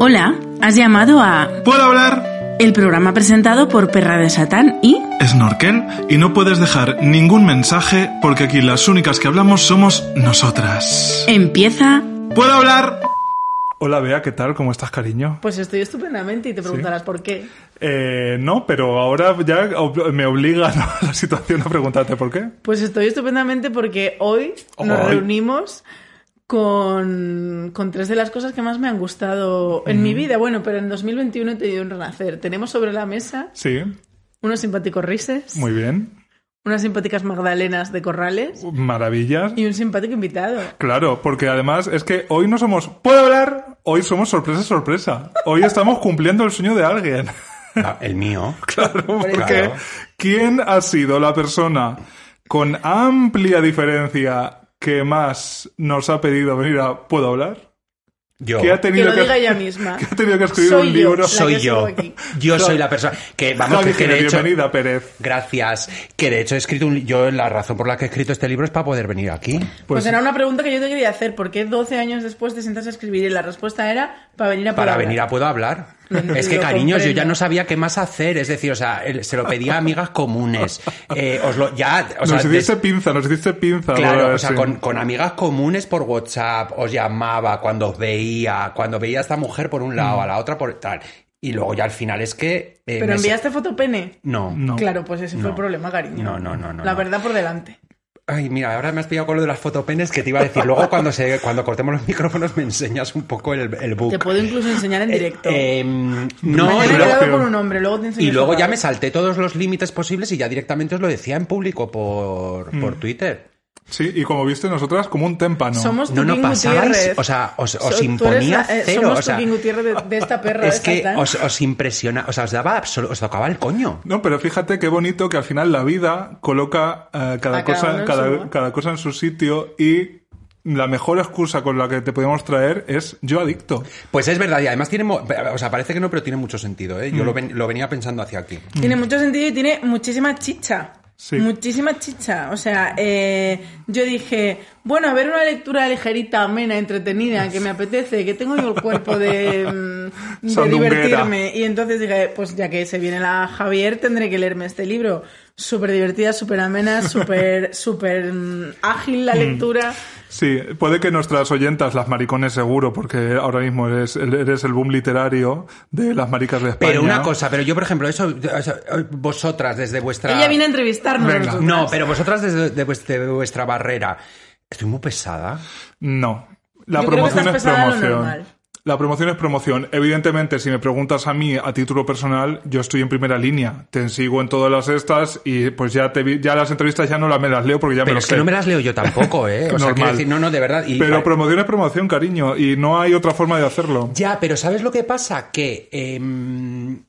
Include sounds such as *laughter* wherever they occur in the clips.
Hola, has llamado a ¿Puedo hablar? el programa presentado por Perra de Satán y Snorkel y no puedes dejar ningún mensaje porque aquí las únicas que hablamos somos nosotras. empieza ¿Puedo hablar? Hola Bea, ¿qué tal? ¿Cómo estás, cariño? Pues estoy estupendamente y te preguntarás por qué. Eh, no, pero ahora ya me obliga ¿no? *laughs* la situación a preguntarte por qué. Pues estoy estupendamente porque hoy nos Hoy. reunimos con, con tres de las cosas que más me han gustado en mi vida. Bueno, pero en 2021 he tenido un renacer. Tenemos sobre la mesa Sí, unos simpáticos rises, muy bien. unas simpáticas magdalenas de corrales Maravillas. y un simpático invitado. Claro, porque además es que hoy no somos ¿Puedo hablar? Hoy somos sorpresa, sorpresa. Hoy estamos cumpliendo el sueño de alguien. Ah, El mío. *laughs* Claro, porque Claro. ¿quién ha sido la persona con amplia diferencia que más nos ha pedido venir a ¿Puedo hablar? Yo. Que ha Que tenido lo diga ella *laughs* misma. que ha tenido que escribir Soy un yo. libro. Soy que yo. Yo soy la persona que vamos Javi que, que de hecho bienvenida, Pérez. gracias que de hecho he escrito un yo la razón por la que he escrito este libro es para poder venir aquí. Pues, Pues, era una pregunta que yo te quería hacer. ¿Por qué 12 años después te sientas a escribir? Y la respuesta era para venir a Para poder venir a puedo hablar. Es que cariños, yo ya no sabía qué más hacer, es decir, o sea, se lo pedía a amigas comunes. *laughs* Eh, os lo ya, o sea, nos hiciste des- pinza, nos hiciste pinza. Claro, o sea, sí. con, con amigas comunes por WhatsApp, os llamaba cuando os veía, cuando veía a esta mujer por un lado, a la otra por tal. Y luego ya al final es que... eh, ¿Pero enviaste fotopene? No. No. Claro, pues ese fue el problema, cariño. No, no, no, no, La no. verdad por delante. Ay, mira, ahora me has pillado con lo de las fotopenes que te iba a decir. Luego cuando se, *laughs* cuando cortemos los micrófonos me enseñas un poco el, el book. Te puedo incluso enseñar en directo. Eh, no, Mañana y he luego, quedado con un hombre, luego te enseño y luego ya me salté todos los límites posibles y ya directamente os lo decía en público por, Mm. por Twitter. Sí, y como viste, nosotras como un témpano. Somos No, no pasabais, Gutiérrez. o sea, os, os So- tú imponía la- eh, cero. Somos o sea, Gutiérrez de, de esta perra es que os, os impresiona, o sea, os daba os tocaba el coño. No, pero fíjate qué bonito que al final la vida coloca eh, cada, A cosa, cada, su- cada cosa en su sitio y la mejor excusa con la que te podemos traer es yo adicto. Pues es verdad, y además tiene, mo- o sea, parece que no, pero tiene mucho sentido, ¿eh? Yo Mm. lo, ven- lo venía pensando hacia aquí. Tiene mucho sentido y tiene muchísima chicha. Sí. Muchísima chicha. O sea, eh, yo dije, bueno, a ver una lectura ligerita, amena, entretenida, que me apetece, que tengo yo el cuerpo de, mm, de divertirme. Y entonces dije, pues ya que se viene la Javier, tendré que leerme este libro. Súper divertida, súper amena, *laughs* súper súper mm, ágil la lectura. Sí, puede que nuestras oyentas, las maricones seguro, porque ahora mismo eres, eres el boom literario de las maricas de España. Pero una cosa, pero yo, por ejemplo, eso, vosotras desde vuestra... Ella viene a entrevistarnos. No, pero vosotras desde de vues- de vuestra barrera. Estoy muy pesada. No. La Yo creo que promoción estás es pesada a lo promoción. La promoción es promoción. Evidentemente, si me preguntas a mí a título personal, yo estoy en primera línea. Te sigo en todas las estas y pues ya te vi- ya las entrevistas ya no las me las leo porque ya me Pero lo es sé. que no me las leo yo tampoco, ¿eh? *laughs* O sea, quiero decir, no, no, de verdad. Y, Pero promoción es promoción, cariño, y no hay otra forma de hacerlo. Ya, pero ¿sabes lo que pasa? Que, em,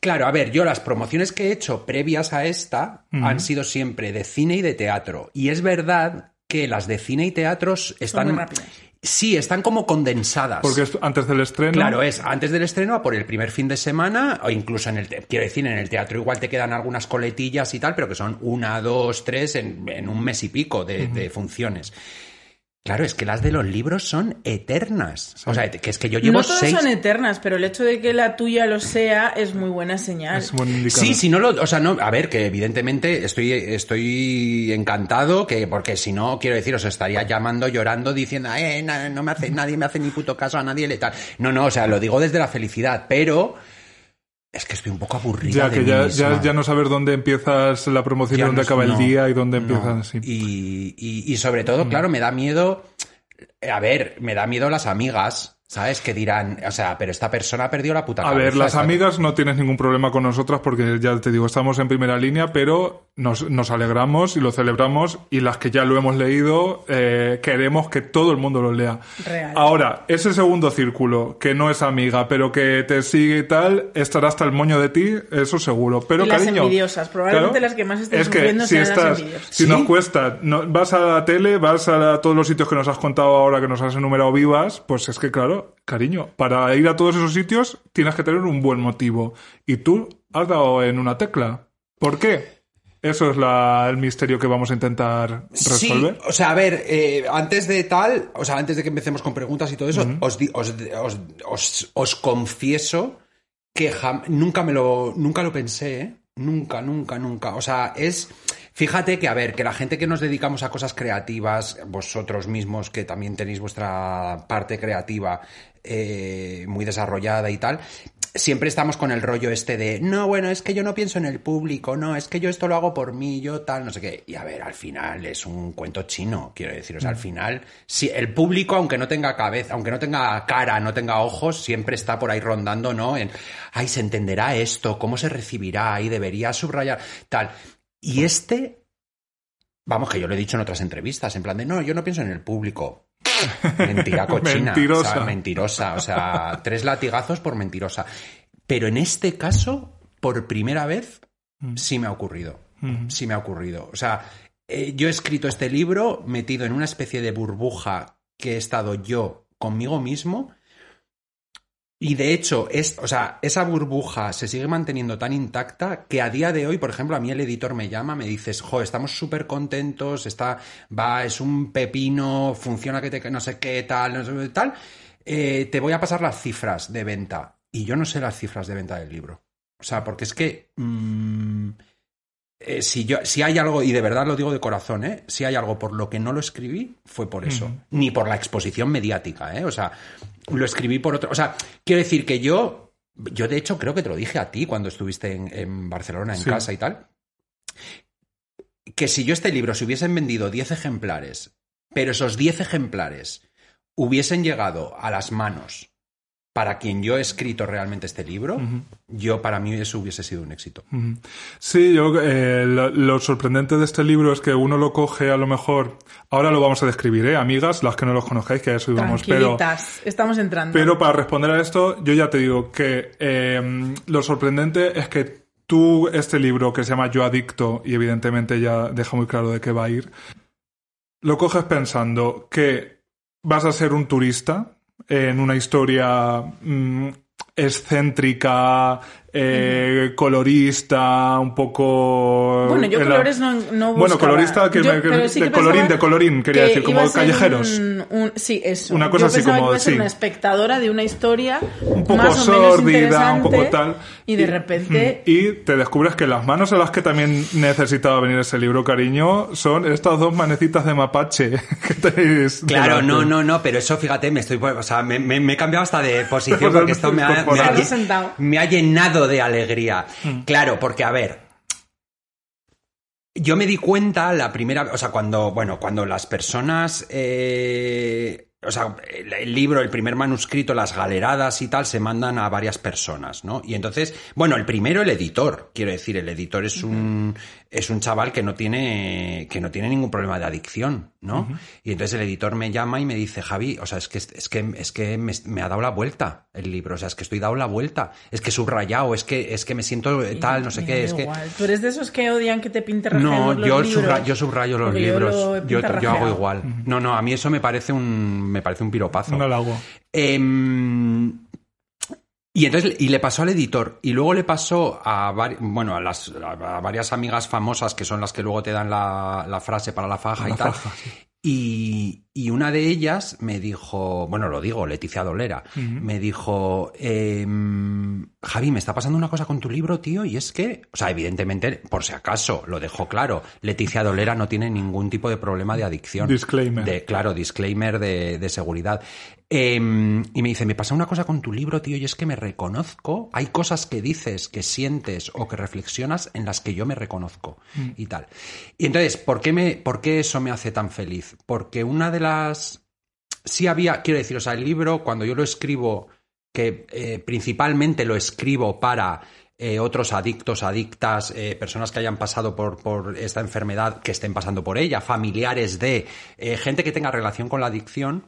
claro, a ver, yo las promociones que he hecho previas a esta han sido siempre de cine y de teatro. Y es verdad que las de cine y teatros están... Sí, están como condensadas. Porque es antes del estreno. Claro, es antes del estreno, a por el primer fin de semana, o incluso en el, quiero decir, en el teatro igual te quedan algunas coletillas y tal, pero que son una, dos, tres en, en un mes y pico de, de funciones. Claro, es que las de los libros son eternas. O sea, que es que yo llevo no todas seis... son eternas, pero el hecho de que la tuya lo sea es muy buena señal. Es buen indicador. Sí, si no lo, o sea, no, a ver, que evidentemente estoy, estoy encantado, que porque si no, quiero decir, os estaría llamando, llorando, diciendo, eh, na- no me hace, nadie me hace ni puto caso a nadie le tal. No, no, o sea, lo digo desde la felicidad, pero es que estoy un poco aburrida Ya que ya, ya, ya no saber dónde empiezas la promoción y Ya dónde no- acaba el no, día y dónde no. empiezas. sí. Y, y- y sobre todo, claro, me da miedo. A ver, me da miedo las amigas, ¿sabes? Que dirán, o sea, pero esta persona perdió la puta A ver, las amigas no tienes ningún problema con nosotras porque ya te digo, estamos en primera línea, pero nos, nos alegramos y lo celebramos y las que ya lo hemos leído eh, queremos que todo el mundo lo lea. Real. Ahora, ese segundo círculo que no es amiga, pero que te sigue y tal, estará hasta el moño de ti, eso seguro. Pero Y las cariño, envidiosas, probablemente las que más estén es que sufriendo si sean las envidiosas. si ¿Sí? nos cuesta, no- vas a la tele, vas a la- todos los sitios que nos has contado ahora, que nos has enumerado vivas, pues es que claro, cariño, para ir a todos esos sitios tienes que tener un buen motivo. Y tú has dado en una tecla. ¿Por qué? Eso es la- el misterio que vamos a intentar resolver. Sí, o sea, a ver, eh, antes de tal, o sea, antes de que empecemos con preguntas y todo eso, os, di- os, os- os- os confieso que jam- nunca me lo, nunca lo pensé, ¿eh? Nunca, nunca, nunca. O sea, es. Fíjate que, a ver, que la gente que nos dedicamos a cosas creativas, vosotros mismos que también tenéis vuestra parte creativa eh, muy desarrollada y tal, siempre estamos con el rollo este de, no, bueno, es que yo no pienso en el público, no, es que yo esto lo hago por mí, yo tal, no sé qué. Y a ver, al final es un cuento chino, quiero decir, o sea, al final, si el público, aunque no tenga cabeza, aunque no tenga cara, no tenga ojos, siempre está por ahí rondando, ¿no? En, ay, se entenderá esto, cómo se recibirá, y debería subrayar, tal. Y este, vamos, que yo lo he dicho en otras entrevistas, en plan de, no, yo no pienso en el público. *laughs* Mentira cochina. Mentirosa. O sea, mentirosa. O sea, tres latigazos por mentirosa. Pero en este caso, por primera vez, sí me ha ocurrido. Sí me ha ocurrido. O sea, eh, yo he escrito este libro metido en una especie de burbuja que he estado yo conmigo mismo. Y de hecho, es, o sea, esa burbuja se sigue manteniendo tan intacta que a día de hoy, por ejemplo, a mí el editor me llama, me dices, jo, estamos súper contentos, está, va, es un pepino, funciona que te, no sé qué, tal, no sé qué, tal. Eh, te voy a pasar las cifras de venta. Y yo no sé las cifras de venta del libro. O sea, porque es que. mm, eh, si, yo, si hay algo, y de verdad lo digo de corazón, ¿eh? si hay algo por lo que no lo escribí, fue por eso. Ni por la exposición mediática, ¿eh? O sea, lo escribí por otro. O sea, quiero decir que yo. Yo, de hecho, creo que te lo dije a ti cuando estuviste en, en Barcelona, en Sí. casa y tal. Que si yo este libro se hubiesen vendido 10 ejemplares, pero esos 10 ejemplares hubiesen llegado a las manos para quien yo he escrito realmente este libro, yo para mí eso hubiese sido un éxito. Sí, yo eh, lo, lo sorprendente de este libro es que uno lo coge a lo mejor. Ahora lo vamos a describir, ¿eh? Amigas, las que no los conozcáis, que ya eso íbamos, pero. Tranquilitas, estamos entrando. Pero para responder a esto, yo ya te digo que eh, lo sorprendente es que tú, este libro que se llama Yo Adicto, y evidentemente ya deja muy claro de qué va a ir, lo coges pensando que vas a ser un turista en una historia mm, excéntrica, eh, colorista, un poco... Bueno, yo la- colores no, no Bueno, buscaba. colorista, que Yo- me- que- sí de que colorín, pensaba de colorín, quería que decir, como callejeros. un- un- sí, eso. Una cosa Yo así como- que iba a ser sí. una espectadora de una historia Un poco más o menos sórdida, un poco tal. Y de repente... *laughs* Y te descubres que las manos a las que también necesitaba venir ese libro, cariño, son estas dos manecitas de mapache *laughs* que tenéis. Claro, delante. no, no, no, pero eso, fíjate, me estoy, o sea, me, me- me he cambiado hasta de posición *laughs* porque esto me ha, me ha- me ha llenado de alegría. Claro, porque a ver, yo me di cuenta la primera, o sea, cuando, bueno, cuando las personas, eh, o sea, el, el libro, el primer manuscrito, las galeradas y tal, se mandan a varias personas, ¿no? Y entonces, bueno, el primero, el editor, quiero decir, el editor es un, es un chaval que no tiene, que no tiene ningún problema de adicción, ¿no? Y entonces el editor me llama y me dice, Javi, o sea, es que, es que, es que me, me ha dado la vuelta el libro, o sea, es que estoy dado la vuelta, es que he subrayado, es que, es que me siento tal, no sé qué, es que... igual. Tú eres de esos que odian que te pinte No, los yo, libros. subra- yo subrayo los Porque yo libros. lo Yo, yo hago igual. No, no, a mí eso me parece un, me parece un piropazo. Un halago. Em, y entonces y le pasó al editor y luego le pasó a, bueno, a, las, a varias amigas famosas que son las que luego te dan la, la frase para la faja La y tal. faja, sí. Y, y una de ellas me dijo, bueno, lo digo, Leticia Dolera, me dijo, em, Javi, me está pasando una cosa con tu libro, tío, y es que, o sea, evidentemente, por si acaso, lo dejó claro, Leticia Dolera no tiene ningún tipo de problema de adicción. Disclaimer. De, claro, disclaimer de, de seguridad. Em, y me dice, me pasa una cosa con tu libro, tío, y es que me reconozco, hay cosas que dices, que sientes o que reflexionas en las que yo me reconozco y tal. Y entonces, ¿por qué, me, ¿por qué eso me hace tan feliz? Porque una de las... Sí había, quiero decir, o sea, el libro, cuando yo lo escribo, que eh, principalmente lo escribo para eh, otros adictos, adictas, eh, personas que hayan pasado por, por esta enfermedad, que estén pasando por ella, familiares de eh, gente que tenga relación con la adicción,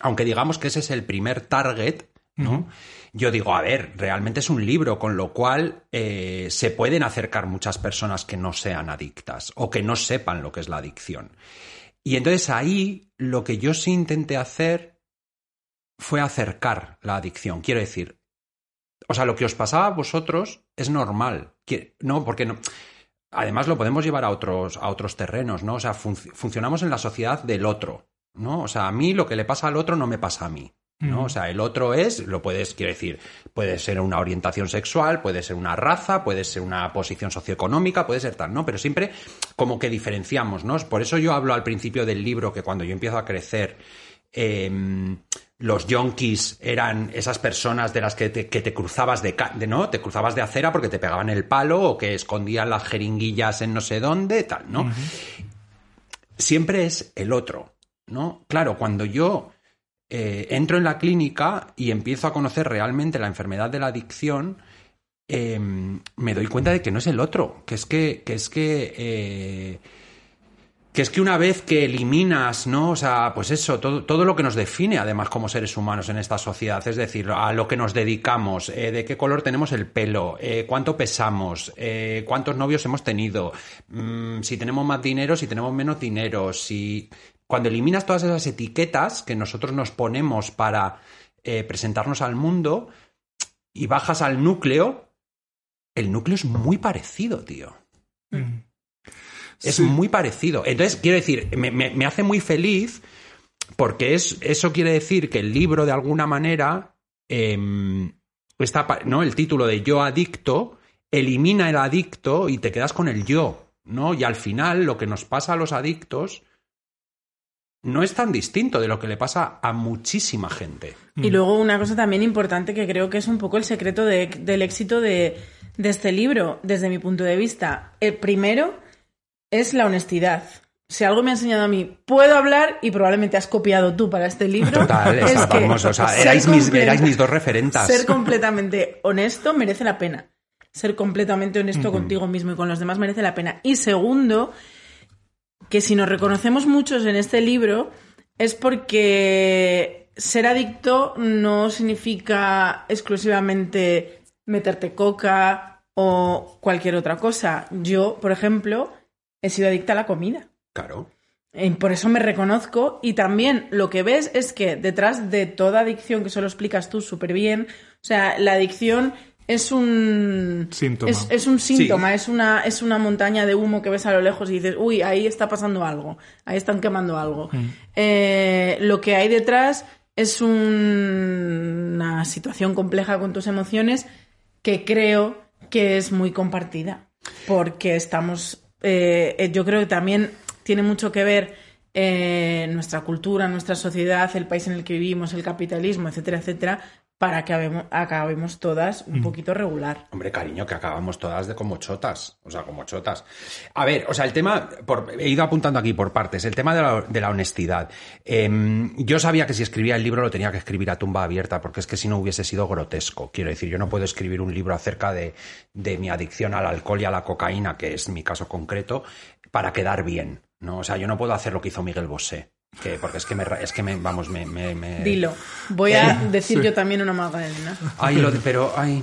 aunque digamos que ese es el primer target, ¿no? Yo digo, a ver, realmente es un libro, con lo cual se pueden acercar muchas personas que no sean adictas o que no sepan lo que es la adicción. Y entonces ahí lo que yo sí intenté hacer fue acercar la adicción. Quiero decir, o sea, lo que os pasaba a vosotros es normal. No, porque no. además lo podemos llevar a otros, a otros terrenos, ¿no? O sea, func- funcionamos en la sociedad del otro, ¿no? O sea, a mí lo que le pasa al otro no me pasa a mí. ¿No? O sea, el otro es, lo puedes, quiero decir, puede ser una orientación sexual, puede ser una raza, puede ser una posición socioeconómica, puede ser tal, ¿no? Pero siempre como que diferenciamos, ¿no? Por eso yo hablo al principio del libro que cuando yo empiezo a crecer, eh, los yonkis eran esas personas de las que te, que te cruzabas de, de, no te cruzabas de acera porque te pegaban el palo o que escondían las jeringuillas en no sé dónde tal no siempre es el otro no claro cuando yo eh, entro en la clínica y empiezo a conocer realmente la enfermedad de la adicción eh, me doy cuenta de que no es el otro que es que que es que eh, que es que una vez que eliminas, ¿no? O sea, pues eso, todo, todo lo que nos define además como seres humanos en esta sociedad, es decir, a lo que nos dedicamos, eh, de qué color tenemos el pelo, cuánto pesamos, cuántos novios hemos tenido, mm, si tenemos más dinero, si tenemos menos dinero, si... Cuando eliminas todas esas etiquetas que nosotros nos ponemos para eh, presentarnos al mundo y bajas al núcleo, el núcleo es muy parecido, tío. Mm. Es Sí. muy parecido. Entonces, quiero decir, me, me- me hace muy feliz porque es, eso quiere decir que el libro, de alguna manera, em, esta pa- ¿no? el título de Yo Adicto, elimina el adicto y te quedas con el yo. ¿no? Y al final, lo que nos pasa a los adictos no es tan distinto de lo que le pasa a muchísima gente. Y luego una cosa también importante que creo que es un poco el secreto de- del éxito de, de este libro, desde mi punto de vista. El primero es la honestidad. Si algo me ha enseñado a mí, puedo hablar y probablemente has copiado tú para este libro. Total, es que vamos, o sea, mis, erais mis dos referentas. Ser completamente honesto merece la pena. Ser completamente honesto contigo mismo y con los demás merece la pena. Y segundo, que si nos reconocemos muchos en este libro es porque ser adicto no significa exclusivamente meterte coca o cualquier otra cosa. Yo, por ejemplo, he sido adicta a la comida. Claro. Y por eso me reconozco. Y también lo que ves es que detrás de toda adicción, que eso lo explicas tú súper bien, o sea, la adicción es un Síntoma. Es, es un síntoma, es, una, es una montaña de humo que ves a lo lejos y dices, uy, ahí está pasando algo, ahí están quemando algo. Eh, lo que hay detrás es un- una situación compleja con tus emociones que creo que es muy compartida. Porque estamos. eh, yo creo que también tiene mucho que ver eh, nuestra cultura, nuestra sociedad, el país en el que vivimos, el capitalismo, etcétera, etcétera, para que acabemos, acabemos todas un poquito regular. Hombre, cariño, que acabamos todas de como chotas. O sea, como chotas. A ver, o sea, el tema, por- he ido apuntando aquí por partes, el tema de la, de la honestidad. Em, yo sabía que si escribía el libro lo tenía que escribir a tumba abierta, porque es que si no hubiese sido grotesco. Quiero decir, yo no puedo escribir un libro acerca de, de mi adicción al alcohol y a la cocaína, que es mi caso concreto, para quedar bien. ¿no? O sea, yo no puedo hacer lo que hizo Miguel Bosé. Que, porque es que me, es que me, vamos, me, me- me- Dilo. Voy a decir yo también una magdalena. Ay, lo de- pero, ay.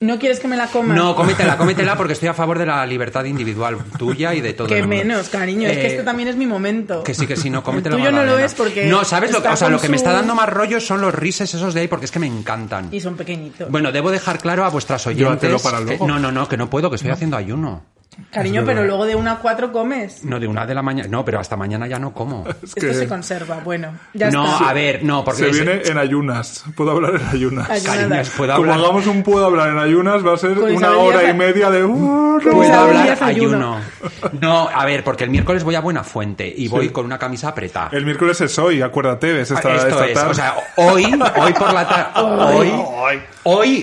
¿No quieres que me la coma? No, cómetela, cómetela porque estoy a favor de la libertad individual tuya y de todo. Que el mundo. menos, cariño. es que Eh, este también es mi momento. Que sí, que sí, no, cómetela. tuyo no lo es porque No, ¿sabes lo que, o sea, lo que me está dando más rollo son los rises esos de ahí porque es que me encantan. Y son pequeñitos. Bueno, debo dejar claro a vuestras oyentes. para que- luego. no, no, no, que no puedo, que estoy haciendo ayuno. Cariño, pero verdad. luego de una a cuatro comes. No, de una de la mañana. No, pero hasta mañana ya no como. *laughs* Es Esto se conserva. Bueno, ya no, está. a ver, no, porque se es- viene en ayunas. Puedo hablar en ayunas. Ayunas. Cariños, puedo Como hablar. hagamos un puedo hablar en ayunas, va a ser Con una hora y media de... "Uh, no". Puedo hablar ayuno. *laughs* No, a ver, porque el miércoles voy a Buena Fuente y voy con una camisa apretada. El miércoles es hoy, acuérdate, es esta, Ah, Esto esta es, tarde. o sea, hoy, hoy por la tarde, *laughs* hoy, hoy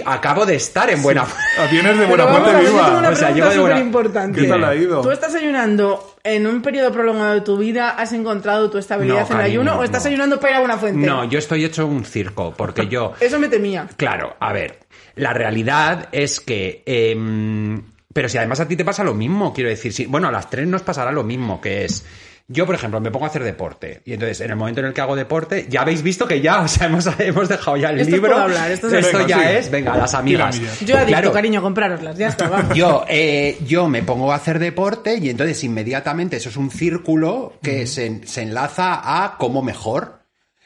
acabo de estar en Buena Fuente. Ah, Vienes de buena fuente viva. O sea, llego de buena- súper importante. ¿Qué tal ha ido? ¿Tú estás ayunando en un periodo prolongado de tu vida? ¿Has encontrado tu estabilidad No, en el cariño, ayuno? ¿O estás no. ayunando para ir a buena fuente? No, yo estoy hecho un circo, porque yo, *laughs* Eso me temía. claro, a ver, la realidad es que, em, pero si además a ti te pasa lo mismo, quiero decir, si, bueno, a las tres nos pasará lo mismo, que es, yo, por ejemplo, me pongo a hacer deporte, y entonces, en el momento en el que hago deporte, ya habéis visto que ya, *laughs* o sea, hemos, hemos dejado ya el Esto libro. puedo hablar, esto es- Venga, ya sí. es, venga, las amigas. Yo adicto, Claro, cariño, comprároslas. Ya está, vamos. yo, eh, yo me pongo a hacer deporte y entonces inmediatamente eso es un círculo que se, se enlaza a cómo mejor.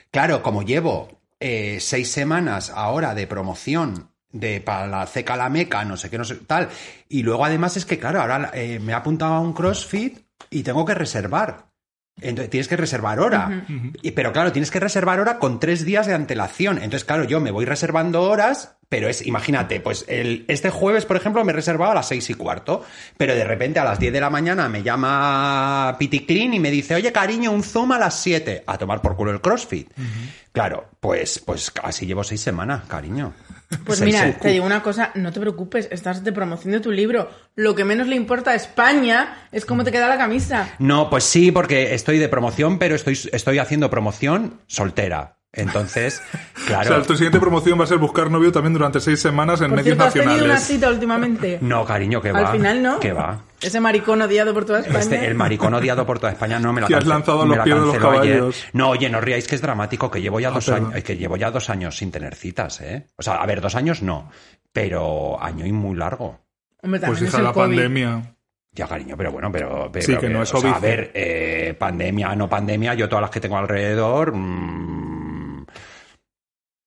Claro, como llevo eh, seis semanas ahora de promoción de para la ceca la meca, no sé qué, no sé, tal. Y luego además es que, claro, ahora eh, me he apuntado a un CrossFit y tengo que reservar. Entonces tienes que reservar hora. Y- pero claro, tienes que reservar hora con tres días de antelación. Entonces, claro, yo me voy reservando horas, pero es, imagínate, pues el, este jueves, por ejemplo, me he reservado a las seis y cuarto, pero de repente a las 10 de la mañana me llama Piticlin y me dice, oye, cariño, un Zoom a las 7, a tomar por culo el CrossFit. Claro, pues, pues así llevo seis semanas, cariño. Pues mira, te digo una cosa, no te preocupes, estás de promoción de tu libro. Lo que menos le importa a España es cómo te queda la camisa. No, pues sí, porque estoy de promoción, pero estoy, estoy haciendo promoción soltera. Entonces, *laughs* claro. O sea, tu siguiente promoción va a ser buscar novio también durante seis semanas en Por medios cierto, ¿has tenido una nacionales. cita últimamente? No, cariño, que va. Al final no. Que va. Ese maricón odiado por toda España. Este, el maricón odiado por toda España no me la Que has lanzado a los la pies de los canceló ayer. No, oye, no ríais que es dramático, que llevo ya dos perdón. años, que llevo ya dos años sin tener citas, ¿eh? O sea, a ver, dos años no, pero año y muy largo. Hombre, Pues es la COVID. pandemia. Ya, cariño, pero bueno, pero... pero Sí, que no es o sea. A ver, eh, pandemia, no pandemia, yo todas las que tengo alrededor... mm,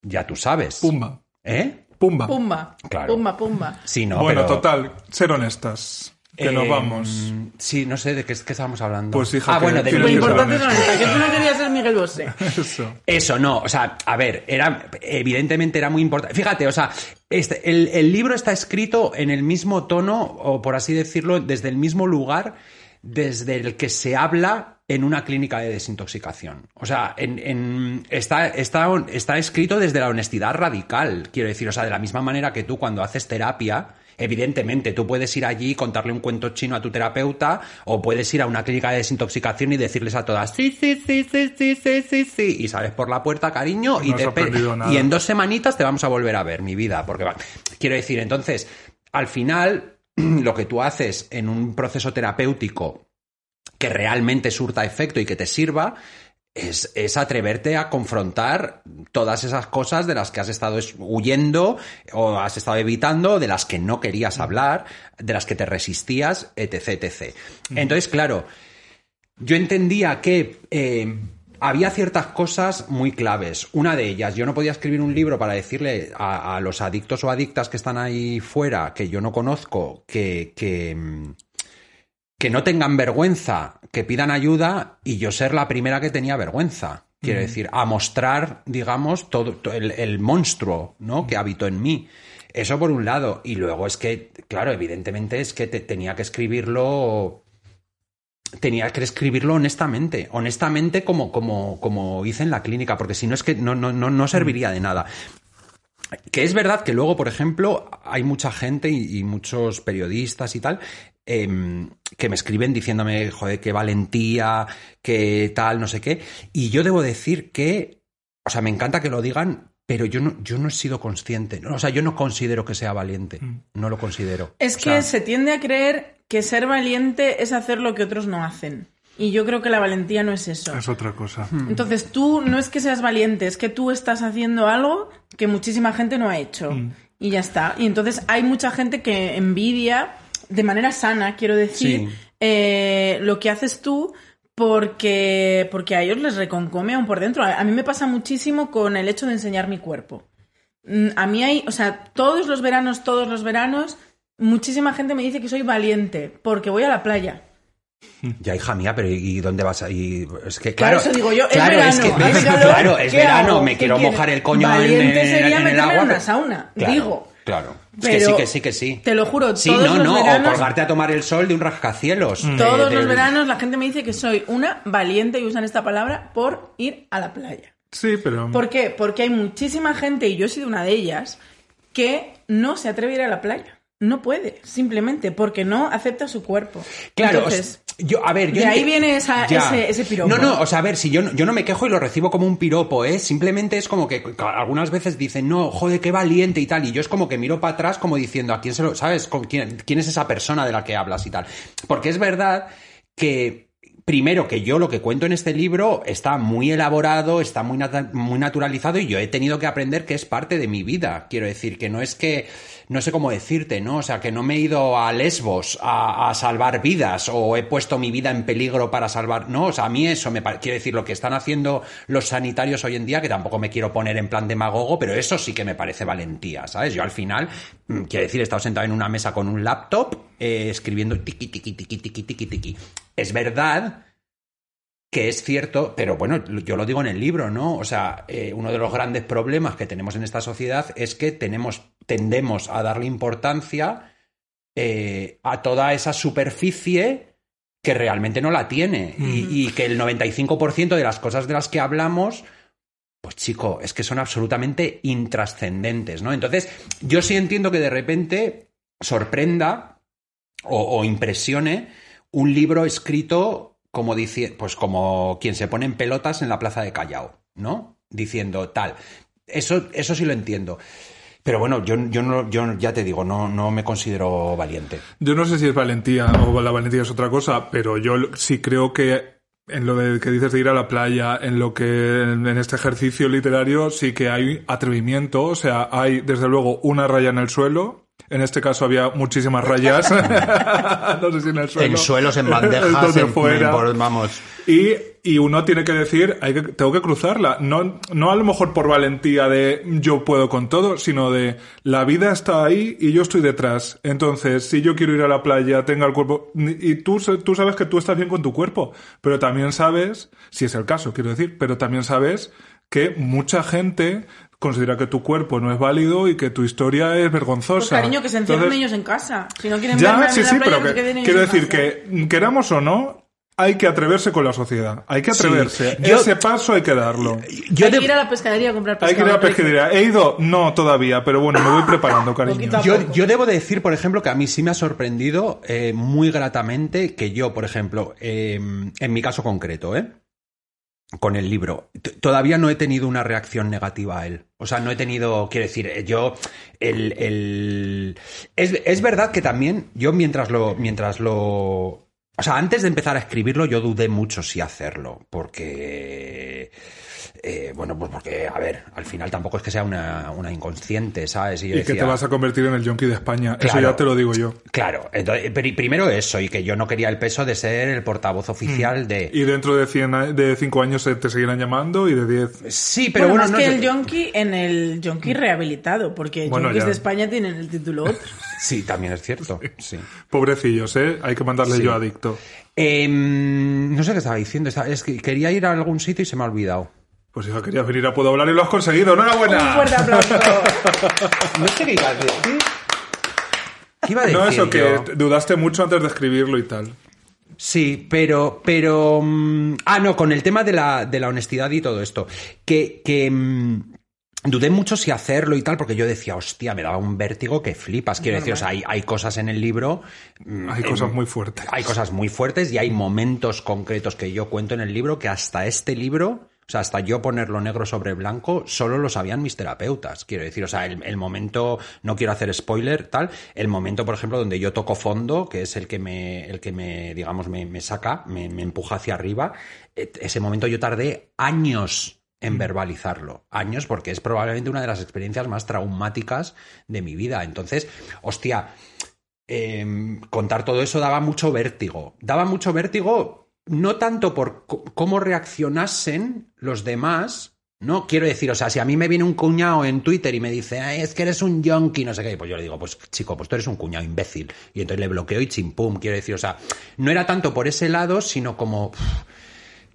ya tú sabes. Pumba. ¿Eh? Pumba. Pumba. Claro. Pumba, pumba. Sí, no, bueno, pero- total, ser honestas. Que nos Eh, vamos. Sí, no sé de qué, qué estábamos hablando. Pues, hija, ah, que bueno, tienes Lo importante es honesta, que tú no querías ser Miguel Bosé. *laughs* Eso. Eso no, o sea, a ver, era evidentemente era muy importante. Fíjate, o sea, este, el, el libro está escrito en el mismo tono, o por así decirlo, desde el mismo lugar desde el que se habla en una clínica de desintoxicación. O sea, en, en- está, está, está escrito desde la honestidad radical, quiero decir, o sea, de la misma manera que tú cuando haces terapia, evidentemente tú puedes ir allí y contarle un cuento chino a tu terapeuta, o puedes ir a una clínica de desintoxicación y decirles a todas, sí, sí, sí, sí, sí, sí, sí, sí, y sales por la puerta, cariño, y, No te y en dos semanitas te vamos a volver a ver, mi vida, porque va. Quiero decir, entonces, al final, *clears throat* lo que tú haces en un proceso terapéutico que realmente surta efecto y que te sirva, es, es atreverte a confrontar todas esas cosas de las que has estado es- huyendo o has estado evitando, de las que no querías hablar, de las que te resistías, etc. etc. Entonces, claro, yo entendía que eh, había ciertas cosas muy claves. Una de ellas, yo no podía escribir un libro para decirle a, a los adictos o adictas que están ahí fuera, que yo no conozco, que, que, mm, que no tengan vergüenza, que pidan ayuda y yo ser la primera que tenía vergüenza. Quiero decir, a mostrar, digamos, todo, to- el, el monstruo ¿no? que habitó en mí. Eso por un lado. Y luego es que, claro, evidentemente es que te- tenía que escribirlo tenía que escribirlo honestamente, honestamente como, como, como hice en la clínica, porque si no es que no, no, no, no serviría de nada. Que es verdad que luego, por ejemplo, hay mucha gente y, y muchos periodistas y tal em, que me escriben diciéndome, joder, qué valentía, qué tal, no sé qué. Y yo debo decir que, o sea, me encanta que lo digan, pero yo no, yo no he sido consciente. O sea, yo no considero que sea valiente. No lo considero. Es O que sea, se tiende a creer que ser valiente es hacer lo que otros no hacen. Y yo creo que la valentía no es eso. Es otra cosa. Entonces tú no es que seas valiente, es que tú estás haciendo algo que muchísima gente no ha hecho. Y ya está. Y entonces hay mucha gente que envidia, de manera sana, quiero decir, Sí. eh, lo que haces tú porque, porque a ellos les reconcome aún por dentro. A, a mí me pasa muchísimo con el hecho de enseñar mi cuerpo. Mm, A mí hay, o sea, todos los veranos, todos los veranos, muchísima gente me dice que soy valiente porque voy a la playa. Ya, hija mía, pero ¿y dónde vas a ir? Es que, Claro, claro. eso digo yo, es claro, verano, que, hace *laughs* calor, claro, es ¿qué verano, hago? me ¿Qué quiero quieres? mojar el coño en, Valiente en- sería en el meterme en agua. una sauna, claro, digo. Claro. Es Pero que sí, que sí, que sí. Te lo juro, Sí, todos no, los no, veranos, o colgarte a tomar el sol de un rascacielos. de- todos los veranos la gente me dice que soy una valiente y usan esta palabra por ir a la playa. Sí, pero. ¿Por qué? Porque hay muchísima gente, y yo he sido una de ellas, que no se atreve a ir a la playa. No puede, simplemente porque no acepta su cuerpo. Claro, Entonces, o sea, yo, a ver, yo de ahí viene esa- ese- ese piropo. No, no, o sea, a ver, si yo, no- yo no me quejo y lo recibo como un piropo, ¿eh? Simplemente es como que algunas veces dicen, no, joder, qué valiente y tal, y yo es como que miro para atrás como diciendo, ¿a quién se lo, sabes? ¿Con quién, quién es esa persona de la que hablas y tal? Porque es verdad que primero que yo lo que cuento en este libro está muy elaborado, está muy, nat- muy naturalizado y yo he tenido que aprender que es parte de mi vida. Quiero decir, que no es que, no sé cómo decirte, ¿no? O sea, que no me he ido a Lesbos a, salvar vidas o he puesto mi vida en peligro para salvar, no, o sea, a mí eso me parece, quiero decir, lo que están haciendo los sanitarios hoy en día, que tampoco me quiero poner en plan demagogo, pero eso sí que me parece valentía, ¿sabes? Yo al final, mm, quiero decir, he estado sentado en una mesa con un laptop eh, escribiendo tiqui, tiqui, tiqui, tiqui, tiqui, tiqui. Es verdad que es cierto, pero bueno, yo lo digo en el libro, ¿no? O sea, eh, uno de los grandes problemas que tenemos en esta sociedad es que tenemos, tendemos a darle importancia eh, a toda esa superficie que realmente no la tiene. y, y que el 95% de las cosas de las que hablamos, pues chico, es que son absolutamente intrascendentes, ¿no? Entonces, yo sí entiendo que de repente sorprenda o, o impresione un libro escrito como dice, pues como quien se pone en pelotas en la plaza de Callao, ¿no? Diciendo tal. Eso, eso sí lo entiendo. Pero bueno, yo, yo, no, yo ya te digo, no, no me considero valiente. Yo no sé si es valentía o la valentía es otra cosa, pero yo sí creo que en lo de que dices de ir a la playa, en lo que en este ejercicio literario sí que hay atrevimiento, o sea, hay desde luego una raya en el suelo. En este caso había muchísimas rayas. *laughs* no sé si en el suelo. En suelos, en *laughs* bandejas, en- fuera. en- vamos. Y, y uno tiene que decir, hay que, tengo que cruzarla. No, no a lo mejor por valentía de yo puedo con todo, sino de la vida está ahí y yo estoy detrás. Entonces, si yo quiero ir a la playa, tenga el cuerpo. Y tú, tú sabes que tú estás bien con tu cuerpo, pero también sabes, si es el caso, quiero decir, pero también sabes que mucha gente considera que tu cuerpo no es válido y que tu historia es vergonzosa. Pues cariño, que se encierren Entonces- ellos en casa. Si no quieren verme a ya, mí sí, en la sí, playa, pero que que- quiero decir casa. que queramos o no, hay que atreverse con la sociedad. Hay que atreverse. Yo- Ese paso hay que darlo. Yo Hay que ir a la pescadería a comprar Hay que ir pescado. a la pesquería. ¿He ido? No, todavía, pero bueno, me voy preparando, *laughs* cariño. Yo, yo debo de decir, por ejemplo, que a mí sí me ha sorprendido eh, muy gratamente que yo, por ejemplo, eh, en mi caso concreto, ¿eh? Con el libro, todavía no he tenido una reacción negativa a él. O sea, no he tenido, quiero decir, eh, yo, el... el- Es, es verdad que también yo mientras lo... Mientras lo o sea, antes de empezar a escribirlo yo dudé mucho si hacerlo, porque... eh, bueno, pues porque, a ver, al final tampoco es que sea una, una inconsciente, ¿sabes? yo Y que te vas a convertir en el yonki de España. Eso ya te lo digo yo. Claro, entonces, pri- primero eso, y que yo no quería el peso de ser el portavoz oficial de... Y dentro de 100, a- de 5 años se te seguirán llamando y de 10... Sí, pero bueno, bueno, más no que el yonki en el yonki rehabilitado, porque Bueno, yonkis ya. de España tienen el título otro. *laughs* Sí, también es cierto, sí. Pobrecillos, ¿eh? Hay que mandarle Sí. yo adicto. Em, no sé qué estaba diciendo, es que quería ir a algún sitio y se me ha olvidado. Pues hija, querías venir a Puedo Hablar y lo has conseguido. Un ¡Enhorabuena! fuerte aplauso. *laughs* No sé qué iba a decir. ¿Qué iba a decir No, eso, que yo? dudaste mucho antes de escribirlo y tal. Sí, pero, pero, mm, ah, no, con el tema de la, de la honestidad y todo esto, que, que mm, dudé mucho si hacerlo y tal, porque yo decía, hostia, me daba un vértigo que flipas. Quiero decir, o sea, hay, hay cosas en el libro. mm, Hay en- cosas muy fuertes. Hay cosas muy fuertes y hay momentos concretos que yo cuento en el libro que hasta este libro, o sea, hasta yo ponerlo negro sobre blanco, solo lo sabían mis terapeutas. Quiero decir, o sea, el, el momento, no quiero hacer spoiler, tal, el momento, por ejemplo, donde yo toco fondo, que es el que me, el que me, digamos, me, me saca, me, me empuja hacia arriba, eh, ese momento yo tardé años en verbalizarlo. Años, porque es probablemente una de las experiencias más traumáticas de mi vida. Entonces, hostia, eh, contar todo eso daba mucho vértigo. Daba mucho vértigo no tanto por cómo reaccionasen los demás, no quiero decir, o sea, si a mí me viene un cuñado en Twitter y me dice, "Ay, es que eres un yonki, no sé qué, pues yo le digo, pues chico, pues tú eres un cuñado imbécil. Y entonces le bloqueo y chimpum, quiero decir, o sea, no era tanto por ese lado, sino como...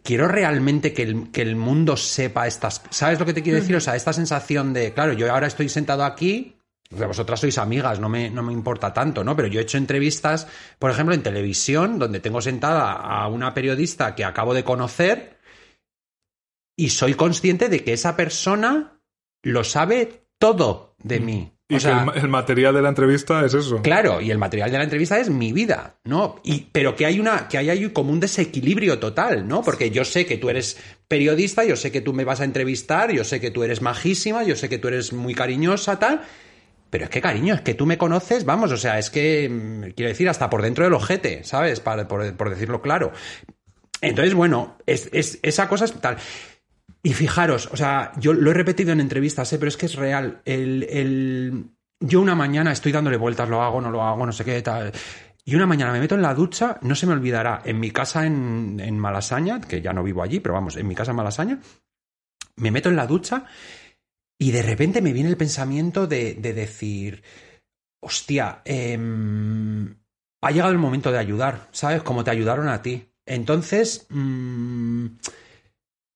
quiero realmente que el, que el mundo sepa estas... ¿Sabes lo que te quiero decir? O sea, esta sensación de, claro, yo ahora estoy sentado aquí, sea, vosotras sois amigas, no me, no me importa tanto, ¿no? Pero yo he hecho entrevistas, por ejemplo, en televisión, donde tengo sentada a una periodista que acabo de conocer y soy consciente de que esa persona lo sabe todo de mí. Y O sea, que el, ma- el material de la entrevista es eso. Claro, y el material de la entrevista es mi vida, ¿no? Y, pero que hay una, que hay ahí como un desequilibrio total, ¿no? Porque yo sé que tú eres periodista, yo sé que tú me vas a entrevistar, yo sé que tú eres majísima, yo sé que tú eres muy cariñosa, tal. Pero es que, cariño, es que tú me conoces, vamos, o sea, es que, mm, quiero decir, hasta por dentro del ojete, ¿sabes? Para- por, por decirlo claro. Entonces, bueno, es, es- esa cosa es tal. Y fijaros, o sea, yo lo he repetido en entrevistas, ¿eh? pero es que es real. El, el- Yo una mañana estoy dándole vueltas, lo hago, no lo hago, no sé qué, tal. Y una mañana me meto en la ducha, no se me olvidará, en mi casa en, en Malasaña, que ya no vivo allí, pero vamos, en mi casa en Malasaña, me meto en la ducha y de repente me viene el pensamiento de, de decir, hostia, em, ha llegado el momento de ayudar, ¿sabes? Como te ayudaron a ti. Entonces, mm,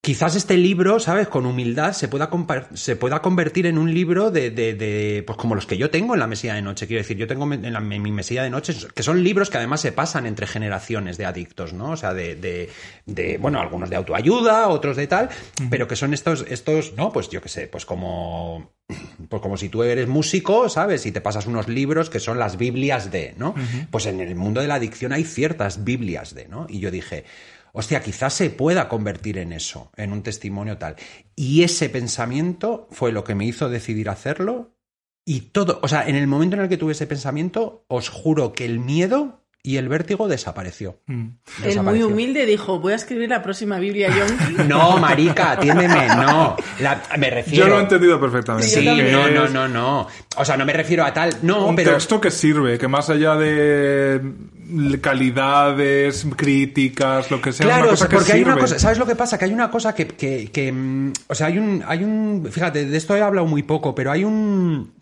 quizás este libro, ¿sabes? Con humildad se pueda, se pueda convertir en un libro de, de- de, pues como los que yo tengo en la mesilla de noche. Quiero decir, yo tengo en, la- en mi mesilla de noche, que son libros que además se pasan entre generaciones de adictos, ¿no? O sea, de, de, de, bueno, algunos de autoayuda, otros de tal, pero que son estos, estos, ¿no? Pues yo qué sé, pues como pues como si tú eres músico, ¿sabes? Y te pasas unos libros que son las Biblias de, ¿no? Pues en el mundo de la adicción hay ciertas Biblias de, ¿no? Y yo dije, hostia, quizás se pueda convertir en eso, en un testimonio tal. Y ese pensamiento fue lo que me hizo decidir hacerlo. Y todo, o sea, en el momento en el que tuve ese pensamiento, os juro que el miedo y el vértigo desapareció. Mm. El muy humilde dijo, voy a escribir la próxima Biblia Yonki. *laughs* No, marica, atiéndeme, *laughs* no. La- me refiero. Yo lo he entendido perfectamente. Sí, no, no, no, no. O sea, no me refiero a tal. No, un pero. texto que sirve, que más allá de calidades, críticas, lo que sea, Claro, una cosa que porque hay una cosa, ¿sabes lo que pasa? Que hay una cosa que, que, que, mm, o sea, hay un, hay un, fíjate, de esto he hablado muy poco, pero hay un,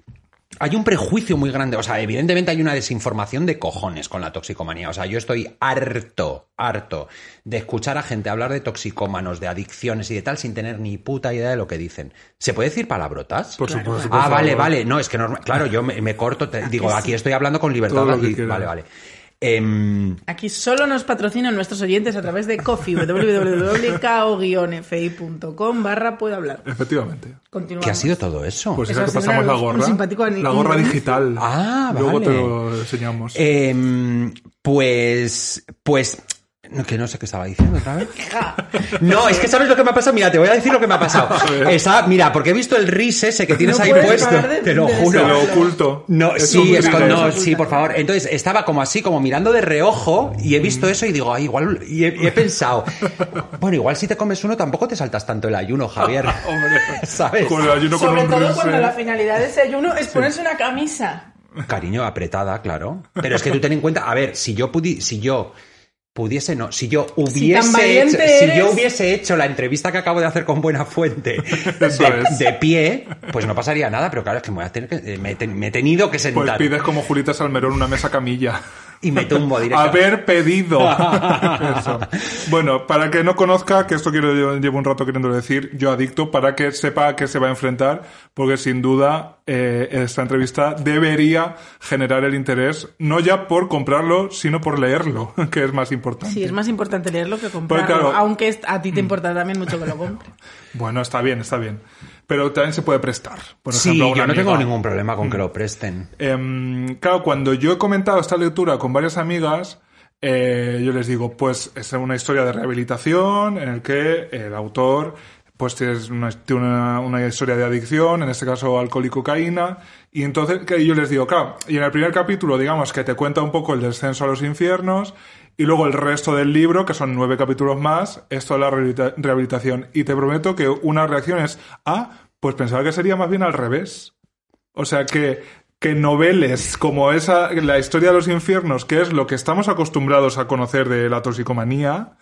hay un prejuicio muy grande, o sea, evidentemente hay una desinformación de cojones con la toxicomanía, o sea, yo estoy harto, harto de escuchar a gente hablar de toxicómanos, de adicciones y de tal sin tener ni puta idea de lo que dicen. ¿Se puede decir palabrotas? Por supuesto, por Ah, vale, vale. No, es que normal. Claro, yo me, me corto, te- *laughs* digo, sí. aquí estoy hablando con libertad. Todo lo que y- quieras. vale, vale. Em, Aquí solo nos patrocinan nuestros oyentes a través de coffee, www.ko-fi.com barra puedo hablar. Efectivamente. Continuamos. ¿Qué ha sido todo eso? Pues Eso esa que pasamos la un gorra. La gorra digital. Ah, Luego vale. te lo enseñamos. Em, pues, pues, no, que no sé qué estaba diciendo otra *laughs* vez. No, es que sabes lo que me ha pasado. Mira, te voy a decir lo que me ha pasado. *laughs* Esa- mira, porque he visto el ris ese que tienes No ahí puesto. de- te lo juro. Te lo oculto. No, Es sí, es con- no, sí, por favor. Entonces estaba como así, como mirando de reojo y he visto eso y digo, ay, igual, y he, y he pensado, bueno, igual si te comes uno tampoco te saltas tanto el ayuno, Javier. *laughs* Hombre, ¿Sabes? con el ayuno con Sobre un todo rise. cuando la finalidad de ese ayuno es ponerse una camisa. Cariño, apretada, claro. Pero es que tú ten en cuenta, a ver, si yo pudi si yo pudiese, no, si yo hubiese hecho, si eres- yo hubiese hecho la entrevista que acabo de hacer con Buena Fuente *laughs* de, pie, pues no pasaría nada, pero claro, es que me, voy a tener que, eh, me, he ten- me he tenido que Pues sentar pides como Julita Salmerón una mesa camilla. y me tumbo *laughs* directo. Haber pedido. *laughs* Eso. Bueno, para que no conozca, que esto quiero yo llevo un rato queriendo decir, yo adicto, para que sepa a qué se va a enfrentar, porque sin duda eh, esta entrevista debería generar el interés, no ya por comprarlo, sino por leerlo, *laughs* que es más importante. Sí, es más importante leerlo que comprarlo. Pues claro. Aunque a ti te importa también mucho que lo compre. *laughs* Bueno, está bien, está bien. Pero también se puede prestar. Por Sí, ejemplo, yo no tengo ningún problema Mm. con que lo presten. Em, claro, cuando yo he comentado esta lectura con varias amigas, eh, yo les digo, pues es una historia de rehabilitación en el que el autor pues tiene una, una, historia de adicción, en este caso alcohol y cocaína, y entonces que yo les digo, claro, y en el primer capítulo, digamos, que te cuenta un poco el descenso a los infiernos, y luego el resto del libro, que son nueve capítulos más, es toda la rehabilita- rehabilitación. Y te prometo que una reacción es, ah, pues pensaba que sería más bien al revés. O sea que, que noveles como esa, la historia de los infiernos, que es lo que estamos acostumbrados a conocer de la toxicomanía,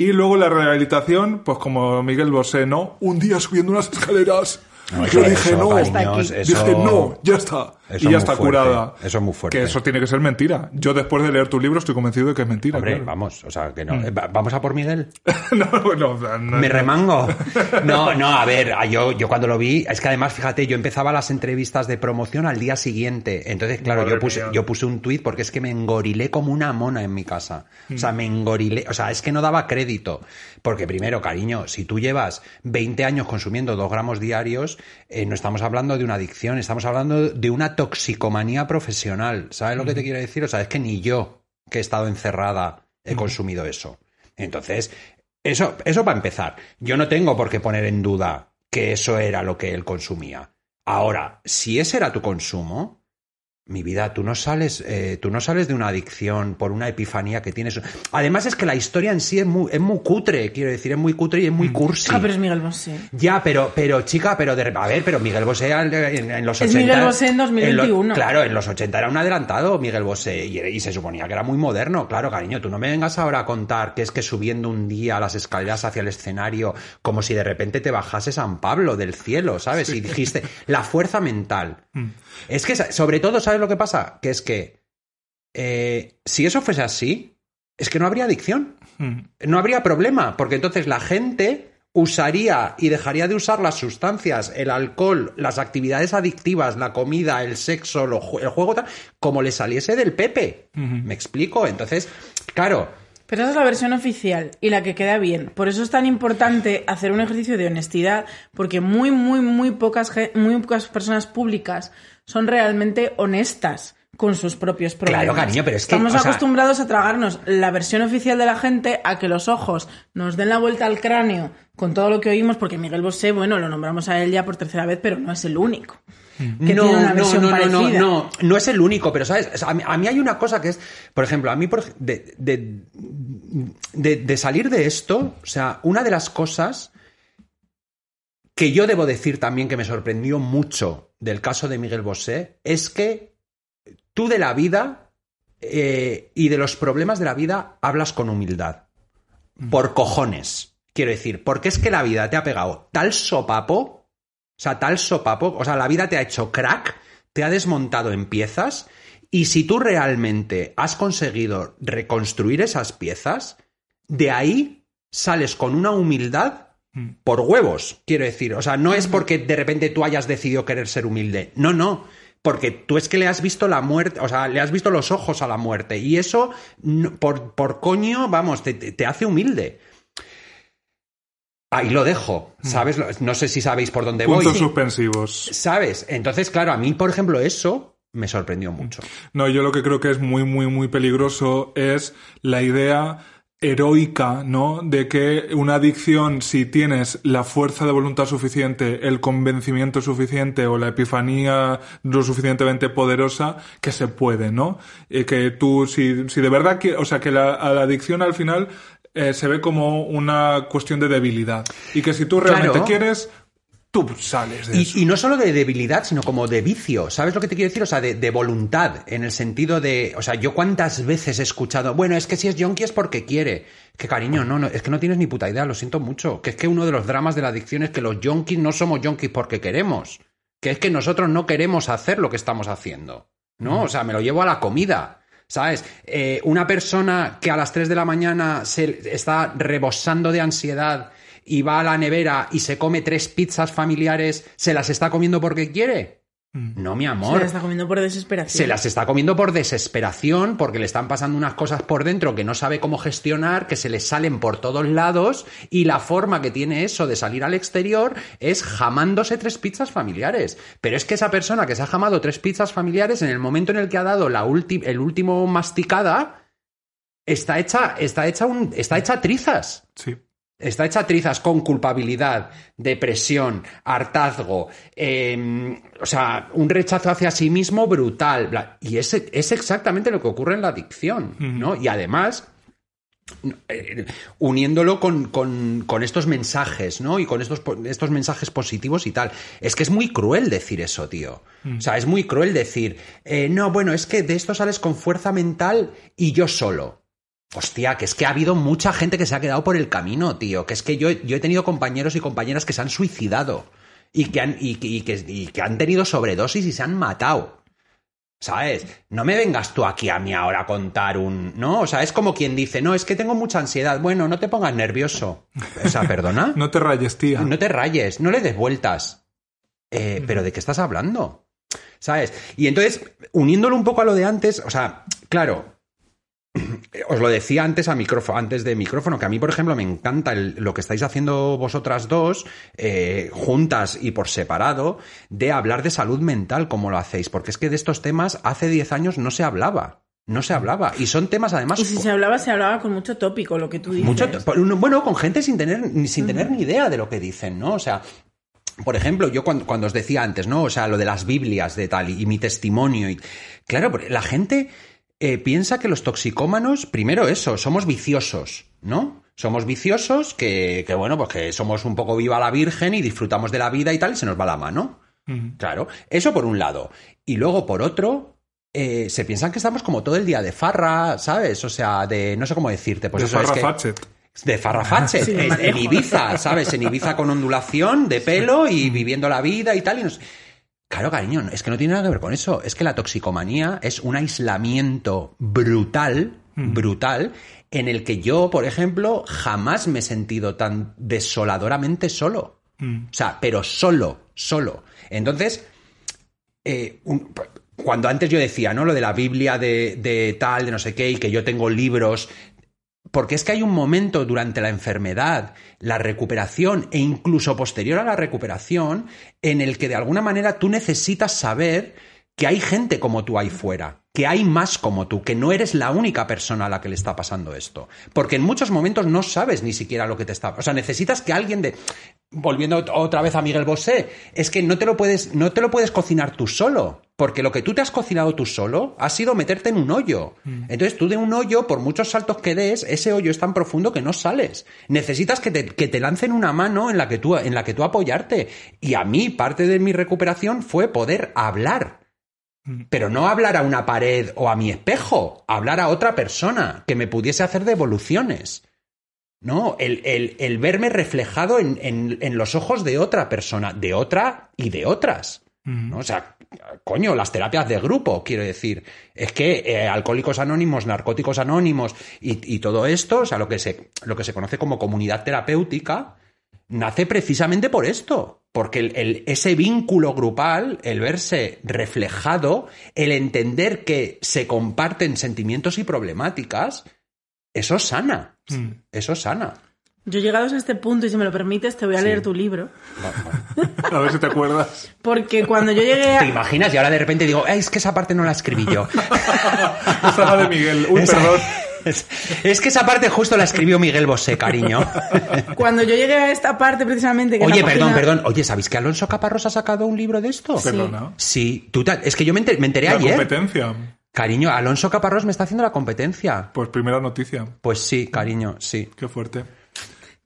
y luego la rehabilitación, pues como Miguel Bosé, ¿no? Un día subiendo unas escaleras. No, yo eso- dije, eso, no, cariños, dije, eso- no, ya está. eso y ya está fuerte, curada. eso es muy fuerte. Que eso tiene que ser mentira. Yo después de leer tu libro estoy convencido de que es mentira. Hombre, claro. vamos, o sea, que Mm. no. Eh, va- ¿Vamos a por Miguel? *laughs* no, no, no. Me remango. *laughs* No, no, a ver, a- yo, yo cuando lo vi, es que además, fíjate, yo empezaba las entrevistas de promoción al día siguiente. Entonces, claro, Madre yo puse, mía. yo puse un tuit porque es que me engorilé como una mona en mi casa. O Mm. sea, me engorilé. O sea, es que no daba crédito. Porque primero, cariño, si tú llevas 20 años consumiendo dos gramos diarios, eh, no estamos hablando de una adicción, estamos hablando de una toxicomanía profesional. ¿Sabes lo que te quiero decir? O sea, es que ni yo, que he estado encerrada, he consumido eso. Entonces, eso, eso para empezar. Yo no tengo por qué poner en duda que eso era lo que él consumía. Ahora, si ese era tu consumo, mi vida, tú no sales, eh, tú no sales de una adicción por una epifanía que tienes. Además es que la historia en sí es muy, es muy cutre, quiero decir, es muy cutre y es muy cursi. Ah, pero es Miguel Bosé. Ya, pero, pero chica, pero de, a ver, pero Miguel Bosé en, en los Es 80. Miguel Bosé en lo- 2021. claro, en los 80 era un adelantado Miguel Bosé y, y se suponía que era muy moderno. Claro, cariño, tú no me vengas ahora a contar que es que subiendo un día las escaleras hacia el escenario, como si de repente te bajase San Pablo del cielo, ¿sabes? Y dijiste, la fuerza mental. Es que, sobre todo, ¿sabes lo que pasa? Que es que eh, si eso fuese así, es que no habría adicción Mm. no habría problema, porque entonces la gente usaría y dejaría de usar las sustancias, el alcohol, las actividades adictivas, la comida, el sexo, lo el juego, tal, como le saliese del Pepe. ¿Me explico? Entonces, claro, Pero esa es la versión oficial y la que queda bien. Por eso es tan importante hacer un ejercicio de honestidad, porque muy, muy, muy pocas, muy pocas personas públicas son realmente honestas con sus propios problemas. Claro, cariño, pero es que, Estamos o sea- acostumbrados a tragarnos la versión oficial de la gente, a que los ojos nos den la vuelta al cráneo con todo lo que oímos, porque Miguel Bosé, bueno, lo nombramos a él ya por tercera vez, pero no es el único. Que no, tiene una no, versión no, no, no, parecida. no, no es el único, pero sabes, O sea, a, mí, a mí hay una cosa que es, por ejemplo, a mí por ej- de, de- de- de salir de esto, o sea, una de las cosas que yo debo decir también que me sorprendió mucho del caso de Miguel Bosé es que tú de la vida eh, y de los problemas de la vida hablas con humildad. Por cojones. Quiero decir, porque es que la vida te ha pegado tal sopapo, o sea, tal sopapo, o sea, la vida te ha hecho crack, te ha desmontado en piezas, y si tú realmente has conseguido reconstruir esas piezas, de ahí sales con una humildad por huevos, quiero decir. O sea, no es porque de repente tú hayas decidido querer ser humilde. No, no. Porque tú es que le has visto la muerte, o sea, le has visto los ojos a la muerte. Y eso, por, por coño, vamos, te, hace humilde. Ahí lo dejo, ¿sabes? Lo- No sé si sabéis por dónde voy. Puntos suspensivos. ¿Sabes? Entonces, claro, a mí, por ejemplo, eso me sorprendió mucho. No, yo lo que creo que es muy, muy, muy peligroso es la idea heroica, ¿no? De que una adicción, si tienes la fuerza de voluntad suficiente, el convencimiento suficiente o la epifanía lo suficientemente poderosa, que se puede, ¿no? Y que tú, si, si de verdad, que, o sea, que la, a la adicción al final eh, se ve como una cuestión de debilidad. Y que si tú realmente Claro. quieres, tú sales de eso. Y, y no solo de debilidad, sino como de vicio. ¿Sabes lo que te quiero decir? O sea, de, de voluntad, en el sentido de. O sea, yo cuántas veces he escuchado, bueno, es que si es yonki es porque quiere. Que cariño, no, no, es que no tienes ni puta idea, lo siento mucho. Que es que uno de los dramas de la adicción es que los yonkis no somos yonkis porque queremos. Que es que nosotros no queremos hacer lo que estamos haciendo. ¿No? O sea, me lo llevo a la comida. ¿Sabes? Eh, una persona que a las 3 de la mañana se está rebosando de ansiedad y va a la nevera y se come tres pizzas familiares, ¿se las está comiendo porque quiere? No, mi Se amor. la está comiendo por desesperación. Se las está comiendo por desesperación, porque le están pasando unas cosas por dentro que no sabe cómo gestionar, que se le salen por todos lados, y la forma que tiene eso de salir al exterior es jamándose tres pizzas familiares. Pero es que esa persona que se ha jamado tres pizzas familiares, en el momento en el que ha dado la ulti- el último masticada, está hecha, está hecha un, está hecha trizas. Sí. Está hecha trizas con culpabilidad, depresión, hartazgo, eh, o sea, un rechazo hacia sí mismo brutal. bla- Y es, es exactamente lo que ocurre en la adicción, ¿no? Y además, eh, uniéndolo con, con- con estos mensajes, ¿no? Y con estos, estos mensajes positivos y tal. Es que es muy cruel decir eso, tío. O sea, es muy cruel decir, eh, no, bueno, es que de esto sales con fuerza mental y yo solo. Hostia, que es que ha habido mucha gente que se ha quedado por el camino, tío. Que es que yo, yo he tenido compañeros y compañeras que se han suicidado y que han, y, y que, y que han tenido sobredosis y se han matado. ¿Sabes? No me vengas tú aquí a mí ahora a contar un. No, o sea, es como quien dice, no, es que tengo mucha ansiedad. Bueno, no te pongas nervioso. O sea, perdona. *laughs* No te rayes, tía. No te rayes, no le des vueltas. Eh, Pero ¿de qué estás hablando? ¿Sabes? Y entonces, uniéndolo un poco a lo de antes, o sea, claro, *clears throat* os lo decía antes a micrófono, antes de micrófono, que a mí, por ejemplo, me encanta el- lo que estáis haciendo vosotras dos, eh, juntas y por separado, de hablar de salud mental como lo hacéis, porque es que de estos temas hace 10 años no se hablaba. No se hablaba. Y son temas además Y si se hablaba, se hablaba con mucho tópico, lo que tú dices. mucho, bueno, con gente sin tener, sin tener ni idea de lo que dicen, ¿no? O sea, por ejemplo, yo cuando, cuando, os decía antes, ¿no? O sea, lo de las Biblias de tal y, y mi testimonio. Y, claro, la gente eh, piensa que los toxicómanos, primero eso, somos viciosos, ¿no? Somos viciosos que, que, bueno, pues que somos un poco viva la Virgen y disfrutamos de la vida y tal, y se nos va la mano. Claro, eso por un lado. Y luego, por otro, eh, se piensan que estamos como todo el día de farra, ¿sabes? O sea, de no sé cómo decirte. Pues de eso farra es que, de farrafache, *laughs* sí, en, en, Ibiza, ¿sabes? En Ibiza con ondulación de pelo y viviendo la vida y tal. Y nos... Claro, cariño, es que no tiene nada que ver con eso. Es que la toxicomanía es un aislamiento brutal, mm. brutal, en el que yo, por ejemplo, jamás me he sentido tan desoladoramente solo. Mm. O sea, pero solo, solo. Entonces, eh, un, cuando antes yo decía, ¿no? Lo de la Biblia de, de, tal, de no sé qué, y que yo tengo libros porque es que hay un momento durante la enfermedad, la recuperación e incluso posterior a la recuperación en el que de alguna manera tú necesitas saber que hay gente como tú ahí fuera, que hay más como tú, que no eres la única persona a la que le está pasando esto. Porque en muchos momentos no sabes ni siquiera lo que te está. O sea, necesitas que alguien de. Volviendo otra vez a Miguel Bosé, es que no te lo puedes, no te lo puedes cocinar tú solo. Porque lo que tú te has cocinado tú solo ha sido meterte en un hoyo. Mm. Entonces tú de un hoyo, por muchos saltos que des, ese hoyo es tan profundo que no sales. Necesitas que te, que te lancen una mano en la, que tú, en la que tú apoyarte. Y a mí parte de mi recuperación fue poder hablar pero no hablar a una pared o a mi espejo, hablar a otra persona que me pudiese hacer devoluciones. No, el, el, el verme reflejado en, en, en, los ojos de otra persona, de otra y de otras. ¿no? O sea, coño, las terapias de grupo, quiero decir. Es que eh, alcohólicos anónimos, narcóticos anónimos y, y, todo esto, o sea, lo que, se, lo que se conoce como comunidad terapéutica, nace precisamente por esto. Porque el, el, ese vínculo grupal, el verse reflejado, el entender que se comparten sentimientos y problemáticas, eso sana. Mm. Eso sana. Yo llegados a este punto, y si me lo permites, te voy a sí. leer tu libro. *laughs* a ver si te acuerdas. Porque cuando yo llegué a... *laughs* ¿Te imaginas? Y ahora de repente digo, es que esa parte no la escribí yo. *laughs* esa la de Miguel. Uy, esa... perdón. Es que esa parte justo la escribió Miguel Bosé, cariño. Cuando yo llegué a esta parte, precisamente. Que Oye, página... perdón, perdón. Oye, ¿sabéis que Alonso Caparrós ha sacado un libro de esto? Sí. Perdona. Sí, tú es que yo me enteré, me enteré la ayer. competencia. Cariño, Alonso Caparrós me está haciendo la competencia. Pues primera noticia. Pues sí, cariño, sí. Qué fuerte.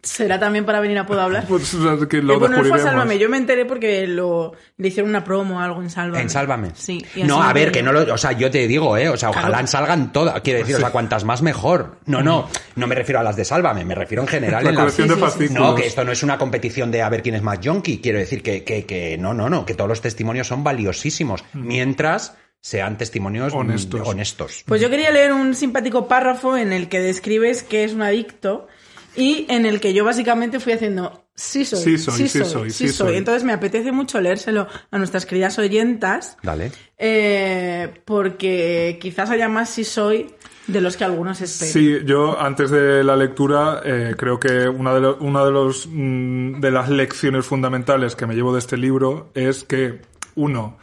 ¿Será también para venir a Puedo Hablar? *laughs* Pues que lo bueno, no fue Sálvame. Yo me enteré porque lo, le hicieron una promo o algo en Sálvame. En Sálvame. Sí. No, a ver, que no lo... O sea, yo te digo, ¿eh? O sea, ojalá claro. salgan todas. Quiero decir, sí. o sea, cuantas más mejor. No, no. No me refiero a las de Sálvame. Me refiero en general. La en colección las... de fascículos. No, que esto no es una competición de a ver quién es más junkie. Quiero decir que, que, que no, no, no. Que todos los testimonios son valiosísimos. Mm. Mientras sean testimonios honestos. honestos. Pues yo quería leer un simpático párrafo en el que describes que es un adicto y en el que yo básicamente fui haciendo sí soy, sí soy, sí sí soy, soy, sí sí soy. soy. Entonces me apetece mucho leérselo a nuestras queridas oyentas. Dale. Eh, porque quizás haya más sí soy de los que algunos esperan. Sí, yo antes de la lectura eh, creo que una de, lo, una de, los, mm, de las lecciones fundamentales que me llevo de este libro es que, uno,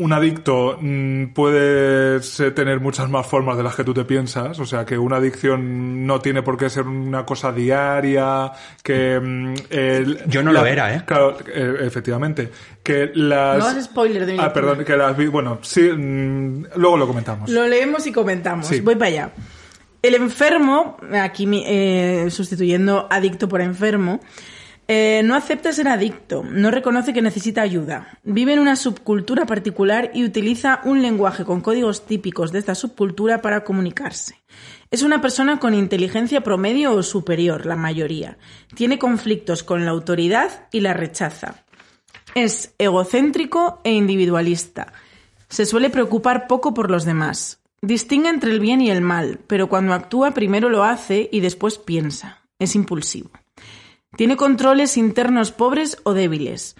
un adicto mmm, puede tener muchas más formas de las que tú te piensas, o sea que una adicción no tiene por qué ser una cosa diaria, que... Mmm, el, Yo no la, lo era, ¿eh? Claro, eh, efectivamente. Que las... No hagas spoiler de mi Ah, perdón, que las... Bueno, sí, mmm, luego lo comentamos. Lo leemos y comentamos. Sí. Voy para allá. El enfermo, aquí eh, sustituyendo adicto por enfermo, eh, no acepta ser adicto, no reconoce que necesita ayuda, vive en una subcultura particular y utiliza un lenguaje con códigos típicos de esta subcultura para comunicarse. Es una persona con inteligencia promedio o superior, la mayoría. Tiene conflictos con la autoridad y la rechaza. Es egocéntrico e individualista. Se suele preocupar poco por los demás. Distingue entre el bien y el mal, pero cuando actúa primero lo hace y después piensa. Es impulsivo. Tiene controles internos pobres o débiles.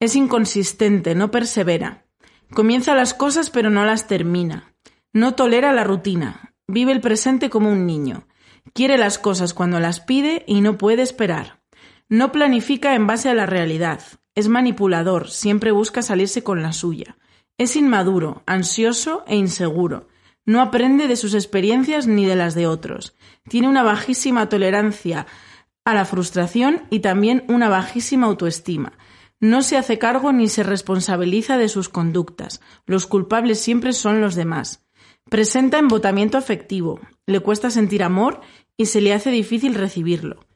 Es inconsistente, no persevera. Comienza las cosas pero no las termina. No tolera la rutina. Vive el presente como un niño. Quiere las cosas cuando las pide y no puede esperar. No planifica en base a la realidad. Es manipulador, siempre busca salirse con la suya. Es inmaduro, ansioso e inseguro. No aprende de sus experiencias ni de las de otros. Tiene una bajísima tolerancia a la frustración y también una bajísima autoestima. No se hace cargo ni se responsabiliza de sus conductas. Los culpables siempre son los demás. Presenta embotamiento afectivo, le cuesta sentir amor y se le hace difícil recibirlo.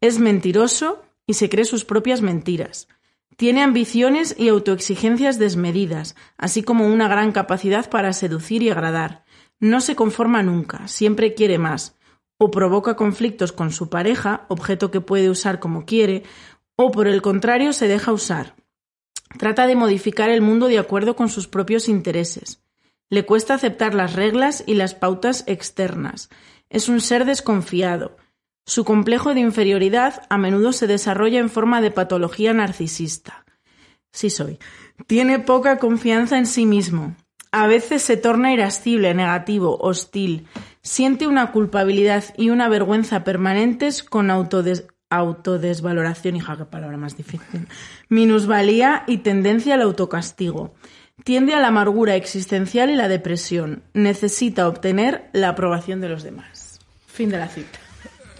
Es mentiroso y se cree sus propias mentiras. Tiene ambiciones y autoexigencias desmedidas, así como una gran capacidad para seducir y agradar. No se conforma nunca, siempre quiere más, o provoca conflictos con su pareja, objeto que puede usar como quiere, o por el contrario se deja usar. Trata de modificar el mundo de acuerdo con sus propios intereses. Le cuesta aceptar las reglas y las pautas externas. Es un ser desconfiado. Su complejo de inferioridad a menudo se desarrolla en forma de patología narcisista. Sí soy. Tiene poca confianza en sí mismo. A veces se torna irascible, negativo, hostil. Siente una culpabilidad y una vergüenza permanentes con autodes autodesvaloración, hija, qué palabra más difícil, minusvalía y tendencia al autocastigo. Tiende a la amargura existencial y la depresión. Necesita obtener la aprobación de los demás. Fin de la cita.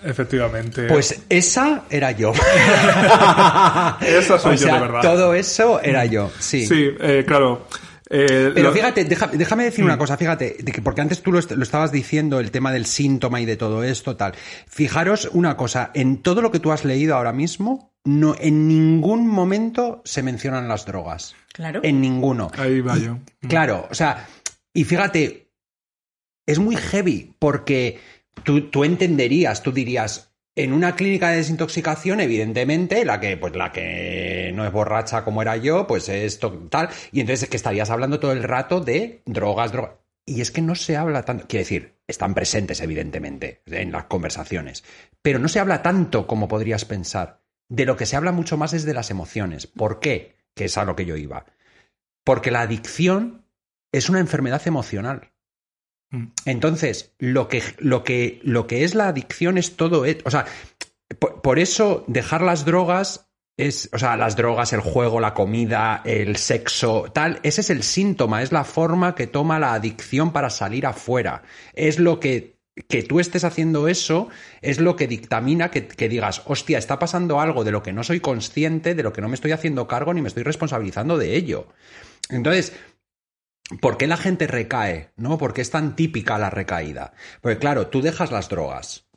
Efectivamente. Pues esa era yo. *laughs* esa soy o yo sea, de verdad. Todo eso era yo, sí. Sí, eh, claro. Eh, Pero lo- fíjate, deja- déjame decir una cosa, fíjate, de que porque antes tú lo, est- lo estabas diciendo, el tema del síntoma y de todo esto, tal. Fijaros una cosa, en todo lo que tú has leído ahora mismo, no, en ningún momento se mencionan las drogas. Claro. En ninguno. Ahí va yo. Claro, o sea, y fíjate, es muy heavy porque tú, tú entenderías, tú dirías, en una clínica de desintoxicación, evidentemente, la que, pues la que no es borracha como era yo, pues es tal, y entonces es que estarías hablando todo el rato de drogas, drogas. Y es que no se habla tanto, quiero decir, están presentes, evidentemente, en las conversaciones, pero no se habla tanto como podrías pensar. De lo que se habla mucho más es de las emociones. ¿Por qué? Que es a lo que yo iba. Porque la adicción es una enfermedad emocional. Mm. Entonces, lo que, lo que, lo que es la adicción es todo. e- O sea, por, por eso dejar las drogas es. O sea, las drogas, el juego, la comida, el sexo, tal. Ese es el síntoma, es la forma que toma la adicción para salir afuera. Es lo que. Que tú estés haciendo eso es lo que dictamina que, que digas, hostia, está pasando algo de lo que no soy consciente, de lo que no me estoy haciendo cargo ni me estoy responsabilizando de ello. Entonces, ¿Por qué la gente recae? ¿No? ¿Por qué es tan típica la recaída? Porque claro, tú dejas las drogas.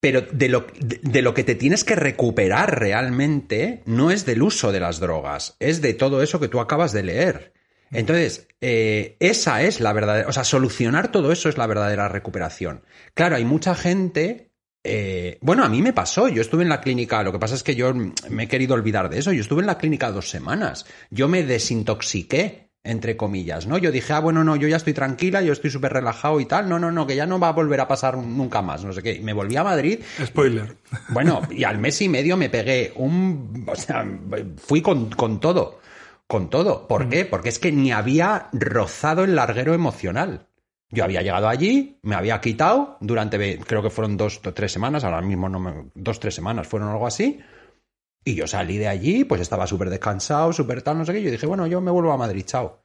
Pero de lo, de, de lo que te tienes que recuperar realmente no es del uso de las drogas, es de todo eso que tú acabas de leer. Entonces, eh, esa es la verdadera, o sea, solucionar todo eso es la verdadera recuperación. Claro, hay mucha gente eh, bueno, a mí me pasó. Yo estuve en la clínica. Lo que pasa es que yo me he querido olvidar de eso. Yo estuve en la clínica dos semanas. Yo me desintoxiqué, entre comillas, ¿no? Yo dije, ah, bueno, no, yo ya estoy tranquila, yo estoy súper relajado y tal. No, no, no, que ya no va a volver a pasar nunca más. No sé qué. Me volví a Madrid. Spoiler. Bueno, y al mes y medio me pegué un. O sea, fui con, con todo. Con todo. ¿Por qué? Porque es que ni había rozado el larguero emocional. Yo había llegado allí, me había quitado durante, creo que fueron dos o tres semanas, ahora mismo no me, dos tres semanas fueron algo así. Y yo salí de allí, pues estaba súper descansado, súper tal, no sé qué. Yo dije, bueno, yo me vuelvo a Madrid, chao.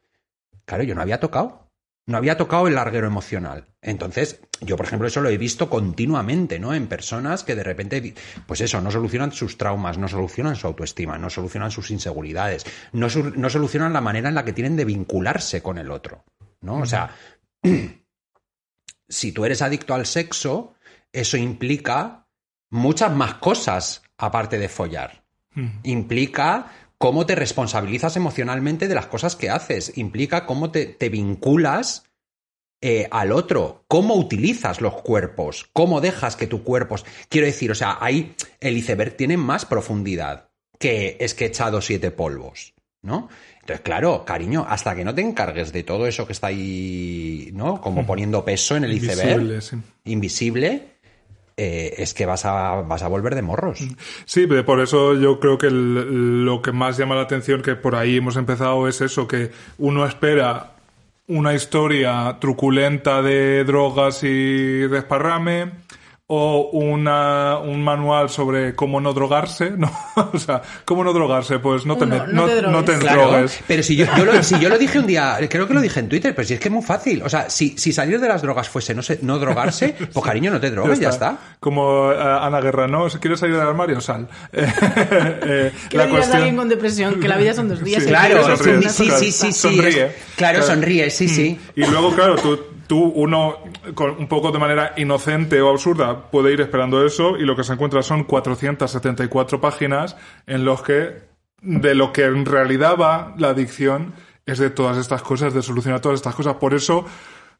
Claro, yo no había tocado. No había tocado el larguero emocional. Entonces, yo, por ejemplo, eso lo he visto continuamente, ¿no? En personas que de repente, pues eso, no solucionan sus traumas, no solucionan su autoestima, no solucionan sus inseguridades, no, no solucionan la manera en la que tienen de vincularse con el otro, ¿no? O sea, *clears throat* si tú eres adicto al sexo, eso implica muchas más cosas aparte de follar. Implica cómo te responsabilizas emocionalmente de las cosas que haces. Implica cómo te, te vinculas eh, al otro, cómo utilizas los cuerpos, cómo dejas que tu cuerpo... Quiero decir, o sea, ahí el iceberg tiene más profundidad que es que he echado siete polvos, ¿no? Entonces, claro, cariño, hasta que no te encargues de todo eso que está ahí, ¿no? Como poniendo peso en el iceberg, Invisible, sí. invisible, eh, es que vas a, vas a volver de morros. Sí, por eso yo creo que lo que más llama la atención, que por ahí hemos empezado, es eso, que uno espera una historia truculenta de drogas y desparrame, o una, un manual sobre cómo no drogarse, ¿no? *laughs* o sea, ¿cómo no drogarse? Pues no te, no no, te drogues. no te Claro, drogues. pero si yo, yo lo, si yo lo dije un día, creo que lo dije en Twitter, pero si es que es muy fácil. O sea, si, si salir de las drogas fuese no, sé, no drogarse, *laughs* pues cariño, no te drogues, ya está. Como eh, Ana Guerra, ¿no? Si quieres salir del armario, sal. *laughs* Eh, ¿Qué la a alguien cuestión... con depresión? Que la vida son dos días. Sí, y Claro, sonríe, sí, sí, sí, sí. Sonríe. es- claro, Claro. sonríe, sí, sí. Y luego, claro, tú, tú, uno, con un poco de manera inocente o absurda, puede ir esperando eso y lo que se encuentra son 474 páginas en los que, de lo que en realidad va la adicción, es de todas estas cosas, de solucionar todas estas cosas. Por eso,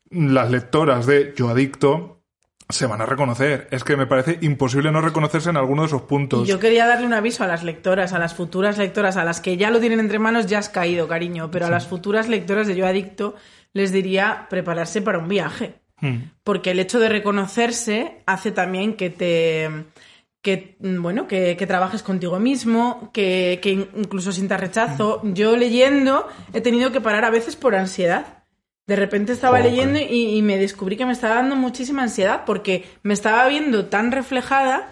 las lectoras de Yo Adicto se van a reconocer. Es que me parece imposible no reconocerse en alguno de esos puntos. Yo quería darle un aviso a las lectoras, a las futuras lectoras, a las que ya lo tienen entre manos, ya has caído, cariño. Pero a las futuras lectoras de Yo Adicto les diría prepararse para un viaje. Mm. Porque el hecho de reconocerse hace también que te. que, mm, bueno, que, que trabajes contigo mismo, que, que in- incluso sientas rechazo. Yo leyendo he tenido que parar a veces por ansiedad. De repente estaba leyendo y, y me descubrí que me estaba dando muchísima ansiedad porque me estaba viendo tan reflejada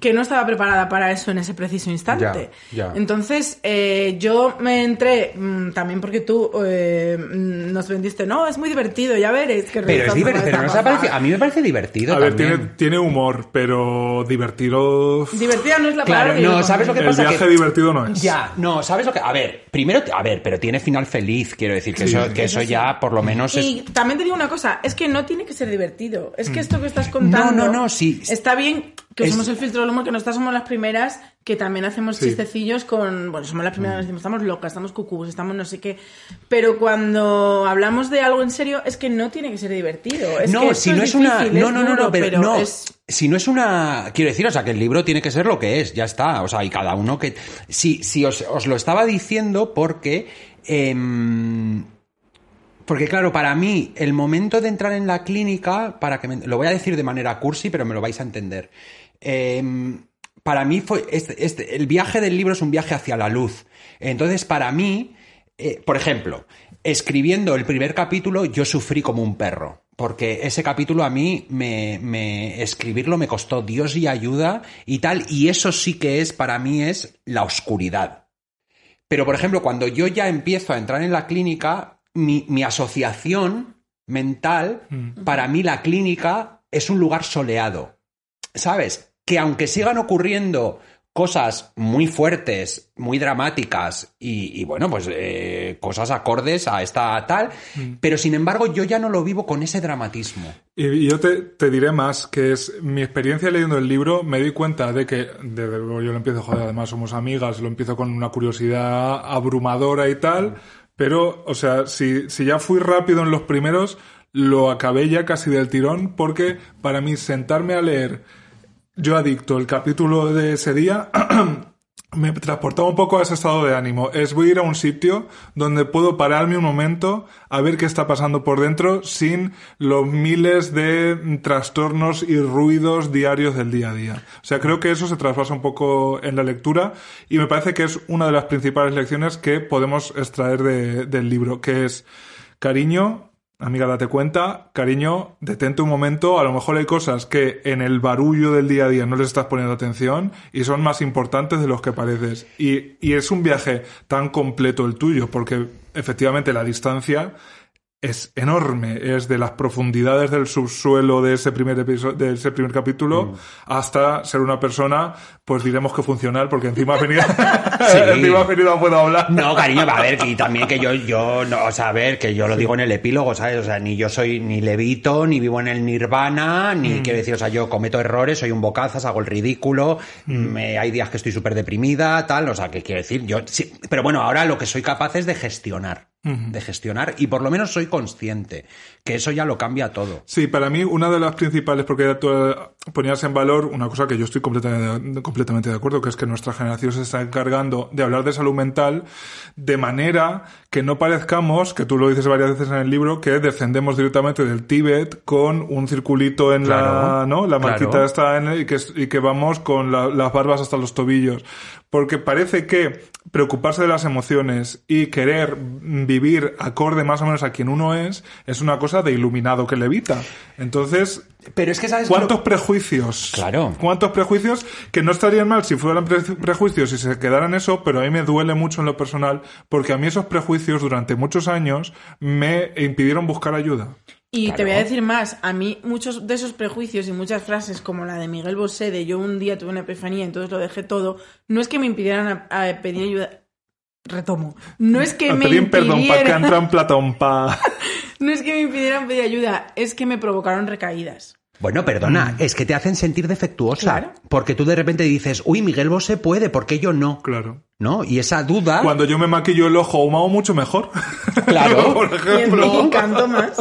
que no estaba preparada para eso en ese preciso instante. Ya, ya. Entonces, eh, yo me entré mm, también porque tú eh, mm, nos vendiste, no, es muy divertido, ya veréis que Pero es divertido, pero no se ha parecido- a mí me parece divertido A ver, también. tiene, tiene humor, pero divertido... Divertida no es la Claro, palabra. que no, ¿sabes lo que El pasa? viaje Que- divertido no es. Ya, no, ¿sabes lo que? A ver, primero, a ver, pero tiene final feliz, quiero decir, que Sí, eso, que eso ya por lo menos es... Y también te digo una cosa, es que no tiene que ser divertido. Es que esto que estás contando. Mm. No, no, no, sí. Está bien que Es- usemos el filtro del humor, que nosotras somos las primeras que también hacemos Sí. chistecillos con. Bueno, somos las primeras Mm. que decimos, estamos locas, estamos cucús, estamos no sé qué. Pero cuando hablamos de algo en serio, es que no tiene que ser divertido. Es no, que si no es, una. No, no, no, no, pero, no. es- Si no es una. Quiero decir, o sea, que el libro tiene que ser lo que es, ya está. O sea, y cada uno que. Si, si os, os lo estaba diciendo porque. em, porque claro, para mí, el momento de entrar en la clínica, para que me- lo voy a decir de manera cursi, pero me lo vais a entender. Em, para mí fue. Este, este- el viaje del libro es un viaje hacia la luz. Entonces, para mí, eh, por ejemplo, escribiendo el primer capítulo, yo sufrí como un perro. Porque ese capítulo a mí me, me- escribirlo me costó Dios y ayuda y tal. Y eso sí que es, para mí, es la oscuridad. Pero, por ejemplo, cuando yo ya empiezo a entrar en la clínica, mi, mi asociación mental, para mí la clínica es un lugar soleado. ¿Sabes? Que aunque sigan ocurriendo cosas muy fuertes, muy dramáticas y, y, bueno, pues eh, cosas acordes a esta tal, pero sin embargo yo ya no lo vivo con ese dramatismo. Y y yo te, te diré más, que es mi experiencia leyendo el libro, me di cuenta de que, desde luego yo lo empiezo, joder, además somos amigas, lo empiezo con una curiosidad abrumadora y tal, pero, o sea, si, si ya fui rápido en los primeros, lo acabé ya casi del tirón, porque para mí sentarme a leer yo adicto el capítulo de ese día *clears throat* me transportaba un poco a ese estado de ánimo. Es voy a ir a un sitio donde puedo pararme un momento a ver qué está pasando por dentro sin los miles de trastornos y ruidos diarios del día a día. O sea, creo que eso se traspasa un poco en la lectura y me parece que es una de las principales lecciones que podemos extraer de- del libro, que es cariño, Amiga, date cuenta, cariño, detente un momento, a lo mejor hay cosas que en el barullo del día a día no les estás poniendo atención y son más importantes de los que pareces. Y, y es un viaje tan completo el tuyo, porque efectivamente la distancia es enorme, es de las profundidades del subsuelo de ese primer episodio, de ese primer capítulo hasta ser una persona, pues diremos que funcional, porque encima has venido, *laughs* *laughs* encima has venido a puedo hablar. No, cariño, a ver, y también que yo, yo, no, o sea, a ver, que yo lo digo en el epílogo, ¿sabes? O sea, ni yo soy ni levito, ni vivo en el nirvana, ni quiero decir, o sea, yo cometo errores, soy un bocazas, hago el ridículo, me, hay días que estoy súper deprimida, tal, o sea, que quiero decir, yo, sí, pero bueno, ahora lo que soy capaz es de gestionar, de gestionar, y por lo menos soy consciente, que eso ya lo cambia todo. Sí, para mí una de las principales, porque tú eh, ponías en valor una cosa que yo estoy completamente, completamente de acuerdo, que es que nuestra generación se está encargando de hablar de salud mental de manera que no parezcamos, que tú lo dices varias veces en el libro, que descendemos directamente del Tíbet con un circulito en la, ¿no? La marquita claro. está en el, y que, y que vamos con la- las barbas hasta los tobillos. Porque parece que preocuparse de las emociones y querer vivir acorde más o menos a quien uno es, es una cosa de iluminado que levita. Entonces, Pero es que sabes ¿cuántos lo- prejuicios? Claro. ¿Cuántos prejuicios que no estarían mal si fueran pre- prejuicios y se quedaran eso, pero a mí me duele mucho en lo personal porque a mí esos prejuicios durante muchos años me impidieron buscar ayuda. Y Claro. te voy a decir más, a mí muchos de esos prejuicios y muchas frases como la de Miguel Bosé de yo un día tuve una epifanía, entonces lo dejé todo, no es que me impidieran a, a pedir ayuda. Retomo. No es que Ah, me pedín perdón para impidieran, Platón pa. *laughs* no es que me impidieran pedir ayuda, es que me provocaron recaídas. Bueno, perdona, es que te hacen sentir defectuosa. Claro. Porque tú de repente dices, uy, Miguel Bosé puede, ¿por qué yo no? Claro. ¿No? Y esa duda. Cuando yo me maquillo el ojo ahumado mucho mejor. *laughs* Claro. *laughs* Por ejemplo. en canto más.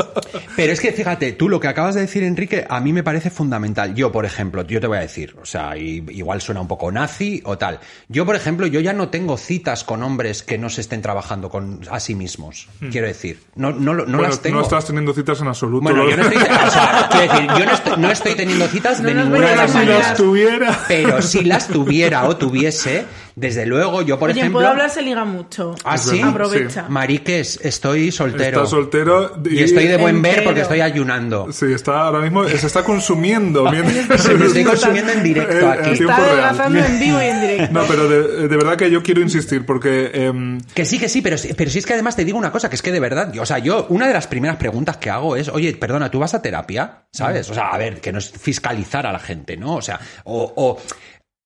Pero es que fíjate, tú lo que acabas de decir, Enrique, a mí me parece fundamental. Yo, por ejemplo, yo te voy a decir, o sea, igual suena un poco nazi o tal. Yo, por ejemplo, yo ya no tengo citas con hombres que no se estén trabajando con a sí mismos. Quiero decir, no, no, lo- no Bueno, las tengo. no estás teniendo citas en absoluto. Bueno, yo no estoy, o sea, quiero decir, yo no estoy, no estoy teniendo citas de No ninguna de las si tuviera. Pero si las tuviera o tuviese, desde luego, yo, por Oye, ejemplo. puedo hablar se liga mucho. ¿Ah, sí? Aprovecha. Mariques, estoy soltero. Está soltero Y estoy de buen ver porque estoy ayunando. Sí, está ahora mismo, se está consumiendo. *laughs* mientras- Se me estoy *laughs* consumiendo en directo Eh, aquí. en tiempo Está real. adelgazando en vivo y en directo. No, pero de, de verdad que yo quiero insistir porque em, Que sí, que sí, pero, sí- pero sí es que además te digo una cosa, que es que de verdad, yo- o sea, yo, una de las primeras preguntas que hago es, oye, perdona, ¿tú vas a terapia? ¿Sabes? O sea, a ver, que no es fiscalizar a la gente, ¿no? O sea, o, o,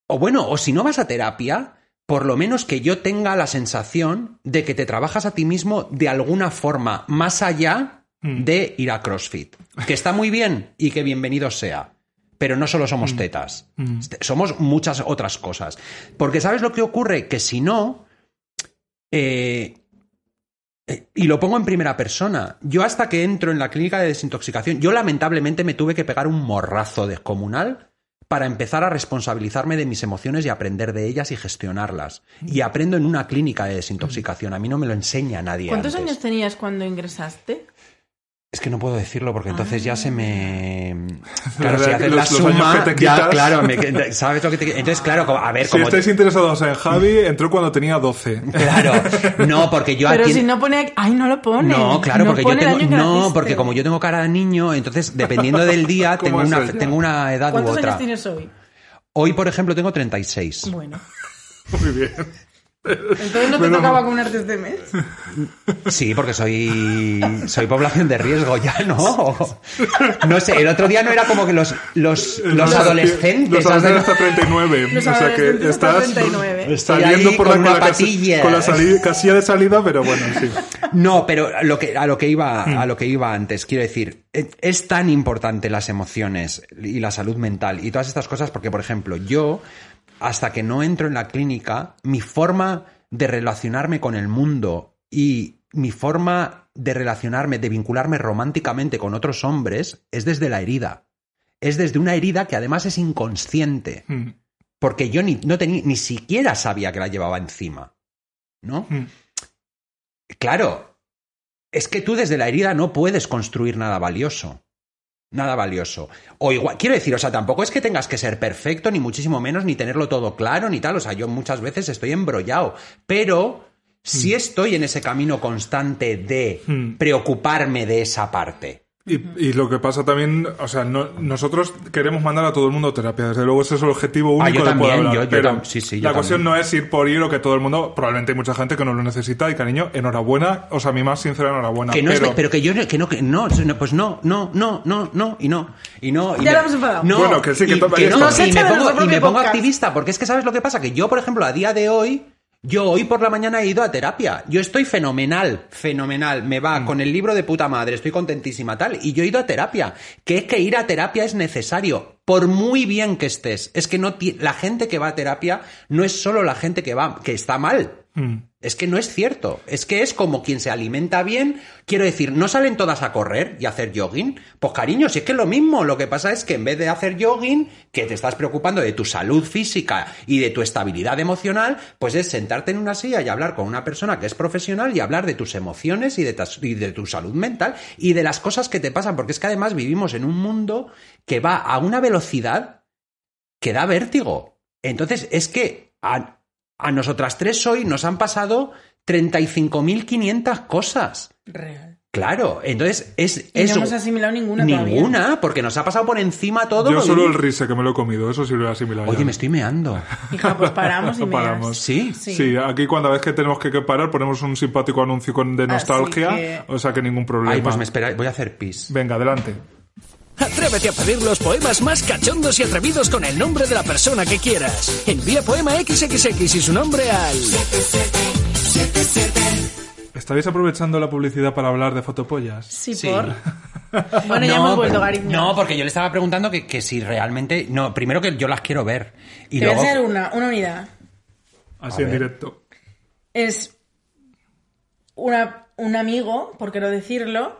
o bueno, o si no vas a terapia, por lo menos que yo tenga la sensación de que te trabajas a ti mismo de alguna forma, más allá de ir a CrossFit. Que está muy bien y que bienvenido sea. Pero no solo somos tetas. Somos muchas otras cosas. Porque ¿sabes lo que ocurre? Que si no, eh, eh, y lo pongo en primera persona. Yo hasta que entro en la clínica de desintoxicación, yo lamentablemente me tuve que pegar un morrazo descomunal para empezar a responsabilizarme de mis emociones y aprender de ellas y gestionarlas. Y aprendo en una clínica de desintoxicación. A mí no me lo enseña nadie. ¿Cuántos antes. años tenías cuando ingresaste? Es que no puedo decirlo porque entonces ya se me. *laughs* La Claro, si haces la los- los años suma. que te ya, claro, me- ¿sabes lo que te Entonces, claro, a ver, si como. estáis interesados en Javi, entró cuando tenía 12. Claro, no, porque yo Pero aquí. si no pone... ¡Ay, no lo pone! No, claro, No porque yo tengo. No, porque como yo tengo cara de niño, entonces dependiendo del día *laughs* ¿Cómo tengo una, ella? tengo una edad u ¿Cuántos otra. años tienes hoy? Hoy, por ejemplo, tengo 36. Bueno. *laughs* Muy bien. Entonces no te Bueno. tocaba vacunarte este mes. Sí, porque soy soy población de riesgo ya, ¿no? No sé, el otro día no era como que los los, los adolescentes. Los adolescentes hasta 39. Los o sea que estás 39. Estoy saliendo por con la, una con la casi- patilla. con la sali- casilla de salida, pero bueno, sí. No, pero a lo que, a lo que iba, a lo que iba antes, quiero decir, e- es tan importante las emociones y la salud mental y todas estas cosas porque, por ejemplo, yo, hasta que no entro en la clínica, mi forma de relacionarme con el mundo y mi forma de relacionarme, de vincularme románticamente con otros hombres, es desde la herida. Es desde una herida que además es inconsciente. Mm. Porque yo ni, no tenía, ni siquiera sabía que la llevaba encima. ¿No? Mm. Claro, es que tú desde la herida no puedes construir nada valioso. Nada valioso. O igual, quiero decir, o sea, tampoco es que tengas que ser perfecto, ni muchísimo menos, ni tenerlo todo claro, ni tal. O sea, yo muchas veces estoy embrollado. Pero sí estoy en ese camino constante de Mm. preocuparme de esa parte. Y, y lo que pasa también, o sea, no- nosotros queremos mandar a todo el mundo a terapia. Desde luego ese es el objetivo único Ah, yo de también, poder hablar. yo- yo pero tam- sí, sí, yo la cuestión también. no es ir por ir o que todo el mundo, probablemente hay mucha gente que no lo necesita y cariño, enhorabuena, o sea, mi más sincera enhorabuena. Que no pero, es, pero que yo no- que no, que no, no, pues no, no, no, no, no, y no, y no. y Ya me- lo hemos enfadado. No, Bueno, que sí, que y, ahí no, y me pongo, y me pongo activista, porque es que sabes lo que pasa, que yo, por ejemplo, a día de hoy, yo hoy por la mañana he ido a terapia. Yo estoy fenomenal, fenomenal. Me Mm. va con el libro de puta madre, estoy contentísima, tal. Y yo he ido a terapia. Que es que ir a terapia es necesario. Por muy bien que estés. Es que no la gente que va a terapia no es solo la gente que va, que está mal. Mm. Es que no es cierto. Es que es como quien se alimenta bien. Quiero decir, ¿no salen todas a correr y a hacer jogging? Pues cariño, si es que es lo mismo. Lo que pasa es que en vez de hacer jogging, que te estás preocupando de tu salud física y de tu estabilidad emocional, pues es sentarte en una silla y hablar con una persona que es profesional y hablar de tus emociones y de, tu salud mental y de las cosas que te pasan. Porque es que además vivimos en un mundo que va a una velocidad que da vértigo. Entonces, es que a- a nosotras tres hoy nos han pasado 35.500 cosas. Real. Claro, entonces es Y eso. no hemos asimilado ninguna todavía. Ninguna, porque nos ha pasado por encima todo. Yo solo el rise que me lo he comido, eso sí lo he asimilado. Oye, ya. me estoy meando. Hija, pues paramos *laughs* y paramos. ¿Sí? Sí. Sí, aquí cuando vez que tenemos que parar ponemos un simpático anuncio con- de nostalgia, que- o sea que ningún problema. Ay, pues me espera, voy a hacer pis. Venga, adelante. Atrévete a pedir los poemas más cachondos y atrevidos con el nombre de la persona que quieras. Envía poema XXX y su nombre al... ¿Estáis aprovechando la publicidad para hablar de fotopollas? Sí, Sí. por. *laughs* Bueno, ya hemos vuelto, cariño. No, porque yo le estaba preguntando que, que si realmente. No, primero que yo las quiero ver. Y Te luego. voy a hacer una, una unidad. Así A en ver. directo. Es una, un amigo, por qué no decirlo,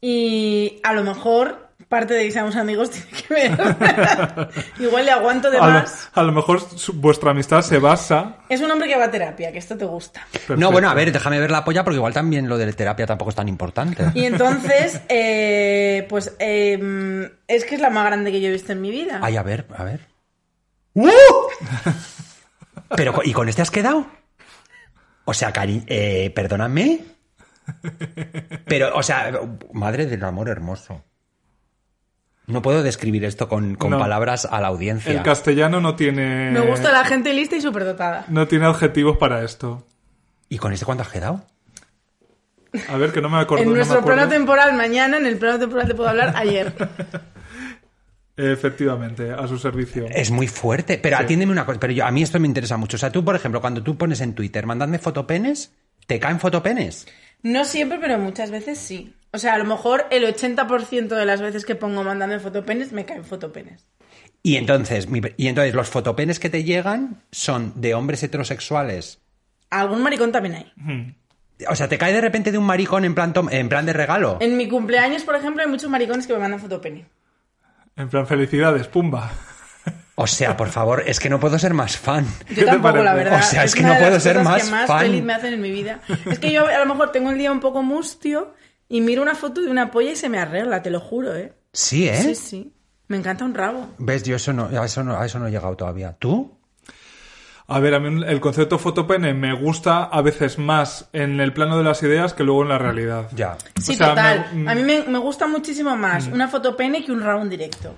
y a lo mejor parte de que seamos amigos tiene que ver. *laughs* Igual le aguanto de A lo, más. a lo mejor su- vuestra amistad se basa... Es un hombre que va a terapia, que esto te gusta. No, bueno, a ver, déjame ver la polla porque igual también lo de la terapia tampoco es tan importante. Y entonces, *laughs* eh, pues eh, es que es la más grande que yo he visto en mi vida. Ay, a ver, a ver. Pero, ¿y con este has quedado? O sea, cari eh, perdóname. Pero, o sea, madre del amor hermoso. No puedo describir esto con, con No. palabras a la audiencia. El castellano no tiene... Me gusta la gente lista y superdotada. No tiene adjetivos para esto. ¿Y con este cuánto has quedado? A ver, que no me acuerdo. En nuestro acuerdo. plano temporal mañana, en el plano temporal te puedo hablar ayer. *laughs* Efectivamente, a su servicio. Es muy fuerte. Pero atiéndeme una cosa. Pero yo, a mí esto me interesa mucho. O sea, tú, por ejemplo, cuando tú pones en Twitter, mandadme fotopenes, ¿te caen fotopenes? No siempre, pero muchas veces sí. O sea, a lo mejor el 80% de las veces que pongo mandando fotopenes me caen fotopenes. Y entonces, mi- y entonces los fotopenes que te llegan son de hombres heterosexuales. Algún maricón también hay. O sea, te cae de repente de un maricón en plan, tom- en plan de regalo. En mi cumpleaños, por ejemplo, hay muchos maricones que me mandan fotopene. En plan, felicidades, pumba. O sea, por favor, es que no puedo ser más fan. ¿Qué Yo tampoco, la verdad. O sea, es que una no de puedo las ser cosas más que más fan. feliz me hacen en mi vida. Es que yo a lo mejor tengo el día un poco mustio y miro una foto de una polla y se me arregla, te lo juro, ¿eh? Sí, ¿eh? Sí, sí. Me encanta un rabo. ¿Ves? Yo eso no, a eso no, a eso no he llegado todavía. ¿Tú? A ver, a mí el concepto fotopene me gusta a veces más en el plano de las ideas que luego en la realidad. Ya. Sí, O sea, total. me- mm. A mí me, me gusta muchísimo más una fotopene que un rabo en directo.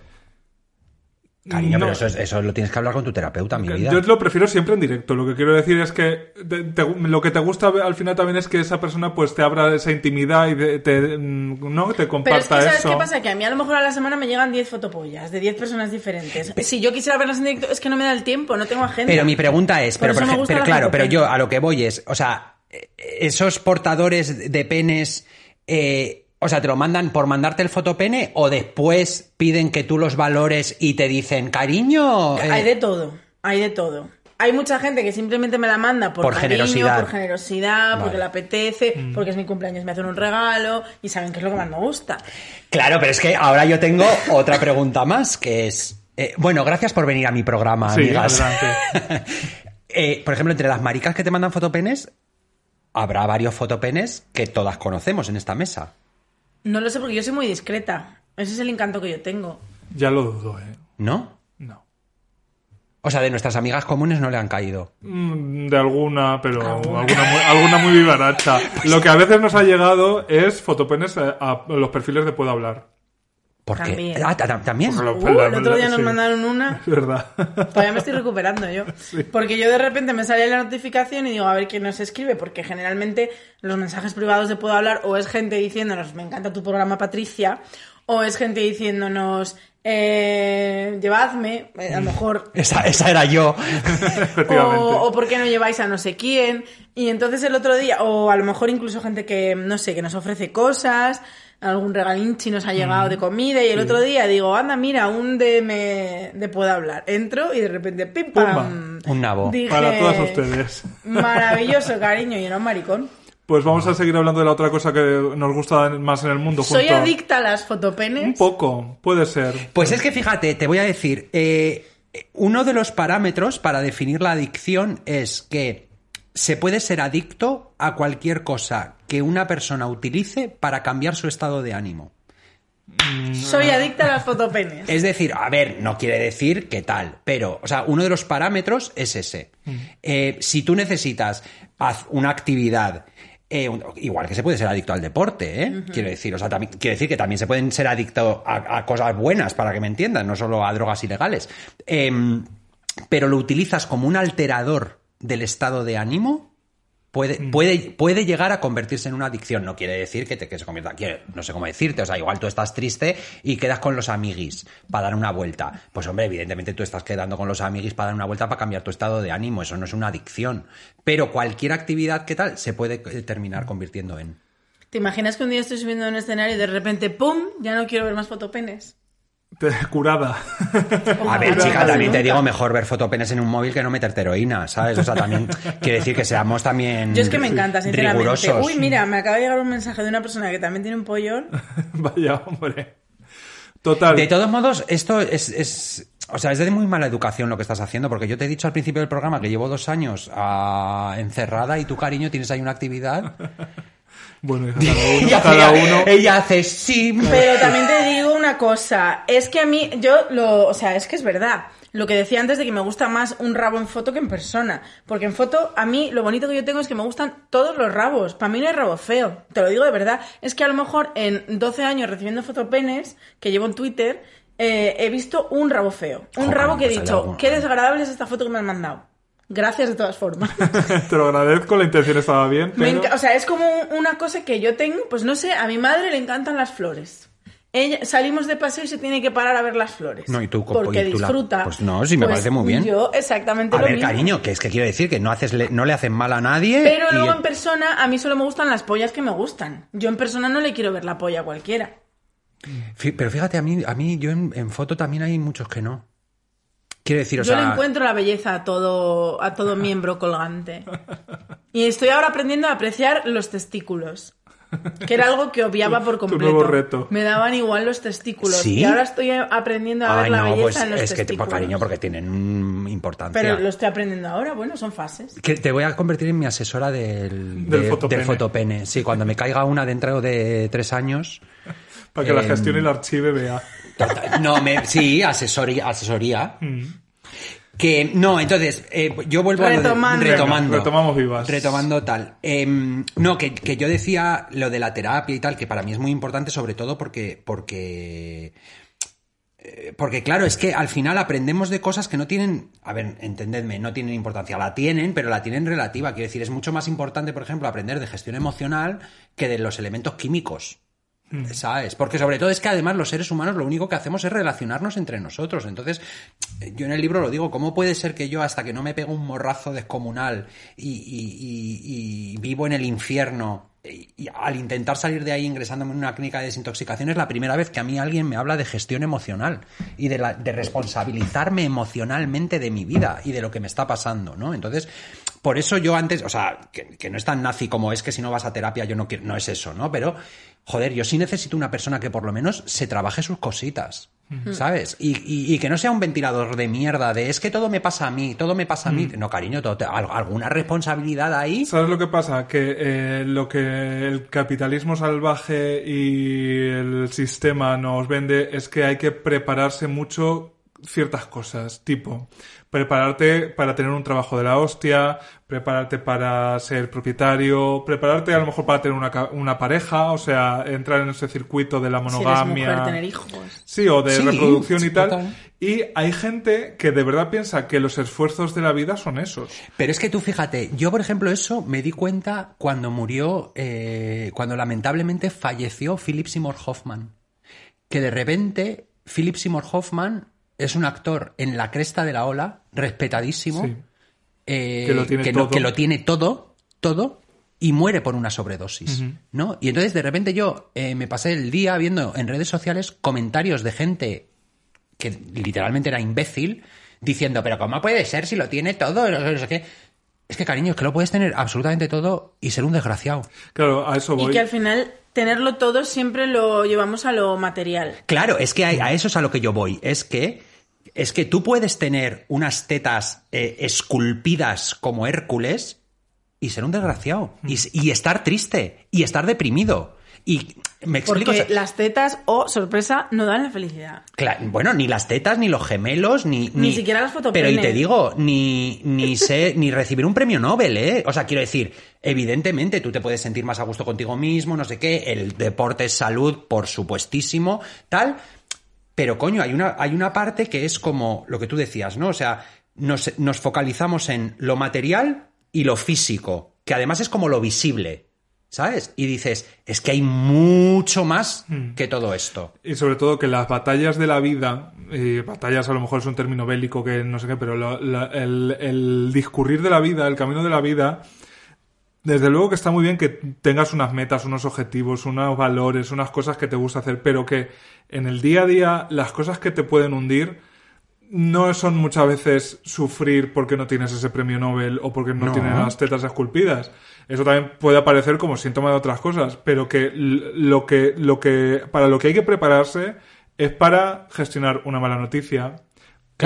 Cariño, No. pero eso, es- eso lo tienes que hablar con tu terapeuta, mi vida. Yo lo prefiero siempre en directo. Lo que quiero decir es que te- te- lo que te gusta al final también es que esa persona pues te abra esa intimidad y te, te- no te Pero es que, comparta ¿sabes eso. qué pasa? Que a mí a lo mejor a la semana me llegan 10 fotopollas de 10 personas diferentes. Si yo quisiera verlas en directo, es que no me da el tiempo, no tengo agenda. Pero mi pregunta es, pero, por pero la claro, pero yo a lo que voy es, o sea, eh, esos portadores de penes, eh, o sea, te lo mandan por mandarte el fotopene o después piden que tú los valores y te dicen, cariño. eh, Hay de todo, hay de todo. Hay mucha gente que simplemente me la manda por, Por cariño, generosidad. por generosidad, porque le apetece, porque es mi cumpleaños, me hacen un regalo y saben que es lo que más me gusta. Claro, pero es que ahora yo tengo otra pregunta más, que es, eh, bueno, gracias por venir a mi programa, Sí, amigas. adelante. *laughs* Eh, por ejemplo, entre las maricas que te mandan fotopenes, habrá varios fotopenes que todas conocemos en esta mesa. No lo sé porque yo soy muy discreta. Ese es el encanto que yo tengo. Ya lo dudo, ¿eh? ¿No? No. O sea, de nuestras amigas comunes no le han caído. Mm, De alguna, pero Alguna. muy, alguna muy vivaracha. *laughs* Lo que a veces nos ha llegado es fotopenes a, a los perfiles de Puedo Hablar. ¿Por qué? También. Ah, ta- ta- también. Porque lo- Uh, el otro día nos sí. mandaron una. *laughs* Es verdad. Todavía me estoy recuperando yo. *laughs* Porque yo de repente me sale la notificación y digo, a ver quién nos escribe, porque generalmente los mensajes privados de Puedo Hablar o es gente diciéndonos, me encanta tu programa Patricia, o es gente diciéndonos, eh, llevadme, eh, a lo mejor Esa, esa era yo. *laughs* Efectivamente. o, o por qué no lleváis a no sé quién. Y entonces el otro día, o a lo mejor incluso gente que, no sé, que nos ofrece cosas, algún regalinchi nos ha llegado de comida, y el otro día digo, anda, mira, un DM de Puedo Hablar. Entro y de repente, pim, pam. Un nabo. Dije, Para todas ustedes. Maravilloso, cariño, y era un maricón. Pues vamos a seguir hablando de la otra cosa que nos gusta más en el mundo. Soy adicta a las Un fotopenes. poco, puede ser. Pues es que fíjate, te voy a decir, eh, uno de los parámetros para definir la adicción es que se puede ser adicto a cualquier cosa que una persona utilice para cambiar su estado de ánimo. Soy adicta a las fotopenes. Es decir, a ver, no quiere decir que tal, pero, o sea, uno de los parámetros es ese. Eh, si tú necesitas haz una actividad, eh, igual que se puede ser adicto al deporte, ¿eh? Quiero decir, o sea, también, quiero decir que también se pueden ser adictos a, a cosas buenas, para que me entiendan, no solo a drogas ilegales. Em, pero lo utilizas como un alterador del estado de ánimo, puede, puede, puede llegar a convertirse en una adicción. No quiere decir que, te, que se convierta. quiere- no sé cómo decirte. O sea, igual tú estás triste y quedas con los amiguis para dar una vuelta. Pues hombre, evidentemente tú estás quedando con los amiguis para dar una vuelta para cambiar tu estado de ánimo. Eso no es una adicción. Pero cualquier actividad que tal se puede eh, terminar convirtiendo en. ¿Te imaginas que un día estoy subiendo a un escenario y de repente, ¡pum! Ya no quiero ver más fotopenes. Curada. A ver, chica, también te digo, mejor ver fotopenes en un móvil que no meterte heroína, ¿sabes? O sea, también quiere decir que seamos también Yo es que me encanta, sinceramente. rigurosos. Uy, mira, me acaba de llegar un mensaje de una persona que también tiene un pollón. *laughs* Vaya, hombre. Total. De todos modos, esto es, es- O sea, es de muy mala educación lo que estás haciendo, porque yo te he dicho al principio del programa que llevo dos años ah, encerrada y tu cariño tienes ahí una actividad. Bueno, *laughs* cada uno. ella, cada hace- uno- ella hace sí. Pero también te *laughs* digo una cosa, es que a mí, yo lo, o sea, es que es verdad. Lo que decía antes de que me gusta más un rabo en foto que en persona. Porque en foto, a mí, lo bonito que yo tengo es que me gustan todos los rabos. Para mí no hay rabo feo. Te lo digo de verdad. Es que a lo mejor en 12 años recibiendo fotopenes, que llevo en Twitter, eh, he visto un rabo feo. Un Joder, rabo que he pues dicho, qué desagradable es esta foto que me han mandado. Gracias de todas formas. *laughs* Te lo agradezco, la intención estaba bien, pero... o sea, es como una cosa que yo tengo, pues no sé, a mi madre le encantan las flores. Ella, salimos de paseo y se tiene que parar a ver las flores. No, y tú, porque y tú la- disfruta. pues no, sí me parece muy bien. Yo exactamente A lo ver, mismo. cariño, que es que quiero decir que no, haces, le- no le hacen mal a nadie. Pero y- luego en persona a mí solo me gustan las pollas que me gustan. Yo en persona no le quiero ver la polla a cualquiera. Pero fíjate, a mí, a mí yo en, en foto también hay muchos que no. Quiero decir, o Yo sea. le encuentro la belleza a todo, a todo miembro colgante. *laughs* Y estoy ahora aprendiendo a apreciar los testículos. Que era algo que obviaba por completo. nuevo reto. Me daban igual los testículos. ¿Sí? Y ahora estoy aprendiendo a ver Ay, la no, belleza pues en los es que, testículos. tipo, cariño, porque tienen importancia. Pero lo estoy aprendiendo ahora, bueno, son fases. Que te voy a convertir en mi asesora del, Del de- fotopene. del fotopene. Sí, cuando me caiga una dentro de tres años. *laughs* Para que la Em, gestión y el archive vea. No, me, sí, asesoría. asesoría. Que, no, entonces, eh, yo vuelvo Retomando. a lo de, retomando. Venga, retomamos vivas. Retomando tal. Em, no, que, que yo decía lo de la terapia y tal, que para mí es muy importante, sobre todo porque, porque, eh, porque claro, es que al final aprendemos de cosas que no tienen, a ver, entendedme, no tienen importancia, la tienen, pero la tienen relativa. Quiero decir, es mucho más importante, por ejemplo, aprender de gestión emocional que de los elementos químicos. ¿Sabes? Porque sobre todo es que además los seres humanos lo único que hacemos es relacionarnos entre nosotros. Entonces, yo en el libro lo digo, ¿cómo puede ser que yo hasta que no me pego un morrazo descomunal y, vivo en el infierno y, y al intentar salir de ahí ingresándome en una clínica de desintoxicación es la primera vez que a mí alguien me habla de gestión emocional y de responsabilizarme emocionalmente de mi vida y de lo que me está pasando, ¿no? Entonces, por eso yo antes, o sea, que, que no es tan nazi como es que si no vas a terapia yo no quiero, no es eso, ¿no? Pero, joder, yo sí necesito una persona que por lo menos se trabaje sus cositas, ¿sabes? Y, y- y que no sea un ventilador de mierda de es que todo me pasa a mí, todo me pasa a mí. No, cariño, todo te- alguna responsabilidad ahí. ¿Sabes lo que pasa? Que eh, lo que el capitalismo salvaje y el sistema nos vende es que hay que prepararse mucho ciertas cosas, tipo prepararte para tener un trabajo de la hostia, prepararte para ser propietario, prepararte a lo mejor para tener una, ca- una pareja, o sea, entrar en ese circuito de la Si eres monogamia. mujer, tener hijos. Sí, o de Sí, reproducción y tal. total. Y hay gente que de verdad piensa que los esfuerzos de la vida son esos. Pero es que tú fíjate, yo por ejemplo eso me di cuenta cuando murió, eh, cuando lamentablemente falleció Philip Seymour Hoffman. Que de repente Philip Seymour Hoffman es un actor en la cresta de la ola, respetadísimo, Sí. Eh, Que lo tiene no- todo. que lo tiene todo, todo, y muere por una sobredosis, ¿no? Y entonces de repente yo eh, me pasé el día viendo en redes sociales comentarios de gente que literalmente era imbécil, diciendo, pero ¿cómo puede ser si lo tiene todo? No sé qué. Es que, cariño, es que lo puedes tener absolutamente todo y ser un desgraciado. Claro, a eso Y voy. que al final tenerlo todo siempre lo llevamos a lo material. Claro, es que a eso es a lo que yo voy. Es que, es que tú puedes tener unas tetas eh, esculpidas como Hércules y ser un desgraciado. Y, s- y estar triste. Y estar deprimido. Y me explico. Porque o sea, las tetas, o sorpresa, no dan la felicidad. Cla- bueno, ni las tetas, ni los gemelos, ni... Ni siquiera las Pero y fotopenes. te digo, ni, ni sé, ni recibir un premio Nobel, ¿eh? O sea, quiero decir, evidentemente tú te puedes sentir más a gusto contigo mismo, no sé qué, el deporte es salud, por supuestísimo, tal, pero coño, hay una, hay una parte que es como lo que tú decías, ¿no? O sea, nos, nos focalizamos en lo material y lo físico, que además es como lo visible, ¿sabes? Y dices, es que hay mucho más Hmm. que todo esto. Y sobre todo que las batallas de la vida, y batallas a lo mejor es un término bélico que no sé qué, pero lo- la- el, el discurrir de la vida, el camino de la vida, desde luego que está muy bien que tengas unas metas, unos objetivos, unos valores, unas cosas que te gusta hacer, pero que en el día a día las cosas que te pueden hundir no son muchas veces sufrir porque no tienes ese premio Nobel o porque no, No. tienes las tetas esculpidas. Eso también puede aparecer como síntoma de otras cosas, pero que lo que, lo que, para lo que hay que prepararse es para gestionar una mala noticia,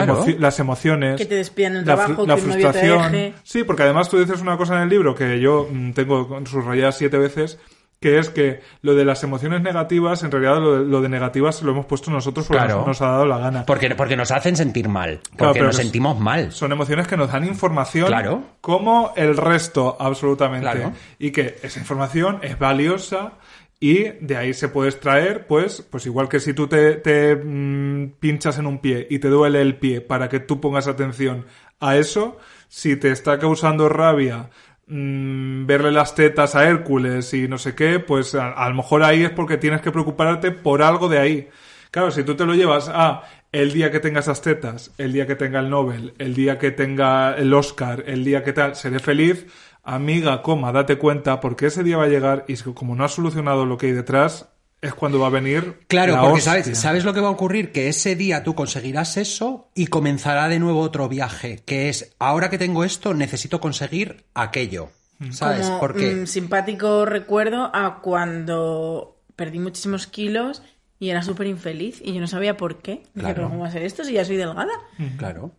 Claro. emoci- las emociones, Que te despidan de un la, trabajo, la que un novio te frustración. deje. Sí, porque además tú dices una cosa en el libro que yo mm, tengo subrayada siete veces, que es que lo de las emociones negativas, en realidad lo de, lo de negativas lo hemos puesto nosotros porque Claro. nos, nos ha dado la gana. Porque, porque nos hacen sentir mal. Porque Claro, nos sentimos mal. Son emociones que nos dan información Claro. como el resto, absolutamente. Claro. Y que esa información es valiosa y de ahí se puede extraer, pues, pues igual que si tú te, te, mm, pinchas en un pie y te duele el pie para que tú pongas atención a eso, si te está causando rabia mm, verle las tetas a Hércules y no sé qué, pues a, a lo mejor ahí es porque tienes que preocuparte por algo de ahí. Claro, si tú te lo llevas a el día que tenga esas tetas, el día que tenga el Nobel, el día que tenga el Oscar, el día que tal, seré feliz, amiga, coma, date cuenta, porque ese día va a llegar y si- como no has solucionado lo que hay detrás, es cuando va a venir. Claro, la porque sabes, ¿sabes lo que va a ocurrir? Que ese día tú conseguirás eso y comenzará de nuevo otro viaje, que es, ahora que tengo esto, necesito conseguir aquello. ¿Sabes? Como Porque... mm, simpático recuerdo a cuando perdí muchísimos kilos y era súper infeliz y yo no sabía por qué. Dije, Claro. ¿cómo va a ser esto si ya soy delgada? Claro.